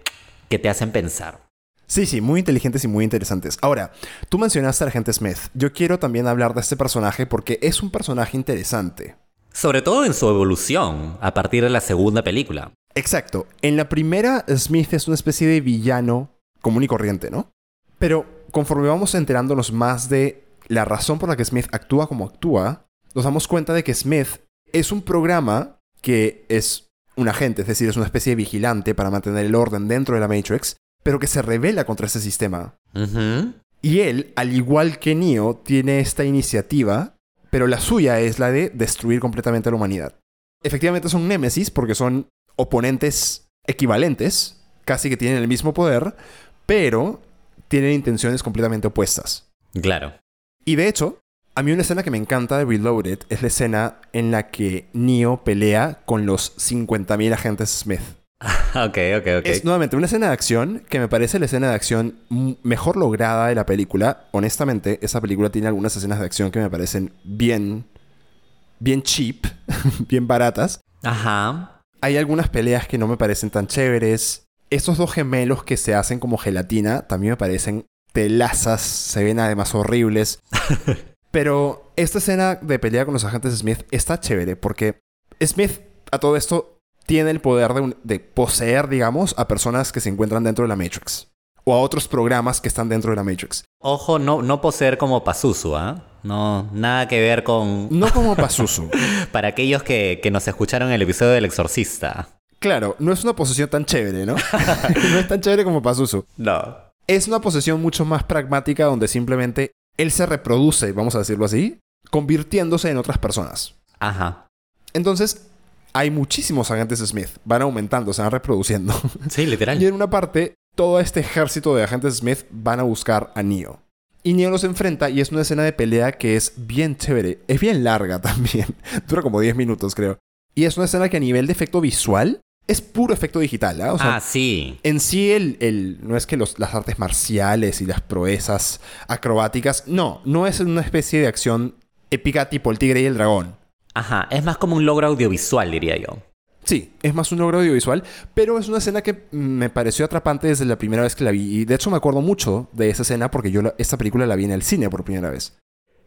que te hacen pensar. Sí, sí, muy inteligentes y muy interesantes. Ahora, tú mencionaste al agente Smith. Yo quiero también hablar de este personaje porque es un personaje interesante. Sobre todo en su evolución, a partir de la segunda película. Exacto. En la primera, Smith es una especie de villano común y corriente, ¿no? Pero conforme vamos enterándonos más de la razón por la que Smith actúa como actúa, nos damos cuenta de que Smith es un programa que es un agente, es decir, es una especie de vigilante para mantener el orden dentro de la Matrix, pero que se revela contra ese sistema. Y él, al igual que Neo, tiene esta iniciativa, pero la suya es la de destruir completamente a la humanidad. Efectivamente son némesis porque son oponentes equivalentes, casi que tienen el mismo poder, pero tienen intenciones completamente opuestas. Claro. Y de hecho, a mí una escena que me encanta de Reloaded es la escena en la que Neo pelea con los 50.000 agentes Smith. ok, ok, ok. Es nuevamente una escena de acción que me parece la escena de acción mejor lograda de la película. Honestamente, esa película tiene algunas escenas de acción que me parecen bien. bien cheap, bien baratas. Ajá. Hay algunas peleas que no me parecen tan chéveres. Estos dos gemelos que se hacen como gelatina también me parecen telazas, se ven además horribles. Pero esta escena de pelea con los agentes Smith está chévere porque Smith a todo esto tiene el poder de, un- de poseer, digamos, a personas que se encuentran dentro de la Matrix. O a otros programas que están dentro de la Matrix. Ojo, no, no poseer como Pazuzu, ¿ah? No, nada que ver con... No como Pazuzu. Para aquellos que, que nos escucharon en el episodio del Exorcista. claro, no es una posesión tan chévere, ¿no? no es tan chévere como Pazuzu. No. Es una posesión mucho más pragmática donde simplemente él se reproduce, vamos a decirlo así, convirtiéndose en otras personas. Ajá. Entonces, hay muchísimos agentes Smith. Van aumentando, se van reproduciendo. Sí, literal. y en una parte, todo este ejército de agentes Smith van a buscar a Neo. Y Neo los enfrenta y es una escena de pelea que es bien chévere. Es bien larga también. Dura como 10 minutos, creo. Y es una escena que a nivel de efecto visual es puro efecto digital. ¿ah? O sea, ah, sí. en sí, el, el- no es que los- las artes marciales y las proezas acrobáticas, no, no es una especie de acción épica tipo El Tigre y el Dragón. Ajá, es más como un logro audiovisual, diría yo. Sí, es más un logro audiovisual, pero es una escena que me pareció atrapante desde la primera vez que la vi. Y de hecho me acuerdo mucho de esa escena porque yo la- esta película la vi en el cine por primera vez.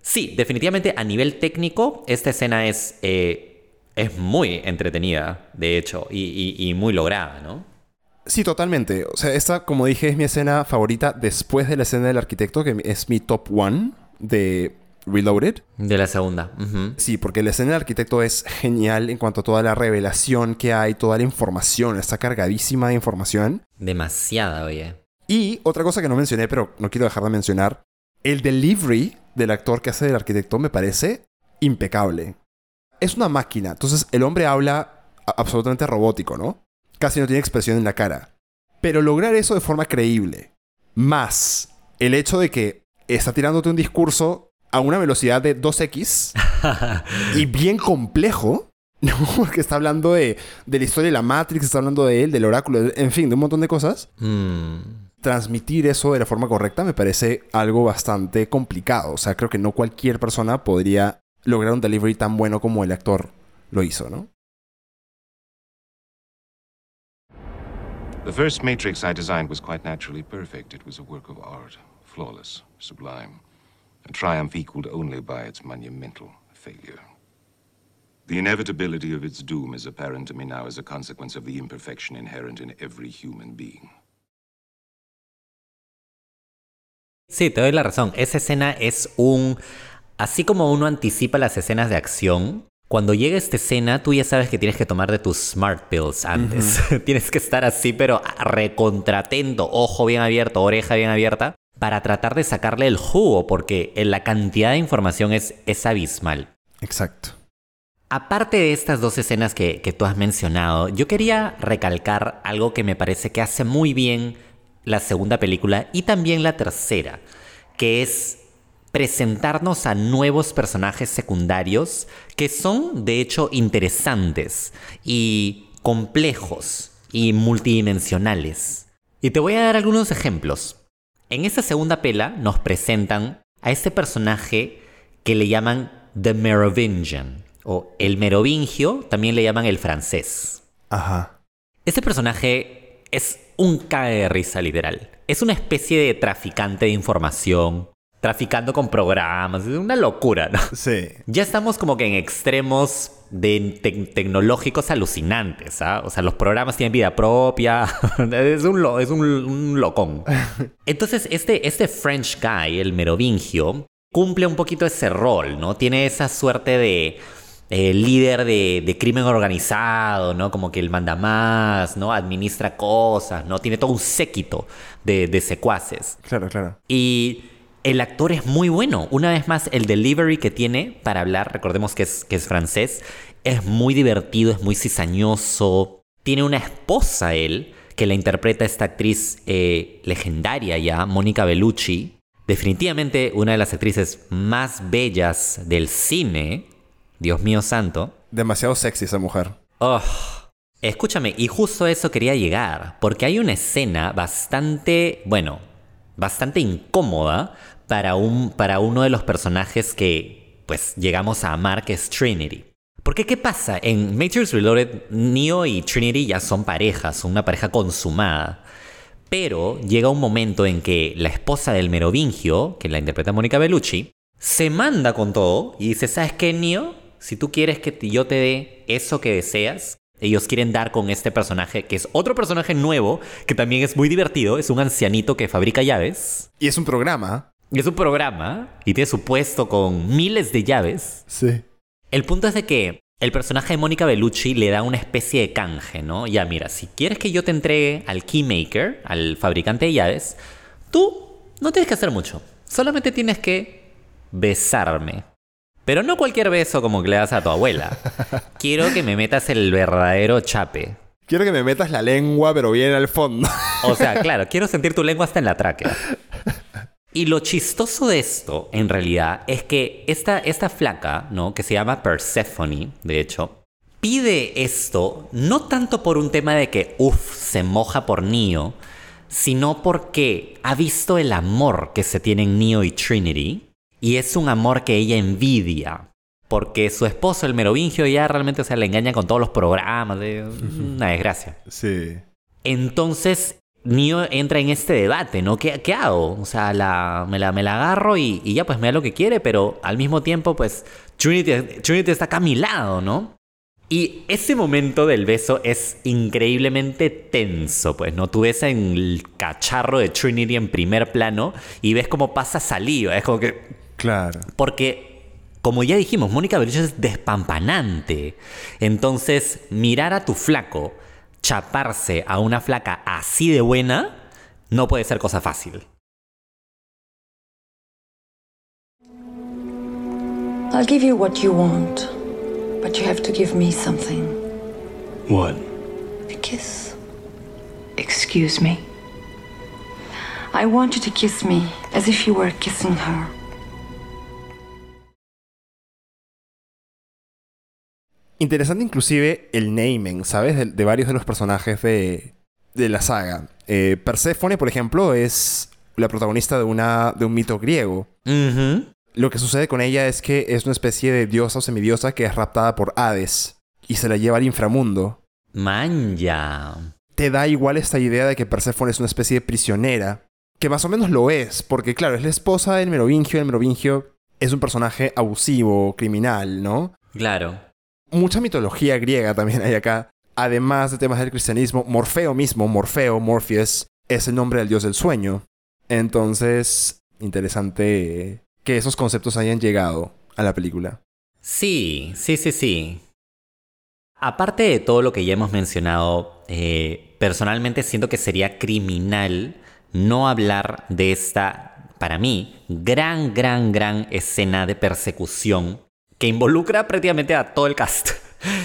Sí, definitivamente a nivel técnico, esta escena es, eh, es muy entretenida, de hecho, y, y- y muy lograda, ¿no? Sí, totalmente. O sea, esta, como dije, es mi escena favorita después de la escena del arquitecto, que es mi top one de Reloaded. De la segunda. Sí, porque la escena del arquitecto es genial en cuanto a toda la revelación que hay, toda la información, está cargadísima de información. Demasiada, oye. Y otra cosa que no mencioné, pero no quiero dejar de mencionar, el delivery del actor que hace del arquitecto me parece impecable. Es una máquina, entonces el hombre habla absolutamente robótico, ¿no? Casi no tiene expresión en la cara. Pero lograr eso de forma creíble, más el hecho de que está tirándote un discurso a una velocidad de 2x y bien complejo, ¿no? Porque está hablando de, de la historia de la Matrix, está hablando de él, del oráculo, en fin, de un montón de cosas Mm, transmitir eso de la forma correcta me parece algo bastante complicado. O sea, creo que no cualquier persona podría lograr un delivery tan bueno como el actor lo hizo, ¿no? The first Matrix I designed was quite naturally perfect. It was a work of art, flawless, sublime, a triumph equaled only by its monumental failure. The inevitability of its doom is apparent to me now as a consequence of the imperfection inherent in every human being. Sí, te doy la razón. Esa escena es un... Así como uno anticipa las escenas de acción, cuando llega esta escena tú ya sabes que tienes que tomar de tus smart pills antes. tienes que estar así, pero recontratento, ojo bien abierto, oreja bien abierta, para tratar de sacarle el jugo, porque la cantidad de información es, es abismal. Exacto. Aparte de estas dos escenas que, que tú has mencionado, yo quería recalcar algo que me parece que hace muy bien la segunda película y también la tercera, que es presentarnos a nuevos personajes secundarios que son de hecho interesantes y complejos y multidimensionales. Y te voy a dar algunos ejemplos. En esta segunda pela nos presentan a este personaje que le llaman The Merovingian o el merovingio, también le llaman el francés. Ajá. Este personaje es un cae de risa literal. Es una especie de traficante de información, traficando con programas, es una locura, ¿no? Sí. Ya estamos como que en extremos de te- tecnológicos alucinantes, ¿ah? O sea, los programas tienen vida propia, es un, lo- es un, un locón. Entonces, este, este French guy, el merovingio, cumple un poquito ese rol, ¿no? Tiene esa suerte de eh, líder de, de crimen organizado, ¿no? Como que él manda más, ¿no? Administra cosas, ¿no? Tiene todo un séquito de, de secuaces. Claro, claro. Y el actor es muy bueno. Una vez más, el delivery que tiene para hablar, recordemos que es, que es francés, es muy divertido, es muy cizañoso. Tiene una esposa él, que la interpreta esta actriz eh, legendaria ya, Mónica Bellucci. Definitivamente una de las actrices más bellas del cine. Dios mío santo. Demasiado sexy esa mujer. Oh, escúchame, y justo a eso quería llegar, porque hay una escena bastante, bueno, bastante incómoda para, un, para uno de los personajes que, pues, llegamos a amar, que es Trinity. Porque, ¿qué pasa? En Matrix Reloaded, Neo y Trinity ya son parejas, son una pareja consumada. Pero llega un momento en que la esposa del merovingio, que la interpreta Mónica Bellucci, se manda con todo y dice, ¿sabes qué, Neo? Si tú quieres que yo te dé eso que deseas, ellos quieren dar con este personaje, que es otro personaje nuevo, que también es muy divertido, es un ancianito que fabrica llaves. Y es un programa. Y es un programa y tiene su puesto con miles de llaves. Sí. El punto es de que el personaje de Mónica Bellucci le da una especie de canje, ¿no? Ya, mira, si quieres que yo te entregue al keymaker, al fabricante de llaves, tú no tienes que hacer mucho. Solamente tienes que besarme. Pero no cualquier beso como que le das a tu abuela. Quiero que me metas el verdadero chape. Quiero que me metas la lengua, pero bien al fondo. O sea, claro, quiero sentir tu lengua hasta en la tráquea. Y lo chistoso de esto, en realidad, es que esta, esta flaca, ¿no? Que se llama Persephone, de hecho, pide esto no tanto por un tema de que, uff, se moja por Neo, sino porque ha visto el amor que se tienen Neo y Trinity Y es un amor que ella envidia. Porque su esposo, el merovingio, ya realmente se le engaña con todos los programas. De una desgracia. Sí. Entonces, Neo entra en este debate, ¿no? ¿Qué, qué hago? O sea, la, me, la, me la agarro y, y ya pues me da lo que quiere, pero al mismo tiempo, pues Trinity, Trinity está acá a mi lado, ¿no? Y ese momento del beso es increíblemente tenso, pues, ¿no? Tú ves en el cacharro de Trinity en primer plano y ves cómo pasa saliva. Es como que. Claro. Porque, como ya dijimos, Mónica Bellucci es despampanante. Entonces, mirar a tu flaco chaparse a una flaca así de buena no puede ser cosa fácil. I'll give you what you want, but you have to give me something. What? A kiss. Excuse me. I want you to kiss me as if you were kissing her. Interesante inclusive el naming, ¿sabes? De, de varios de los personajes de, de la saga. Eh, Perséfone, por ejemplo, es la protagonista de, una, de un mito griego. Lo que sucede con ella es que es una especie de diosa o semidiosa que es raptada por Hades y se la lleva al inframundo. Manja. Te da igual esta idea de que Perséfone es una especie de prisionera, que más o menos lo es, porque claro, es la esposa del Merovingio, el Merovingio es un personaje abusivo, criminal, ¿no? Claro. Mucha mitología griega también hay acá. Además de temas del cristianismo, Morfeo mismo, Morfeo, Morpheus, es el nombre del dios del sueño. Entonces, interesante que esos conceptos hayan llegado a la película. Sí, sí, sí, sí. Aparte de todo lo que ya hemos mencionado, eh, personalmente siento que sería criminal no hablar de esta, para mí, gran, gran, gran escena de persecución que involucra prácticamente a todo el cast.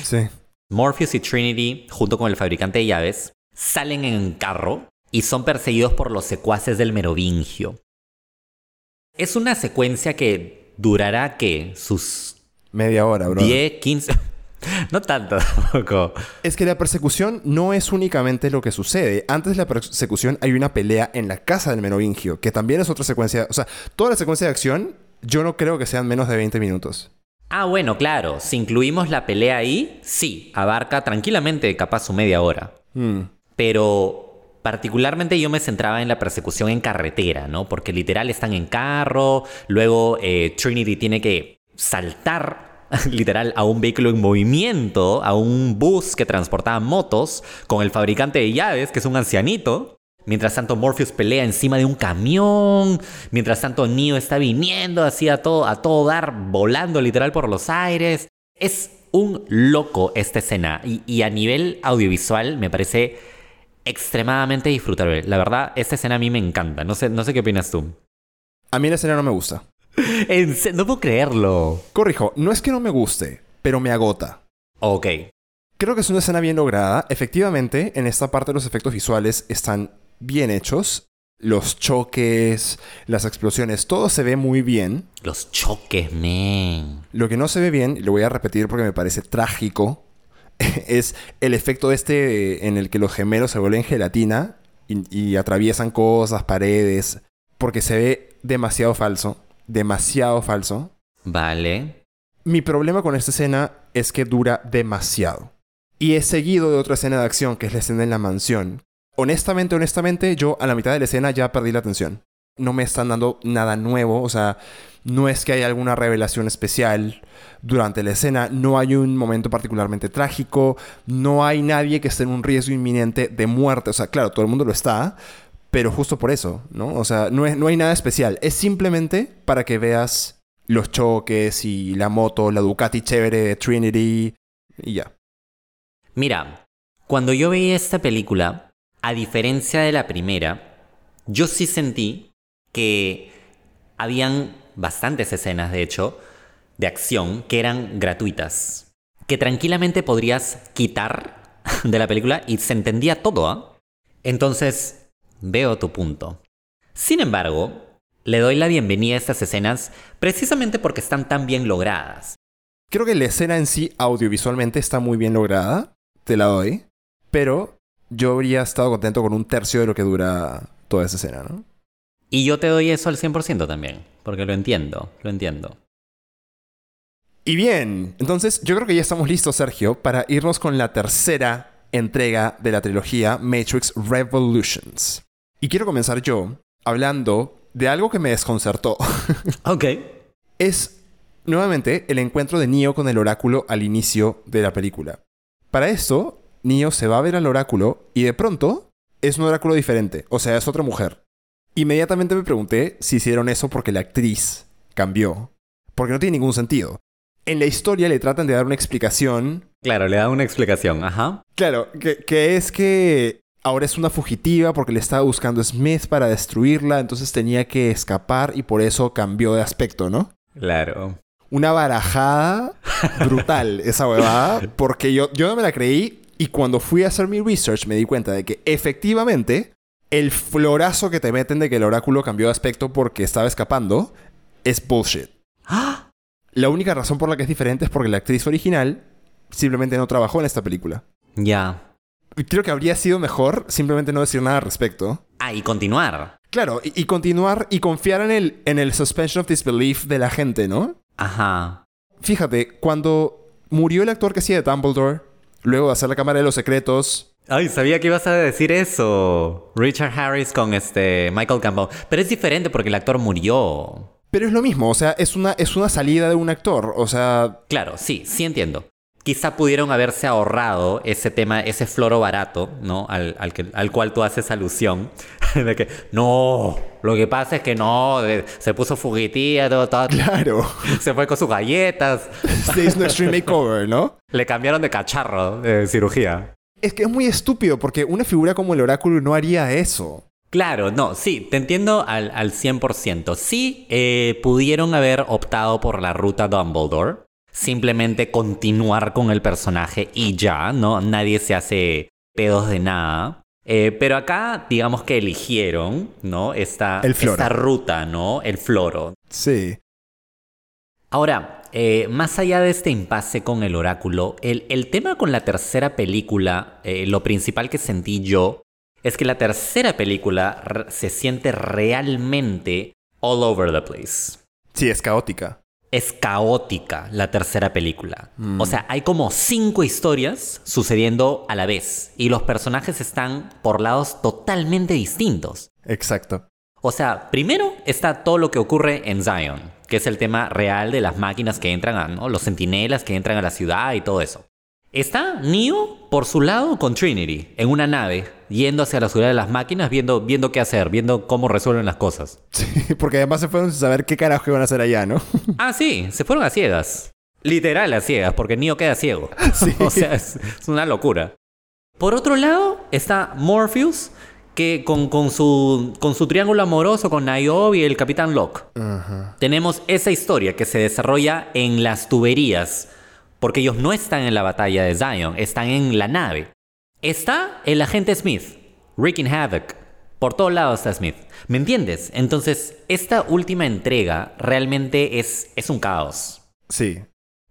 Sí. Morpheus y Trinity, junto con el fabricante de llaves, salen en carro y son perseguidos por los secuaces del Merovingio. Es una secuencia que durará, ¿qué? Sus Media hora, bro. 10, 15... no tanto tampoco. Es que la persecución no es únicamente lo que sucede. Antes de la persecución hay una pelea en la casa del Merovingio, que también es otra secuencia. O sea, toda la secuencia de acción, yo no creo que sean menos de 20 minutos. Ah, bueno, claro. Si incluimos la pelea ahí, sí, abarca tranquilamente capaz su media hora. Mm. Pero particularmente yo me centraba en la persecución en carretera, ¿no? Porque literal están en carro, luego eh, Trinity tiene que saltar literal a un vehículo en movimiento, a un bus que transportaba motos, con el fabricante de llaves, que es un ancianito. Mientras tanto, Morpheus pelea encima de un camión. Mientras tanto, Neo está viniendo así a todo, a todo dar, volando literal por los aires. Es un loco esta escena. Y, y a nivel audiovisual me parece extremadamente disfrutable. La verdad, esta escena a mí me encanta. No sé, no sé qué opinas tú. A mí la escena no me gusta. En no puedo creerlo. Corrijo, no es que no me guste, pero me agota. Ok. Creo que es una escena bien lograda. Efectivamente, en esta parte los efectos visuales están bien hechos. Los choques, las explosiones, todo se ve muy bien. Los choques, men. Lo que no se ve bien, y lo voy a repetir porque me parece trágico, es el efecto este en el que los gemelos se vuelven gelatina y, y atraviesan cosas, paredes, porque se ve demasiado falso, demasiado falso. Vale. Mi problema con esta escena es que dura demasiado. Y es seguido de otra escena de acción, que es la escena en la mansión. Honestamente, honestamente, yo a la mitad de la escena ya perdí la atención. No me están dando nada nuevo, o sea, no es que haya alguna revelación especial durante la escena, no hay un momento particularmente trágico, no hay nadie que esté en un riesgo inminente de muerte, o sea, claro, todo el mundo lo está, pero justo por eso, ¿no? O sea, no, es, no hay nada especial, es simplemente para que veas los choques y la moto, la Ducati chévere de Trinity y ya. Mira, cuando yo veía esta película, a diferencia de la primera, yo sí sentí que habían bastantes escenas, de hecho, de acción que eran gratuitas. Que tranquilamente podrías quitar de la película y se entendía todo, ¿ah? Entonces, veo tu punto. Sin embargo, le doy la bienvenida a estas escenas precisamente porque están tan bien logradas. Creo que la escena en sí audiovisualmente está muy bien lograda, te la doy, pero yo habría estado contento con un tercio de lo que dura toda esa escena, ¿no? Y yo te doy eso al 100% también. porque lo entiendo, lo entiendo. Y bien, entonces yo creo que ya estamos listos, Sergio, para irnos con la tercera entrega de la trilogía Matrix Revolutions. Y quiero comenzar yo hablando de algo que me desconcertó. Ok. es nuevamente el encuentro de Neo con el oráculo al inicio de la película. Para esto, Neo se va a ver al oráculo y de pronto es un oráculo diferente, o sea, es otra mujer. Inmediatamente me pregunté si hicieron eso porque la actriz cambió, porque no tiene ningún sentido. En la historia le tratan de dar una explicación Claro, le da una explicación, ajá. Claro, que, que es que ahora es una fugitiva porque le estaba buscando Smith para destruirla, entonces tenía que escapar y por eso cambió de aspecto, ¿no? Claro. Una barajada brutal esa huevada, porque yo, yo no me la creí y cuando fui a hacer mi research me di cuenta de que efectivamente el florazo que te meten de que el oráculo cambió de aspecto porque estaba escapando es bullshit. La única razón por la que es diferente es porque la actriz original simplemente no trabajó en esta película. Ya. Creo que habría sido mejor simplemente no decir nada al respecto. Ah, y continuar. Claro, y, y continuar y confiar en el, en el suspension of disbelief de la gente, ¿no? Ajá. Fíjate, cuando murió el actor que hacía de Dumbledore, luego de hacer la Cámara de los Secretos, Ay, sabía que ibas a decir eso. Richard Harris con este Michael Campbell. Pero es diferente porque el actor murió. pero es lo mismo, o sea, es una, es una salida de un actor, o sea, Claro, sí, sí entiendo. Quizá pudieron haberse ahorrado ese tema, ese floro barato, ¿no? Al, al que- al cual tú haces alusión. De que, no, lo que pasa es que no, de- se puso fugitiva, todo, todo- claro, se fue con sus galletas, se hizo un extreme makeover, ¿no? le cambiaron de cacharro de cirugía. Es que es muy estúpido porque una figura como el oráculo no haría eso. Claro, no, sí, te entiendo al, al 100%. Sí, eh, pudieron haber optado por la ruta Dumbledore. Simplemente continuar con el personaje y ya, ¿no? Nadie se hace pedos de nada. Eh, pero acá, digamos que eligieron, ¿no? Esta, El esta ruta, ¿no? El floro. Sí. Ahora, eh, más allá de este impasse con el oráculo, el, el tema con la tercera película, eh, lo principal que sentí yo, es que la tercera película se siente realmente all over the place. Sí, es caótica. Es caótica la tercera película. O sea, hay como cinco historias sucediendo a la vez y los personajes están por lados totalmente distintos. Exacto. O sea, primero está todo lo que ocurre en Zion, que es el tema real de las máquinas que entran, a, ¿no? los sentinelas que entran a la ciudad y todo eso. Está Neo por su lado con Trinity, en una nave, yendo hacia la ciudad de las máquinas, viendo, viendo qué hacer, viendo cómo resuelven las cosas. Sí, porque además se fueron sin saber qué carajo iban a hacer allá, ¿no? Ah, sí, se fueron a ciegas. Literal a ciegas, porque Neo queda ciego. o sea, es, es una locura. Por otro lado, está Morpheus, que con, con su, con su triángulo amoroso con Niobe y el Capitán Locke. Tenemos esa historia que se desarrolla en las tuberías, porque ellos no están en la batalla de Zion, están en la nave. Está el agente Smith, wreaking havoc. Por todos lados está Smith. ¿Me entiendes? Entonces, esta última entrega realmente es, es un caos. Sí.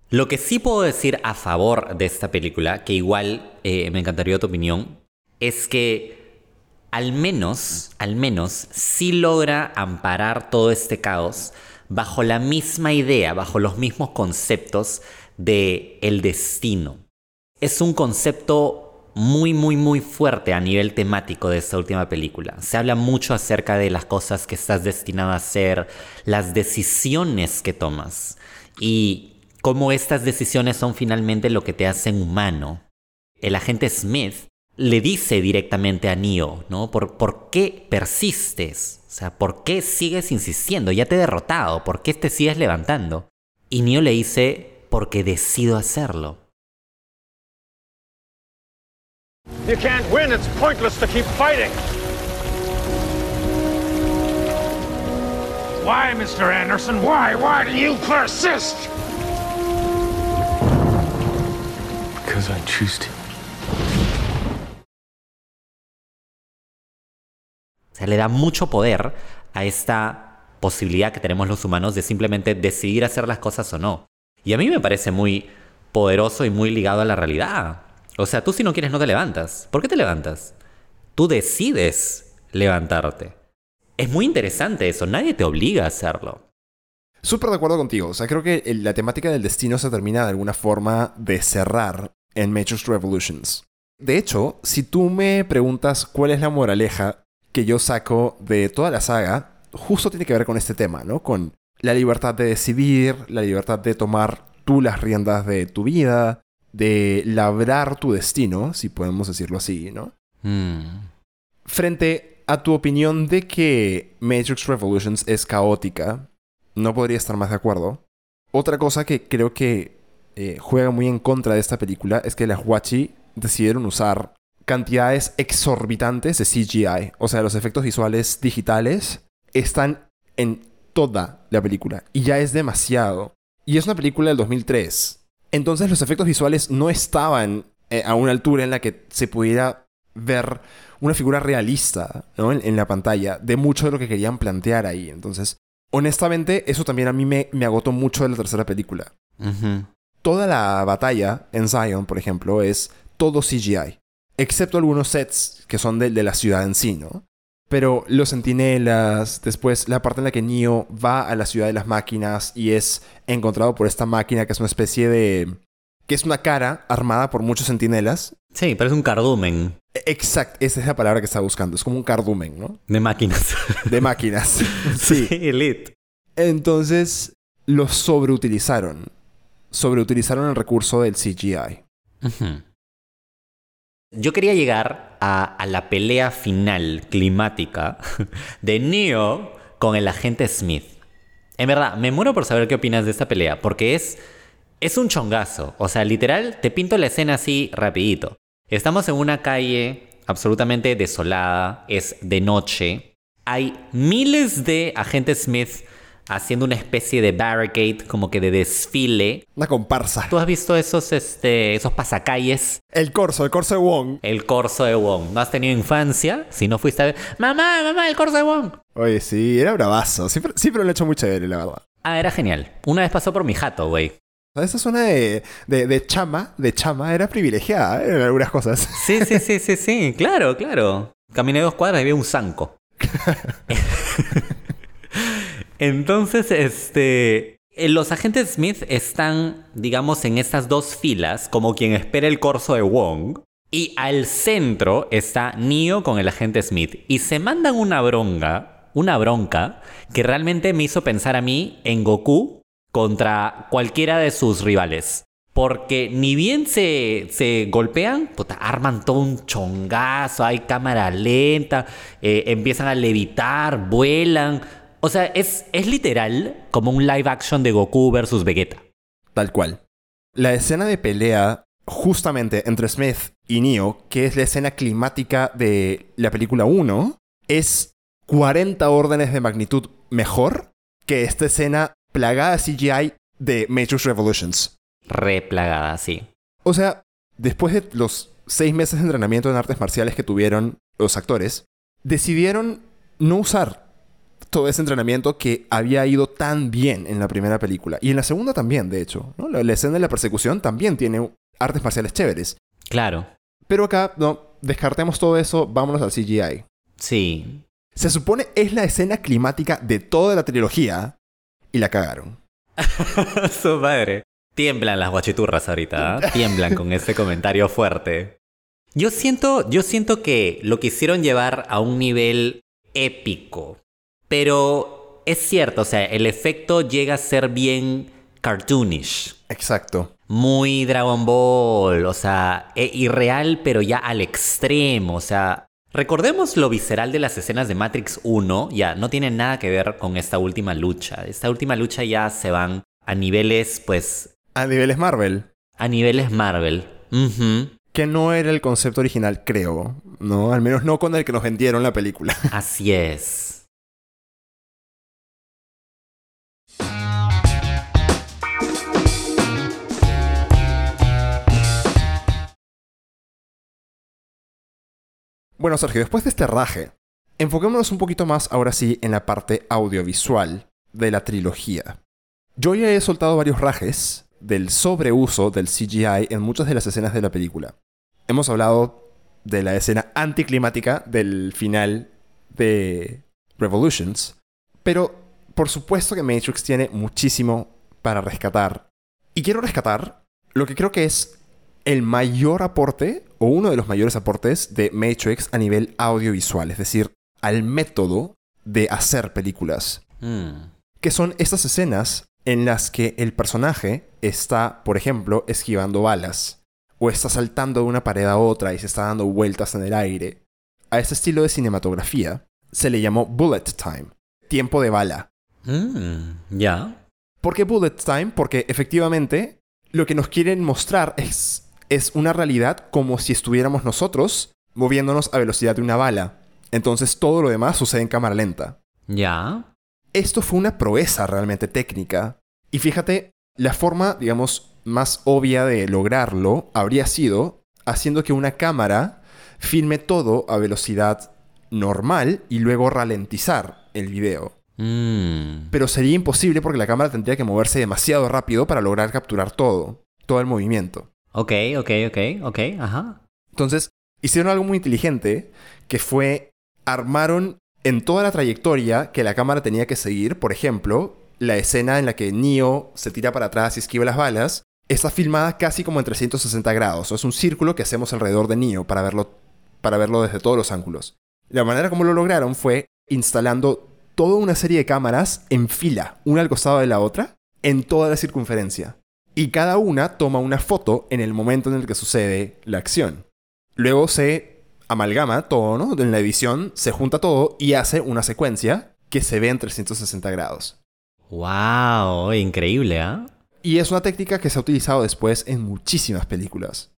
Lo que sí puedo decir a favor de esta película, que igual eh, me encantaría tu opinión, es que al menos, al menos, sí logra amparar todo este caos bajo la misma idea, bajo los mismos conceptos de el destino. Es un concepto muy, muy, muy fuerte a nivel temático de esta última película. Se habla mucho acerca de las cosas que estás destinado a hacer, las decisiones que tomas y cómo estas decisiones son finalmente lo que te hacen humano. El agente Smith le dice directamente a Neo, ¿no? ¿Por, ¿Por qué persistes? O sea, ¿por qué sigues insistiendo? Ya te he derrotado, ¿por qué te sigues levantando? Y Neo le dice, porque decido hacerlo. You can't win. It's pointless to keep fighting. Why, Mr. Anderson? Why? Why do you persist? Because I choose to. O sea, le da mucho poder a esta posibilidad que tenemos los humanos de simplemente decidir hacer las cosas o no. Y a mí me parece muy poderoso y muy ligado a la realidad. O sea, tú si no quieres no te levantas. ¿Por qué te levantas? Tú decides levantarte. Es muy interesante eso, nadie te obliga a hacerlo. Súper de acuerdo contigo. O sea, creo que la temática del destino se termina de alguna forma de cerrar en Matrix Revolutions. De hecho, si tú me preguntas cuál es la moraleja que yo saco de toda la saga, justo tiene que ver con este tema, ¿no? Con la libertad de decidir, la libertad de tomar tú las riendas de tu vida, de labrar tu destino, si podemos decirlo así, ¿no? Mm. Frente a tu opinión de que Matrix Revolutions es caótica, no podría estar más de acuerdo. Otra cosa que creo que eh, juega muy en contra de esta película es que las Huachi decidieron usar cantidades exorbitantes de CGI. O sea, los efectos visuales digitales están en toda la película. Y ya es demasiado. Y es una película del 2003. Entonces los efectos visuales no estaban eh, a una altura en la que se pudiera ver una figura realista ¿no? en, en la pantalla de mucho de lo que querían plantear ahí. Entonces, honestamente, eso también a mí me, me agotó mucho de la tercera película. Toda la batalla en Zion, por ejemplo, es todo CGI. Excepto algunos sets que son de, de la ciudad en sí, ¿no? Pero los sentinelas, después la parte en la que Neo va a la ciudad de las máquinas y es encontrado por esta máquina que es una especie de... que es una cara armada por muchos sentinelas. Sí, pero es un cardumen Exacto, esa es la palabra que estaba buscando. Es como un cardumen, ¿no? de máquinas. De máquinas. sí. elite. Entonces, los sobreutilizaron. Sobreutilizaron el recurso del CGI. Ujú. Yo quería llegar a, la pelea final climática de Neo con el agente Smith. En verdad, me muero por saber qué opinas de esta pelea, porque es, es un chongazo. O sea, literal, te pinto la escena así rapidito. Estamos en una calle absolutamente desolada, es de noche. Hay miles de agentes Smith haciendo una especie de barricade, como que de desfile. Una comparsa. ¿Tú has visto esos, este, esos pasacalles? El corso, el corso de Wong. El corso de Wong. ¿No has tenido infancia? Si no fuiste a ver... ¡Mamá, mamá, el corso de Wong! Oye, sí, era bravazo. Siempre, siempre lo he hecho muy chévere, la verdad. Ah, era genial. Una vez pasó por mi jato, güey. Esa zona de, de, de chama, de chama, era privilegiada ¿eh? en algunas cosas. Sí, sí, sí, sí, sí. Claro, claro. Caminé dos cuadras y vi un zanco. Entonces, este... eh, Los agentes Smith están, digamos, en estas dos filas, como quien espera el corso de Wong. Y al centro está Neo con el agente Smith. Y se mandan una bronca, una bronca, que realmente me hizo pensar a mí en Goku contra cualquiera de sus rivales. Porque ni bien se, se golpean, puta, arman todo un chongazo, hay cámara lenta, eh, empiezan a levitar, vuelan. O sea, es, es literal como un live action de Goku versus Vegeta. Tal cual. La escena de pelea, justamente entre Smith y Neo, que es la escena climática de la película 1, es 40 órdenes de magnitud mejor que esta escena plagada CGI de Matrix Revolutions. Replagada, sí. O sea, después de los seis meses de entrenamiento en artes marciales que tuvieron los actores, decidieron no usar todo ese entrenamiento que había ido tan bien en la primera película. Y en la segunda también, de hecho. ¿no? La, la escena de la persecución también tiene artes marciales chéveres. Claro. Pero acá, no, descartemos todo eso, vámonos al CGI. Sí. Se supone es la escena climática de toda la trilogía y la cagaron. Su madre. Tiemblan las guachiturras ahorita, ¿ah? Tiemblan con ese comentario fuerte. Yo siento, yo siento que lo quisieron llevar a un nivel épico. Pero es cierto, o sea, el efecto llega a ser bien cartoonish. Exacto. Muy Dragon Ball, o sea, e- irreal, pero ya al extremo, o sea. Recordemos lo visceral de las escenas de Matrix 1, ya no tiene nada que ver con esta última lucha. Esta última lucha ya se van a niveles, pues, A niveles Marvel. a niveles Marvel. Que no era el concepto original, creo. No, al menos no con el que nos vendieron la película. Así es. Bueno, Sergio, después de este raje, enfoquémonos un poquito más ahora sí en la parte audiovisual de la trilogía. Yo ya he soltado varios rajes del sobreuso del CGI en muchas de las escenas de la película. Hemos hablado de la escena anticlimática del final de Revolutions, pero por supuesto que Matrix tiene muchísimo para rescatar. Y quiero rescatar lo que creo que es el mayor aporte, o uno de los mayores aportes de Matrix a nivel audiovisual, es decir, al método de hacer películas. Mm. Que son estas escenas en las que el personaje está, por ejemplo, esquivando balas, o está saltando de una pared a otra y se está dando vueltas en el aire. A este estilo de cinematografía se le llamó bullet time, tiempo de bala. Mm, ya. ¿Por qué bullet time? Porque efectivamente lo que nos quieren mostrar es, es una realidad como si estuviéramos nosotros moviéndonos a velocidad de una bala. Entonces todo lo demás sucede en cámara lenta. Ya. Esto fue una proeza realmente técnica. Y fíjate, la forma, digamos, más obvia de lograrlo habría sido haciendo que una cámara filme todo a velocidad normal y luego ralentizar el video. Mm. Pero sería imposible porque la cámara tendría que moverse demasiado rápido para lograr capturar todo, todo el movimiento. Ok, ok, ok, ok, ajá. Entonces, hicieron algo muy inteligente que fue armaron en toda la trayectoria que la cámara tenía que seguir, por ejemplo, la escena en la que Neo se tira para atrás y esquiva las balas, está filmada casi como en 360 grados. Es un círculo que hacemos alrededor de Neo para verlo, para verlo desde todos los ángulos. La manera como lo lograron fue instalando toda una serie de cámaras en fila, una al costado de la otra, en toda la circunferencia. Y cada una toma una foto en el momento en el que sucede la acción. Luego se amalgama todo, ¿no? En la edición se junta todo y hace una secuencia que se ve en 360 grados. Wow, increíble, ¿ah? Y es una técnica que se ha utilizado después en muchísimas películas.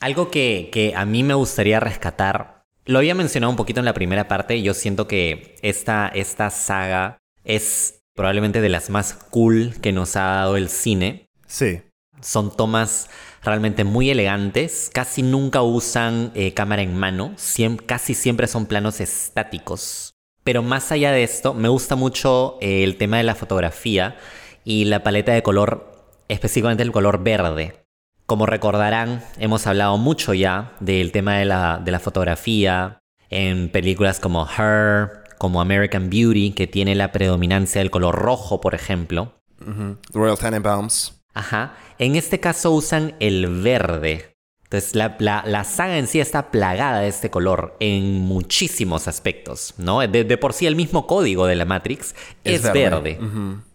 Algo que, que a mí me gustaría rescatar, lo había mencionado un poquito en la primera parte, yo siento que esta, esta saga es probablemente de las más cool que nos ha dado el cine. Sí. Son tomas realmente muy elegantes, casi nunca usan eh, cámara en mano, siem- casi siempre son planos estáticos. Pero más allá de esto, me gusta mucho eh, el tema de la fotografía y la paleta de color, específicamente el color verde. Como recordarán, hemos hablado mucho ya del tema de la, de la fotografía en películas como Her, como American Beauty, que tiene la predominancia del color rojo, por ejemplo. Ujú. Royal Tenenbaums. Ajá. En este caso usan el verde. Entonces la, la- la saga en sí está plagada de este color en muchísimos aspectos, ¿no? De, de por sí el mismo código de la Matrix es, Es verde.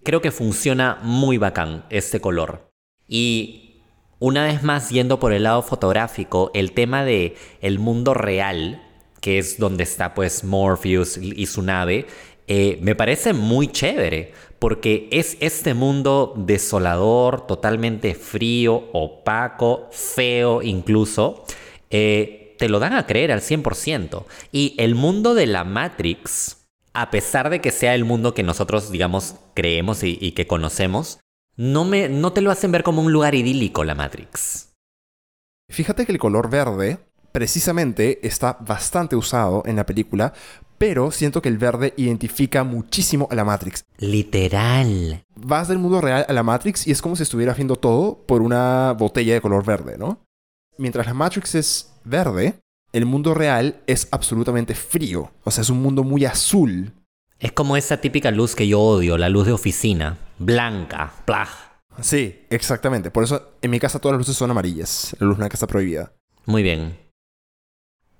Creo que funciona muy bacán este color. Y una vez más yendo por el lado fotográfico, el tema de el mundo real, que es donde está pues Morpheus y su nave, eh, me parece muy chévere, porque es este mundo desolador, totalmente frío, opaco, feo incluso, eh, te lo dan a creer al 100%. Y el mundo de la Matrix, a pesar de que sea el mundo que nosotros, digamos, creemos y, y que conocemos, no, me, no te lo hacen ver como un lugar idílico la Matrix. Fíjate que el color verde precisamente está bastante usado en la película, pero siento que el verde identifica muchísimo a la Matrix. Literal. Vas del mundo real a la Matrix y es como si estuviera haciendo todo por una botella de color verde, ¿no? Mientras la Matrix es verde, el mundo real es absolutamente frío. O sea, es un mundo muy azul. Es como esa típica luz que yo odio, la luz de oficina. Blanca, plaj. Sí, exactamente. Por eso en mi casa todas las luces son amarillas. La luz blanca está prohibida. Muy bien.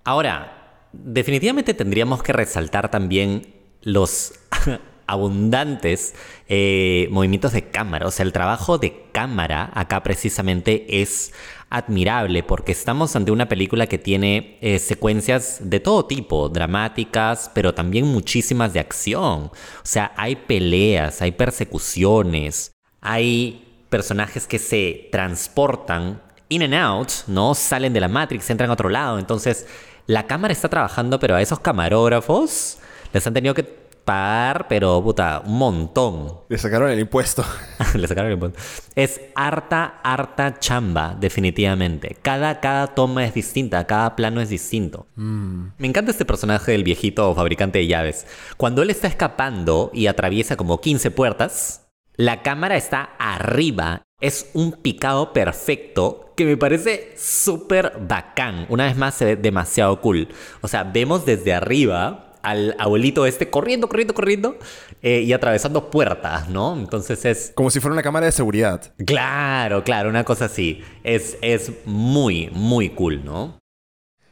Ahora, definitivamente tendríamos que resaltar también los abundantes eh, movimientos de cámara. O sea, el trabajo de cámara acá precisamente es admirable porque estamos ante una película que tiene eh, secuencias de todo tipo, dramáticas, pero también muchísimas de acción. O sea, hay peleas, hay persecuciones, hay personajes que se transportan in and out, ¿no? Salen de la Matrix, entran a otro lado. Entonces, la cámara está trabajando, pero a esos camarógrafos les han tenido que pagar, pero puta, un montón. Le sacaron el impuesto. Le sacaron el impuesto. Es harta, harta chamba, definitivamente. Cada, cada toma es distinta, cada plano es distinto. Me encanta este personaje del viejito fabricante de llaves. Cuando él está escapando y atraviesa como 15 puertas, la cámara está arriba. Es un picado perfecto que me parece súper bacán. Una vez más se ve demasiado cool. O sea, vemos desde arriba al abuelito este corriendo, corriendo, corriendo eh, y atravesando puertas, ¿no? Entonces es... Como si fuera una cámara de seguridad. Claro, claro, una cosa así. Es, es muy, muy cool, ¿no?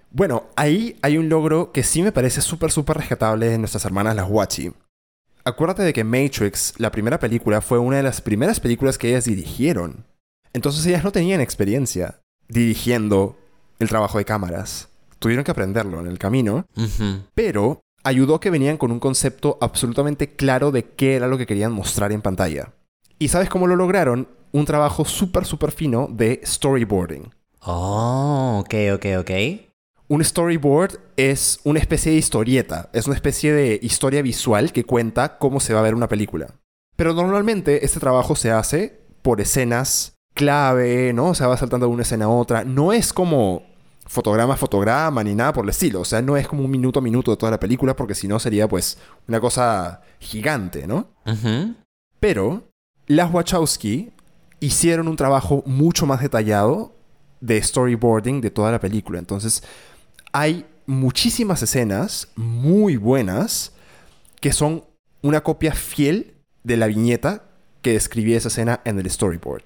Bueno, ahí hay un logro que sí me parece súper, súper rescatable de nuestras hermanas las Wachi. Acuérdate de que Matrix, la primera película, fue una de las primeras películas que ellas dirigieron. Entonces ellas no tenían experiencia dirigiendo el trabajo de cámaras. Tuvieron que aprenderlo en el camino, pero ayudó que venían con un concepto absolutamente claro de qué era lo que querían mostrar en pantalla. ¿Y sabes cómo lo lograron? Un trabajo súper, súper fino de storyboarding. Oh, ok, ok, ok. Un storyboard es una especie de historieta, es una especie de historia visual que cuenta cómo se va a ver una película. Pero normalmente este trabajo se hace por escenas clave, ¿no? O sea, va saltando de una escena a otra. No es como fotograma a fotograma ni nada por el estilo. O sea, no es como un minuto a minuto de toda la película porque si no sería pues una cosa gigante, ¿no? Pero las Wachowski hicieron un trabajo mucho más detallado de storyboarding de toda la película. Entonces, hay muchísimas escenas muy buenas que son una copia fiel de la viñeta que describía esa escena en el storyboard.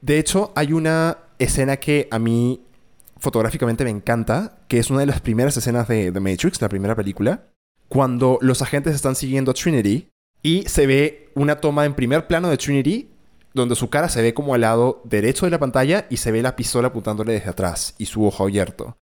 De hecho, hay una escena que a mí fotográficamente me encanta, que es una de las primeras escenas de The Matrix, la primera película, cuando los agentes están siguiendo a Trinity y se ve una toma en primer plano de Trinity donde su cara se ve como al lado derecho de la pantalla y se ve la pistola apuntándole desde atrás y su ojo abierto.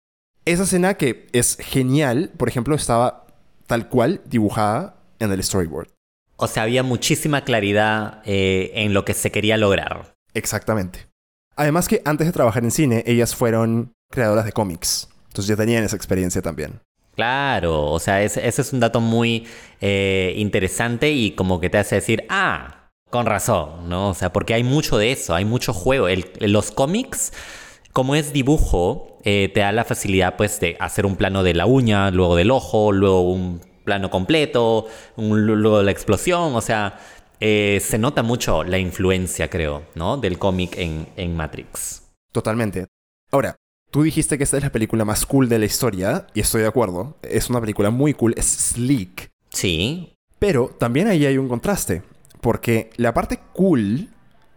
Esa escena que es genial, por ejemplo, estaba tal cual dibujada en el storyboard. O sea, había muchísima claridad eh, en lo que se quería lograr. Exactamente. Además que antes de trabajar en cine, ellas fueron creadoras de cómics. Entonces ya tenían esa experiencia también. Claro, o sea, ese, es un dato muy eh, interesante y como que te hace decir, ah, con razón, ¿no? O sea, porque hay mucho de eso, hay mucho juego. los cómics, como es dibujo, eh, te da la facilidad pues de hacer un plano de la uña, luego del ojo, luego un plano completo, luego la explosión, o sea, eh, se nota mucho la influencia, creo, ¿no? Del cómic en, en Matrix. Totalmente. Ahora, Tú dijiste que esta es la película más cool de la historia, y estoy de acuerdo. Es una película muy cool, es sleek. Sí. Pero también ahí hay un contraste, porque la parte cool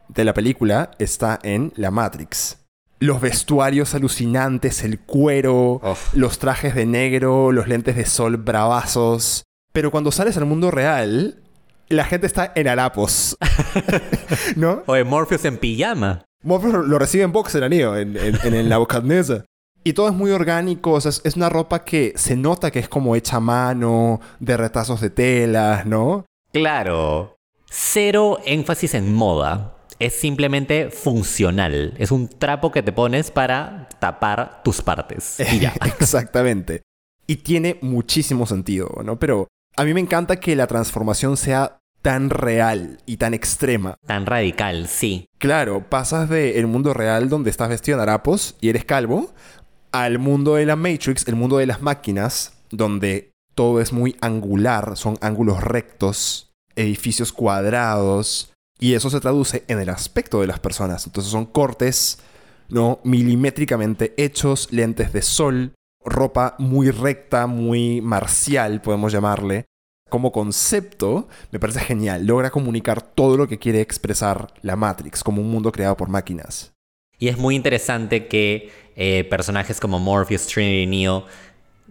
de la película está en la Matrix. Los vestuarios alucinantes, el cuero, los trajes de negro, los lentes de sol bravazos. Pero cuando sales al mundo real, la gente está en harapos. ¿No? O en Morpheus en pijama. Morpheus lo recibe en boxer, anillo, en, en, en la bocadnesa. Y todo es muy orgánico, o sea, es, una ropa que se nota que es como hecha a mano, de retazos de telas, ¿no? Claro. Cero énfasis en moda. Es simplemente funcional. Es un trapo que te pones para tapar tus partes. Y ya. Exactamente. Y tiene muchísimo sentido, ¿no? Pero a mí me encanta que la transformación sea tan real y tan extrema. Tan radical, sí. Claro, pasas del mundo real donde estás vestido en harapos y eres calvo, al mundo de la Matrix, el mundo de las máquinas, donde todo es muy angular, son ángulos rectos, edificios cuadrados, y eso se traduce en el aspecto de las personas. Entonces son cortes, ¿no? Milimétricamente hechos, lentes de sol, ropa muy recta, muy marcial, podemos llamarle, como concepto me parece genial. Logra comunicar todo lo que quiere expresar la Matrix como un mundo creado por máquinas. Y es muy interesante que eh, personajes como Morpheus, Trinity y Neo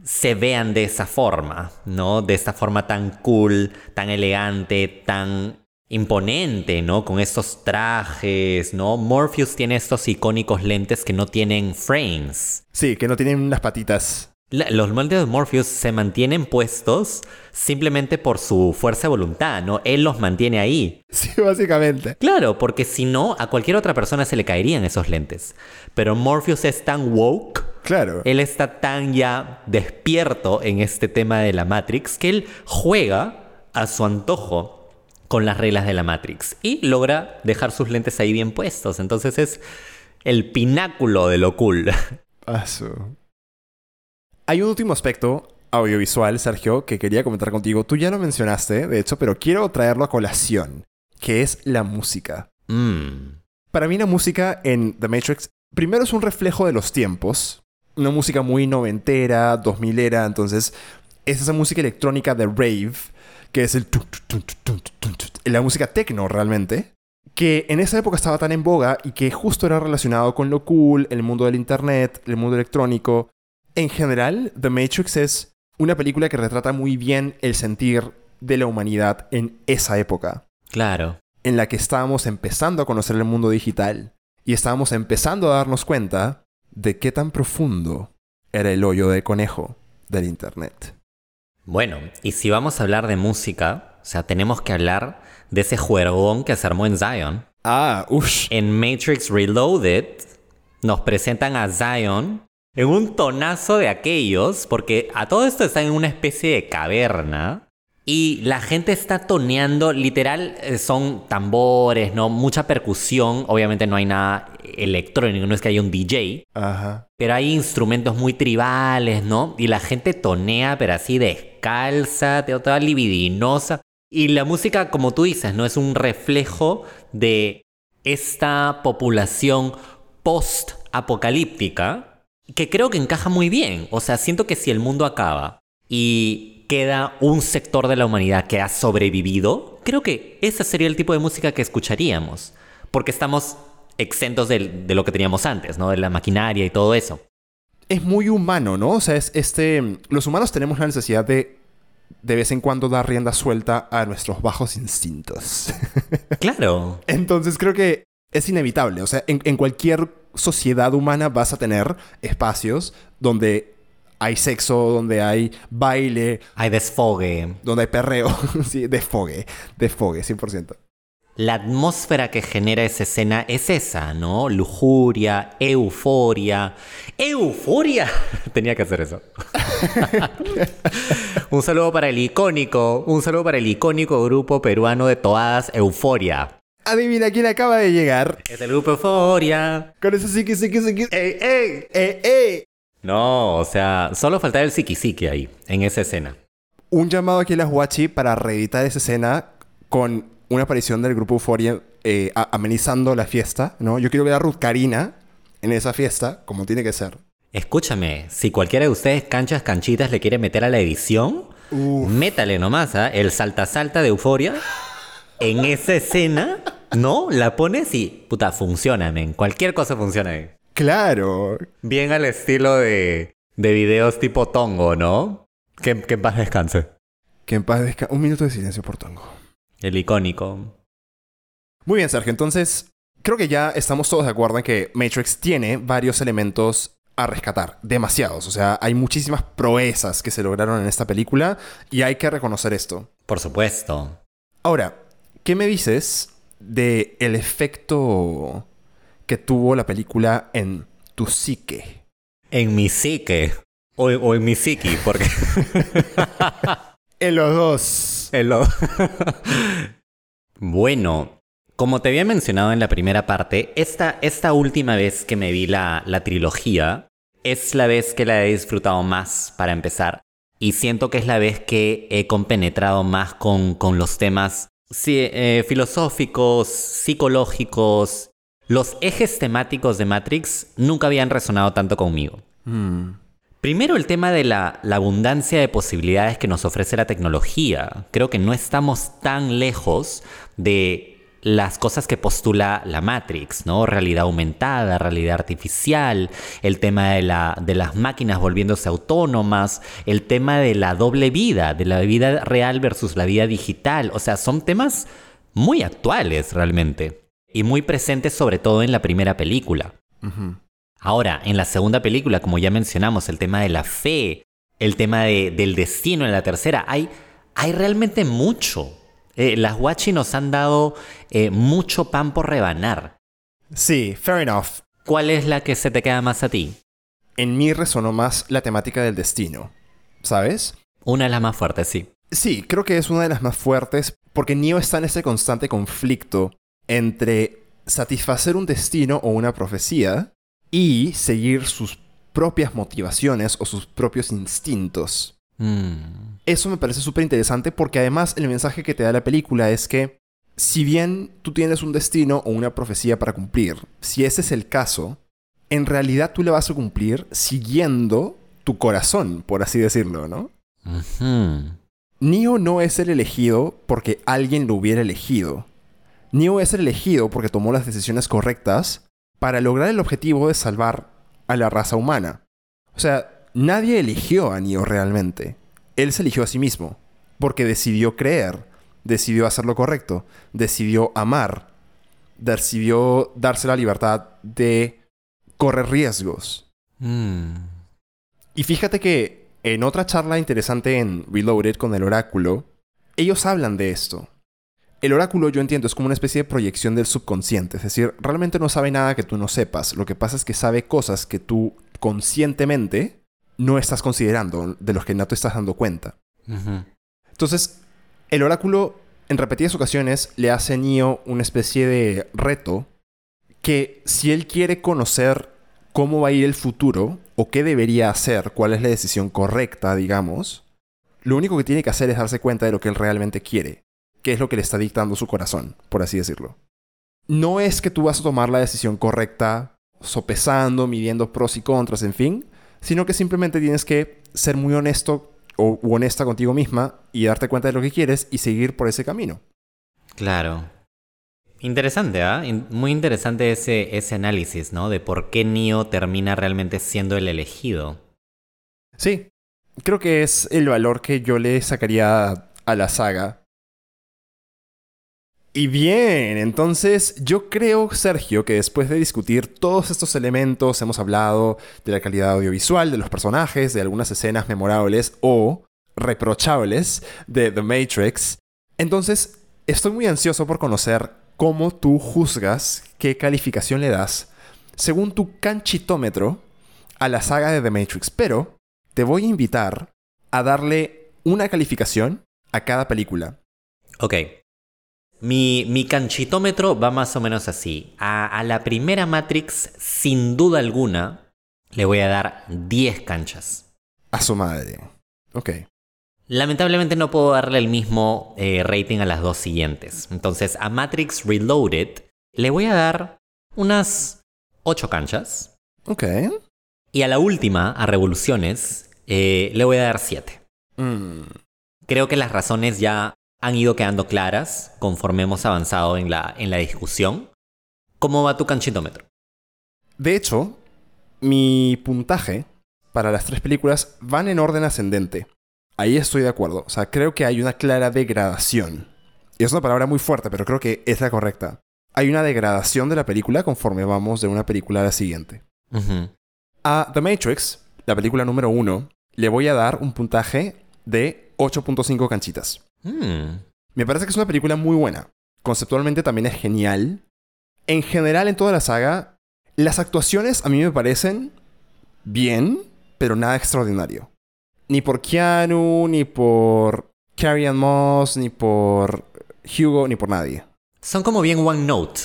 se vean de esa forma, ¿no? De esta forma tan cool, tan elegante, tan imponente, ¿no? Con estos trajes, ¿no? Morpheus tiene estos icónicos lentes que no tienen frames. Sí, que no tienen unas patitas los moldes de Morpheus se mantienen puestos simplemente por su fuerza de voluntad, ¿no? Él los mantiene ahí. Sí, básicamente. Claro, porque si no, a cualquier otra persona se le caerían esos lentes. Pero Morpheus es tan woke. Claro. Él está tan ya despierto en este tema de la Matrix que él juega a su antojo con las reglas de la Matrix y logra dejar sus lentes ahí bien puestos. Entonces es el pináculo de lo cool. Paso. Hay un último aspecto audiovisual, Sergio, que quería comentar contigo. Tú ya lo mencionaste, de hecho, pero quiero traerlo a colación, que es la música. Mm. Para mí la música en The Matrix, primero es un reflejo de los tiempos. Una música muy noventera, dos milera, entonces es esa música electrónica de rave, que es el... tum, tum, tum, la música techno realmente, que en esa época estaba tan en boga y que justo era relacionado con lo cool, el mundo del internet, el mundo electrónico. En general, The Matrix es una película que retrata muy bien el sentir de la humanidad en esa época, Claro. en la que estábamos empezando a conocer el mundo digital y estábamos empezando a darnos cuenta de qué tan profundo era el hoyo de conejo del internet. Bueno, y si vamos a hablar de música, o sea, tenemos que hablar de ese juergón que se armó en Zion. Ah, uff. En Matrix Reloaded nos presentan a Zion en un tonazo de aquellos, porque a todo esto está en una especie de caverna. Y la gente está toneando, literal, eh, son tambores, ¿no? Mucha percusión. Obviamente no hay nada electrónico, no es que haya un DJ. Ajá. Pero hay instrumentos muy tribales, ¿no? Y la gente tonea, pero así descalza, toda libidinosa. Y la música, como tú dices, ¿no? Es un reflejo de esta población post-apocalíptica que creo que encaja muy bien. O sea, siento que si el mundo acaba y queda un sector de la humanidad que ha sobrevivido, creo que ese sería el tipo de música que escucharíamos. Porque estamos exentos de, lo que teníamos antes, ¿no? De la maquinaria y todo eso. es muy humano, ¿no? O sea, es este. Los humanos tenemos la necesidad de de vez en cuando dar rienda suelta a nuestros bajos instintos. Claro. Entonces creo que es inevitable. O sea, en, en cualquier sociedad humana vas a tener espacios donde hay sexo, donde hay baile, Hay desfogue. donde hay perreo. sí, desfogue. Desfogue, 100%. La atmósfera que genera esa escena es esa, ¿no? Lujuria, euforia. ¡Euforia! Tenía que hacer eso. un saludo para el icónico, un saludo para el icónico grupo peruano de toadas Euforia. Adivina quién acaba de llegar. Es el grupo Euforia. Con ese sí que sí que sí que. ¡Ey, ey! ¡Eh, eh! No, o sea, solo faltaba el psiqui ahí, en esa escena. Un llamado aquí a las Guachi para reeditar esa escena con una aparición del grupo Euphoria eh, amenizando la fiesta, ¿no? Yo quiero ver a Ruth Karina en esa fiesta, como tiene que ser. Escúchame, si cualquiera de ustedes canchas canchitas le quiere meter a la edición, métale nomás, ¿ah? El salta salta de euforia. En esa escena, ¿no? La pones y, puta, funciona, men. Cualquier cosa funciona ahí. Claro. Bien al estilo de, de videos tipo Tongo, ¿no? Que, que en paz descanse. Que en paz descanse. Un minuto de silencio por Tongo. El icónico. Muy bien, Sergio. Entonces, creo que ya estamos todos de acuerdo en que Matrix tiene varios elementos a rescatar. Demasiados. O sea, hay muchísimas proezas que se lograron en esta película y hay que reconocer esto. Por supuesto. Ahora, ¿qué me dices de el efecto que tuvo la película en tu psique? En mi psique. O, o en mi psiqui, porque... En los dos. En lo- bueno, como te había mencionado en la primera parte, esta, esta última vez que me vi la, la trilogía es la vez que la he disfrutado más para empezar. Y siento que es la vez que he compenetrado más con, con los temas eh, filosóficos, psicológicos. Los ejes temáticos de Matrix nunca habían resonado tanto conmigo. Primero el tema de la, abundancia de posibilidades que nos ofrece la tecnología. Creo que no estamos tan lejos de las cosas que postula la Matrix, ¿no? Realidad aumentada, realidad artificial, el tema de, la, de las máquinas volviéndose autónomas, el tema de la doble vida, de la vida real versus la vida digital. O sea, son temas muy actuales realmente y muy presentes sobre todo en la primera película. Ahora, en la segunda película, como ya mencionamos, el tema de la fe, el tema de- del destino en la tercera, hay, hay realmente mucho. Eh, las Guachi nos han dado eh, mucho pan por rebanar. Sí, fair enough. ¿Cuál es la que se te queda más a ti? En mí resonó más la temática del destino. ¿Sabes? Una de las más fuertes, sí. Sí, creo que es una de las más fuertes porque Neo está en ese constante conflicto entre satisfacer un destino o una profecía y seguir sus propias motivaciones o sus propios instintos. Mm, Eso me parece súper interesante porque además el mensaje que te da la película es que si bien tú tienes un destino o una profecía para cumplir, si ese es el caso, en realidad tú le vas a cumplir siguiendo tu corazón, por así decirlo, ¿no? Neo no es el elegido porque alguien lo hubiera elegido. Neo es el elegido porque tomó las decisiones correctas para lograr el objetivo de salvar a la raza humana. O sea, nadie eligió a Neo realmente. Él se eligió a sí mismo porque decidió creer, decidió hacer lo correcto, decidió amar, decidió darse la libertad de correr riesgos. Y fíjate que en otra charla interesante en Reloaded con el oráculo, ellos hablan de esto. El oráculo, yo entiendo, es como una especie de proyección del subconsciente, es decir, realmente no sabe nada que tú no sepas, lo que pasa es que sabe cosas que tú conscientemente no estás considerando, de los que no te estás dando cuenta. Entonces, el oráculo en repetidas ocasiones le hace a Neo una especie de reto que si él quiere conocer cómo va a ir el futuro o qué debería hacer, cuál es la decisión correcta, digamos, lo único que tiene que hacer es darse cuenta de lo que él realmente quiere, qué es lo que le está dictando su corazón, por así decirlo. No es que tú vas a tomar la decisión correcta sopesando, midiendo pros y contras, en fin, sino que simplemente tienes que ser muy honesto o honesta contigo misma y darte cuenta de lo que quieres y seguir por ese camino. Claro. Interesante, ¿ah? Muy interesante ese, ese análisis, ¿no? De por qué Neo termina realmente siendo el elegido. Sí, creo que es el valor que yo le sacaría a la saga. Y bien, entonces yo creo, Sergio, que después de discutir todos estos elementos, hemos hablado de la calidad audiovisual, de los personajes, de algunas escenas memorables o reprochables de The Matrix, entonces estoy muy ansioso por conocer cómo tú juzgas qué calificación le das según tu canchitómetro a la saga de The Matrix. Pero te voy a invitar a darle una calificación a cada película. Ok. Mi, mi canchitómetro va más o menos así. A, a la primera Matrix, sin duda alguna, le voy a dar 10 canchas. A su madre. Ok. Lamentablemente no puedo darle el mismo eh, rating a las dos siguientes. Entonces a Matrix Reloaded le voy a dar unas 8 canchas. Ok. Y a la última, a Revoluciones, eh, le voy a dar 7. Mm. Creo que las razones ya han ido quedando claras conforme hemos avanzado en la, en la discusión. ¿Cómo va tu canchitómetro? De hecho, mi puntaje para las tres películas van en orden ascendente. Ahí estoy de acuerdo. O sea, creo que hay una clara degradación. Y es una palabra muy fuerte, pero creo que es la correcta. Hay una degradación de la película conforme vamos de una película a la siguiente. A The Matrix, la película número uno, le voy a dar un puntaje de 8.5 canchitas. Mm. Me parece que es una película muy buena. Conceptualmente también es genial. En general, en toda la saga, las actuaciones a mí me parecen bien, pero nada extraordinario. Ni por Keanu, ni por Carrie Ann Moss, ni por Hugo, ni por nadie. Son como bien One Note.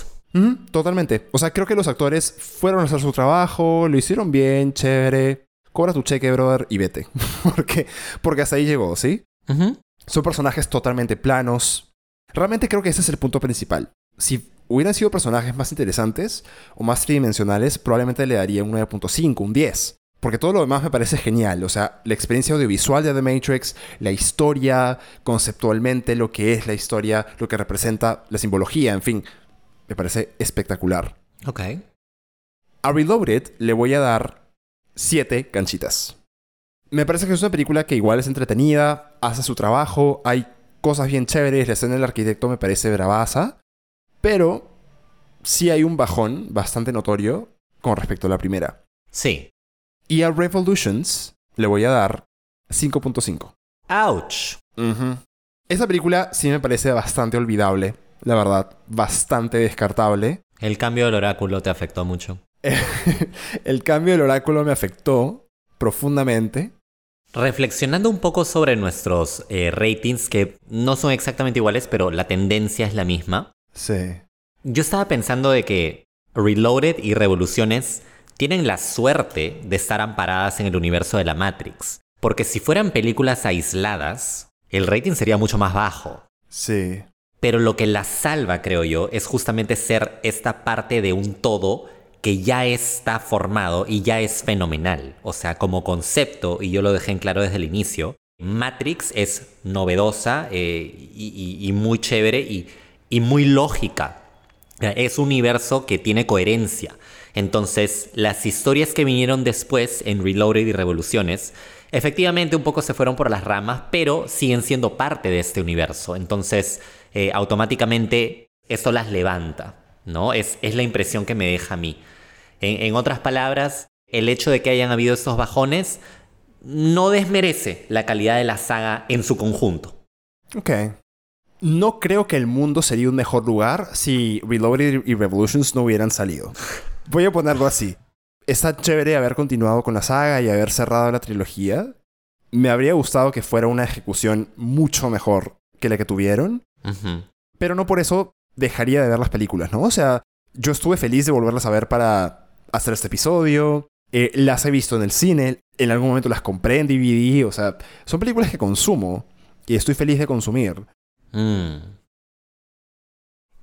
Totalmente. O sea, creo que los actores fueron a hacer su trabajo, lo hicieron bien, chévere. Cobra tu cheque, brother, y vete. porque, porque hasta ahí llegó, ¿sí? Son personajes totalmente planos. Realmente creo que ese es el punto principal. Si hubieran sido personajes más interesantes o más tridimensionales, probablemente le daría un 9.5, un 10. Porque todo lo demás me parece genial. O sea, la experiencia audiovisual de The Matrix, la historia, conceptualmente lo que es la historia, lo que representa la simbología, en fin. Me parece espectacular. Ok. A Reloaded le voy a dar 7 canchitas. Me parece que es una película que igual es entretenida, hace su trabajo, hay cosas bien chéveres, la escena del arquitecto me parece bravaza, pero sí hay un bajón bastante notorio con respecto a la primera. Sí. Y a Revolutions le voy a dar 5.5. Ouch. Ujú. Esa película sí me parece bastante olvidable, la verdad, bastante descartable. El cambio del oráculo te afectó mucho. El cambio del oráculo me afectó profundamente. Reflexionando un poco sobre nuestros eh, ratings, que no son exactamente iguales, pero la tendencia es la misma. Sí. Yo estaba pensando de que Reloaded y Revoluciones tienen la suerte de estar amparadas en el universo de la Matrix. Porque si fueran películas aisladas, el rating sería mucho más bajo. Sí. Pero lo que la salva, creo yo, es justamente ser esta parte de un todo que ya está formado y ya es fenomenal. O sea, como concepto, y yo lo dejé en claro desde el inicio, Matrix es novedosa eh, y, muy chévere y, muy lógica. Es un universo que tiene coherencia. Entonces, las historias que vinieron después en Reloaded y Revoluciones, efectivamente un poco se fueron por las ramas, pero siguen siendo parte de este universo. Entonces, eh, automáticamente esto las levanta, ¿no? Es, es la impresión que me deja a mí. En, en otras palabras, el hecho de que hayan habido estos bajones no desmerece la calidad de la saga en su conjunto. Ok. No creo que el mundo sería un mejor lugar si Reloaded y Revolutions no hubieran salido. Voy a ponerlo así. Está chévere haber continuado con la saga y haber cerrado la trilogía. Me habría gustado que fuera una ejecución mucho mejor que la que tuvieron, pero no por eso dejaría de ver las películas, ¿no? O sea, yo estuve feliz de volverlas a ver para hacer este episodio. Eh, las he visto en el cine, en algún momento las compré en DVD, o sea, son películas que consumo y estoy feliz de consumir. Mm.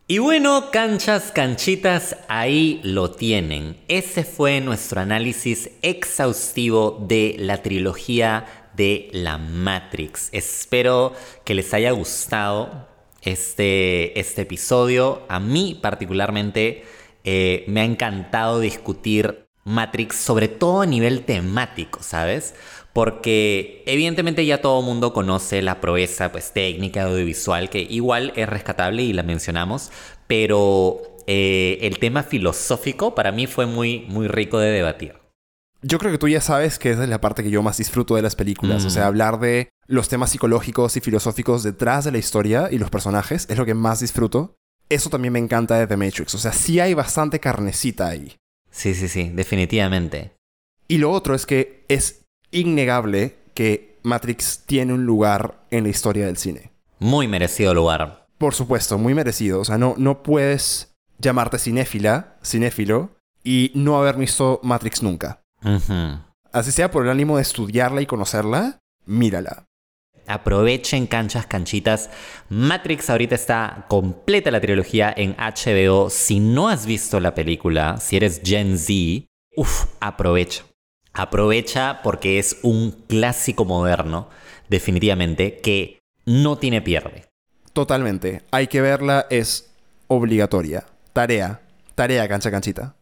Y bueno, canchas, canchitas, ahí lo tienen. Ese fue nuestro análisis exhaustivo de la trilogía de la Matrix. Espero que les haya gustado este, este episodio. A mí particularmente eh, me ha encantado discutir Matrix, sobre todo a nivel temático, ¿sabes? Porque evidentemente ya todo el mundo conoce la proeza pues, técnica audiovisual, que igual es rescatable y la mencionamos, pero eh, el tema filosófico para mí fue muy, muy rico de debatir. Yo creo que tú ya sabes que esa es la parte que yo más disfruto de las películas. Mm. O sea, hablar de los temas psicológicos y filosóficos detrás de la historia y los personajes es lo que más disfruto. Eso también me encanta de The Matrix. O sea, sí hay bastante carnecita ahí. Sí, sí, sí, definitivamente. Y lo otro es que es innegable que Matrix tiene un lugar en la historia del cine. Muy merecido lugar. Por supuesto, muy merecido. O sea, no, no puedes llamarte cinéfila, cinéfilo, y no haber visto Matrix nunca. Así sea por el ánimo de estudiarla y conocerla, mírala. Aprovechen canchas, canchitas. Matrix ahorita está completa la trilogía en HBO. Si no has visto la película, si eres Gen Z, uff, aprovecha. Aprovecha porque es un clásico moderno, definitivamente, que no tiene pierde. Totalmente. Hay que verla, es obligatoria. Tarea. Tarea, cancha, canchita.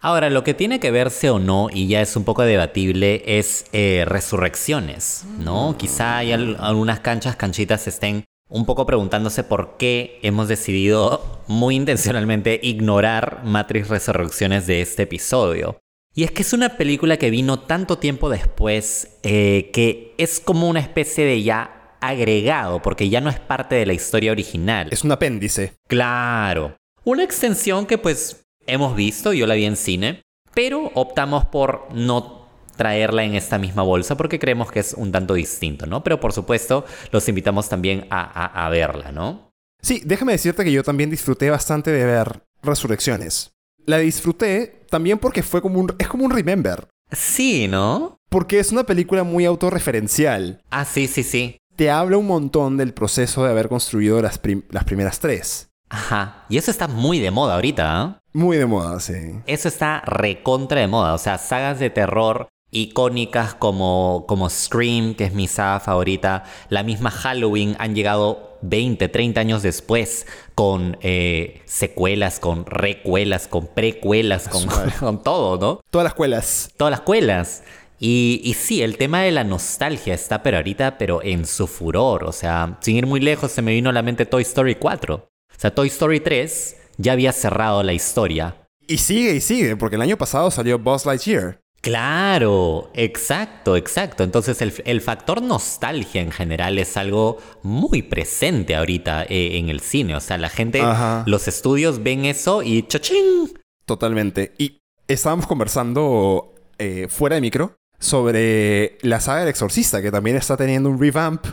Ahora, lo que tiene que verse o no, y ya es un poco debatible, es eh, resurrecciones, ¿no? Quizá hay al- algunas canchas, canchitas estén un poco preguntándose por qué hemos decidido muy intencionalmente ignorar Matrix Resurrecciones de este episodio. Y es que es una película que vino tanto tiempo después eh, que es como una especie de ya agregado, porque ya no es parte de la historia original. Es un apéndice. Claro. Una extensión que pues hemos visto, yo la vi en cine, pero optamos por no traerla en esta misma bolsa porque creemos que es un tanto distinto, ¿no? Pero por supuesto, los invitamos también a, a- a verla, ¿no? Sí, déjame decirte que yo también disfruté bastante de ver Resurrecciones. La disfruté también porque fue como un... Es como un remember. Sí, ¿no? Porque es una película muy autorreferencial. Ah, sí, sí, sí. Te habla un montón del proceso de haber construido las, prim- las primeras tres. Ajá. Y eso está muy de moda ahorita, ¿ah? Muy de moda, sí. Eso está recontra de moda. O sea, sagas de terror icónicas como, como Scream, que es mi saga favorita, la misma Halloween han llegado 20, 30 años después con eh, secuelas, con recuelas, con precuelas, con, con todo, ¿no? Todas las escuelas. Todas las cuelas. Y, y sí, el tema de la nostalgia está pero ahorita, pero en su furor. O sea, sin ir muy lejos, se me vino a la mente Toy Story 4. O sea, Toy Story 3 ya había cerrado la historia. Y sigue y sigue, porque el año pasado salió Buzz Lightyear. Claro, exacto, exacto. Entonces el, el factor nostalgia en general es algo muy presente ahorita eh, en el cine. O sea, la gente, Ajá. los estudios ven eso y ¡chachín! Totalmente. Y estábamos conversando eh, fuera de micro sobre la saga del exorcista, que también está teniendo un revamp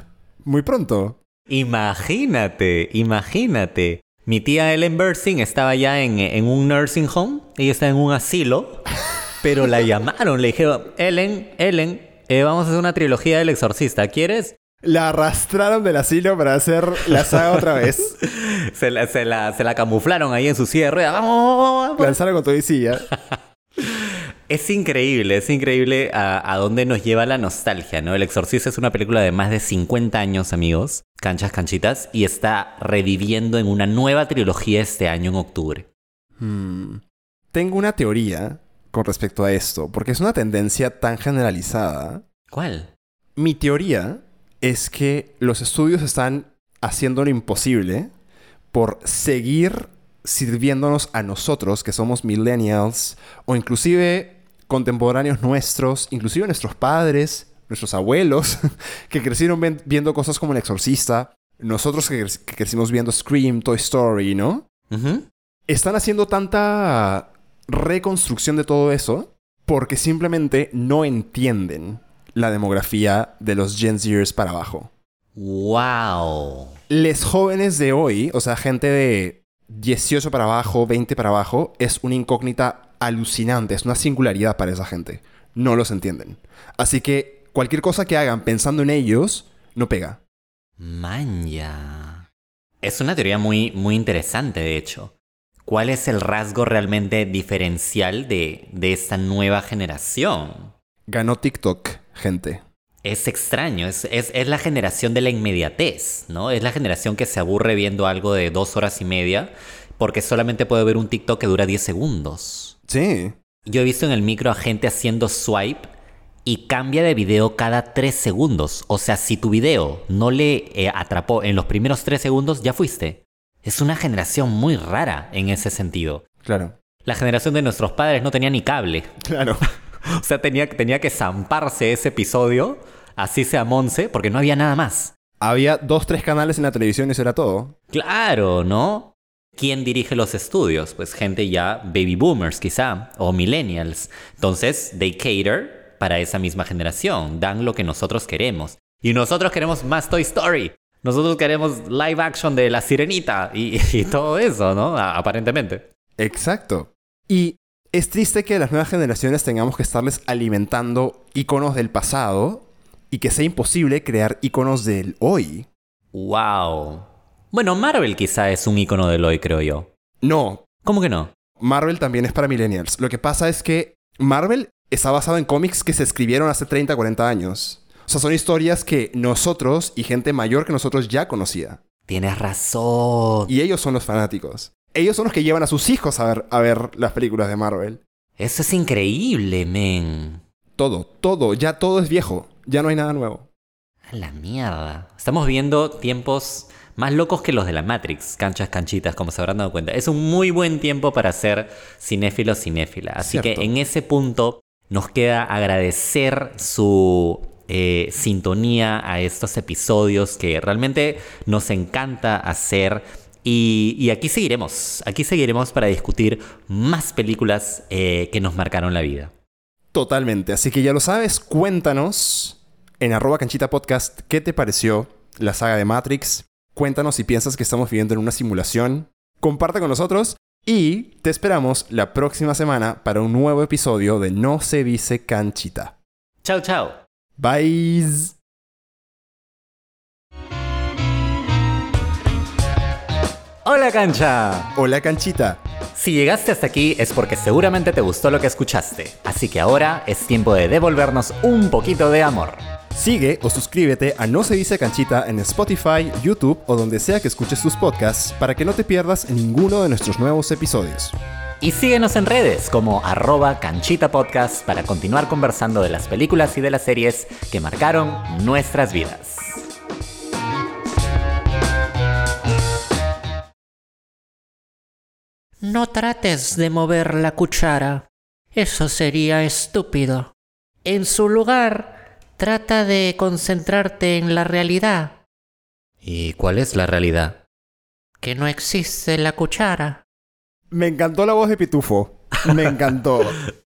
muy pronto. Imagínate, imagínate. Mi tía Ellen Burstyn estaba ya en, en un nursing home, ella está en un asilo, pero la llamaron, le dijeron, Ellen, Ellen, eh, vamos a hacer una trilogía del exorcista, ¿quieres? La arrastraron del asilo para hacer la saga otra vez. Se la, se la- se la camuflaron ahí en su silla de ruedas. ¡Vamos, vamos, vamos! Lanzaron con todo y silla. Es increíble, es increíble a, a, dónde nos lleva la nostalgia, ¿no? El Exorcista es una película de más de 50 años, amigos, canchas, canchitas, y está reviviendo en una nueva trilogía este año en octubre. Hmm. Tengo una teoría con respecto a esto, porque es una tendencia tan generalizada. ¿Cuál? Mi teoría es que los estudios están haciendo lo imposible por seguir sirviéndonos a nosotros, que somos millennials, o inclusive contemporáneos nuestros, inclusive nuestros padres, nuestros abuelos, que crecieron viendo cosas como El Exorcista, nosotros que, crecimos viendo Scream, Toy Story, ¿no? Están haciendo tanta reconstrucción de todo eso porque simplemente no entienden la demografía de los Gen Zers para abajo. ¡Wow! Les jóvenes de hoy, o sea, gente de 18 para abajo, 20 para abajo, es una incógnita alucinante, es una singularidad para esa gente. No los entienden. Así que cualquier cosa que hagan pensando en ellos, no pega. Manja. Es una teoría muy, muy interesante, de hecho. ¿Cuál es el rasgo realmente diferencial de, de esta nueva generación? Ganó TikTok, gente. Es extraño, es, es, es, la generación de la inmediatez, ¿no? Es la generación que se aburre viendo algo de dos horas y media porque solamente puede ver un TikTok que dura 10 segundos. Sí. Yo he visto en el micro a gente haciendo swipe y cambia de video cada 3 segundos. O sea, si tu video no le eh, atrapó en los primeros 3 segundos, ya fuiste. Es una generación muy rara en ese sentido. Claro. La generación de nuestros padres no tenía ni cable. Claro. o sea, tenía, tenía que zamparse ese episodio, así sea Monse, porque no había nada más. Había dos, tres canales en la televisión y eso era todo. Claro, ¿no? ¿Quién dirige los estudios? Pues gente ya baby boomers quizá, o millennials. Entonces, they cater para esa misma generación, dan lo que nosotros queremos. Y nosotros queremos más Toy Story. Nosotros queremos live action de La Sirenita y, y todo eso, ¿no? Aparentemente. Exacto. Y es triste que las nuevas generaciones tengamos que estarles alimentando iconos del pasado y que sea imposible crear iconos del hoy. ¡Wow! Bueno, Marvel quizá es un icono del hoy, creo yo. No. ¿Cómo que no? Marvel también es para millennials. Lo que pasa es que Marvel está basado en cómics que se escribieron hace 30, 40 años. O sea, son historias que nosotros y gente mayor que nosotros ya conocía. Tienes razón. Y ellos son los fanáticos. Ellos son los que llevan a sus hijos a ver, a ver las películas de Marvel. Eso es increíble, men. Todo, todo, ya todo es viejo. Ya no hay nada nuevo. A la mierda. Estamos viendo tiempos más locos que los de la Matrix, canchas, canchitas, como se habrán dado cuenta. Es un muy buen tiempo para ser cinéfilo, cinéfila. Así que en ese punto nos queda agradecer su eh, sintonía a estos episodios que realmente nos encanta hacer. Y, aquí seguiremos, aquí seguiremos para discutir más películas eh, que nos marcaron la vida. Totalmente, así que ya lo sabes, cuéntanos en arroba canchita podcast qué te pareció la saga de Matrix. Cuéntanos si piensas que estamos viviendo en una simulación. Comparte con nosotros y te esperamos la próxima semana para un nuevo episodio de No se dice canchita. Chao, chao. Bye. Hola cancha. Hola canchita. Si llegaste hasta aquí es porque seguramente te gustó lo que escuchaste, así que ahora es tiempo de devolvernos un poquito de amor. Sigue o suscríbete a No se dice canchita en Spotify, YouTube o donde sea que escuches tus podcasts para que no te pierdas ninguno de nuestros nuevos episodios. Y síguenos en redes como arroba canchita podcast para continuar conversando de las películas y de las series que marcaron nuestras vidas. No trates de mover la cuchara. Eso sería estúpido. En su lugar, trata de concentrarte en la realidad. ¿Y cuál es la realidad? Que no existe la cuchara. Me encantó la voz de Pitufo. Me encantó.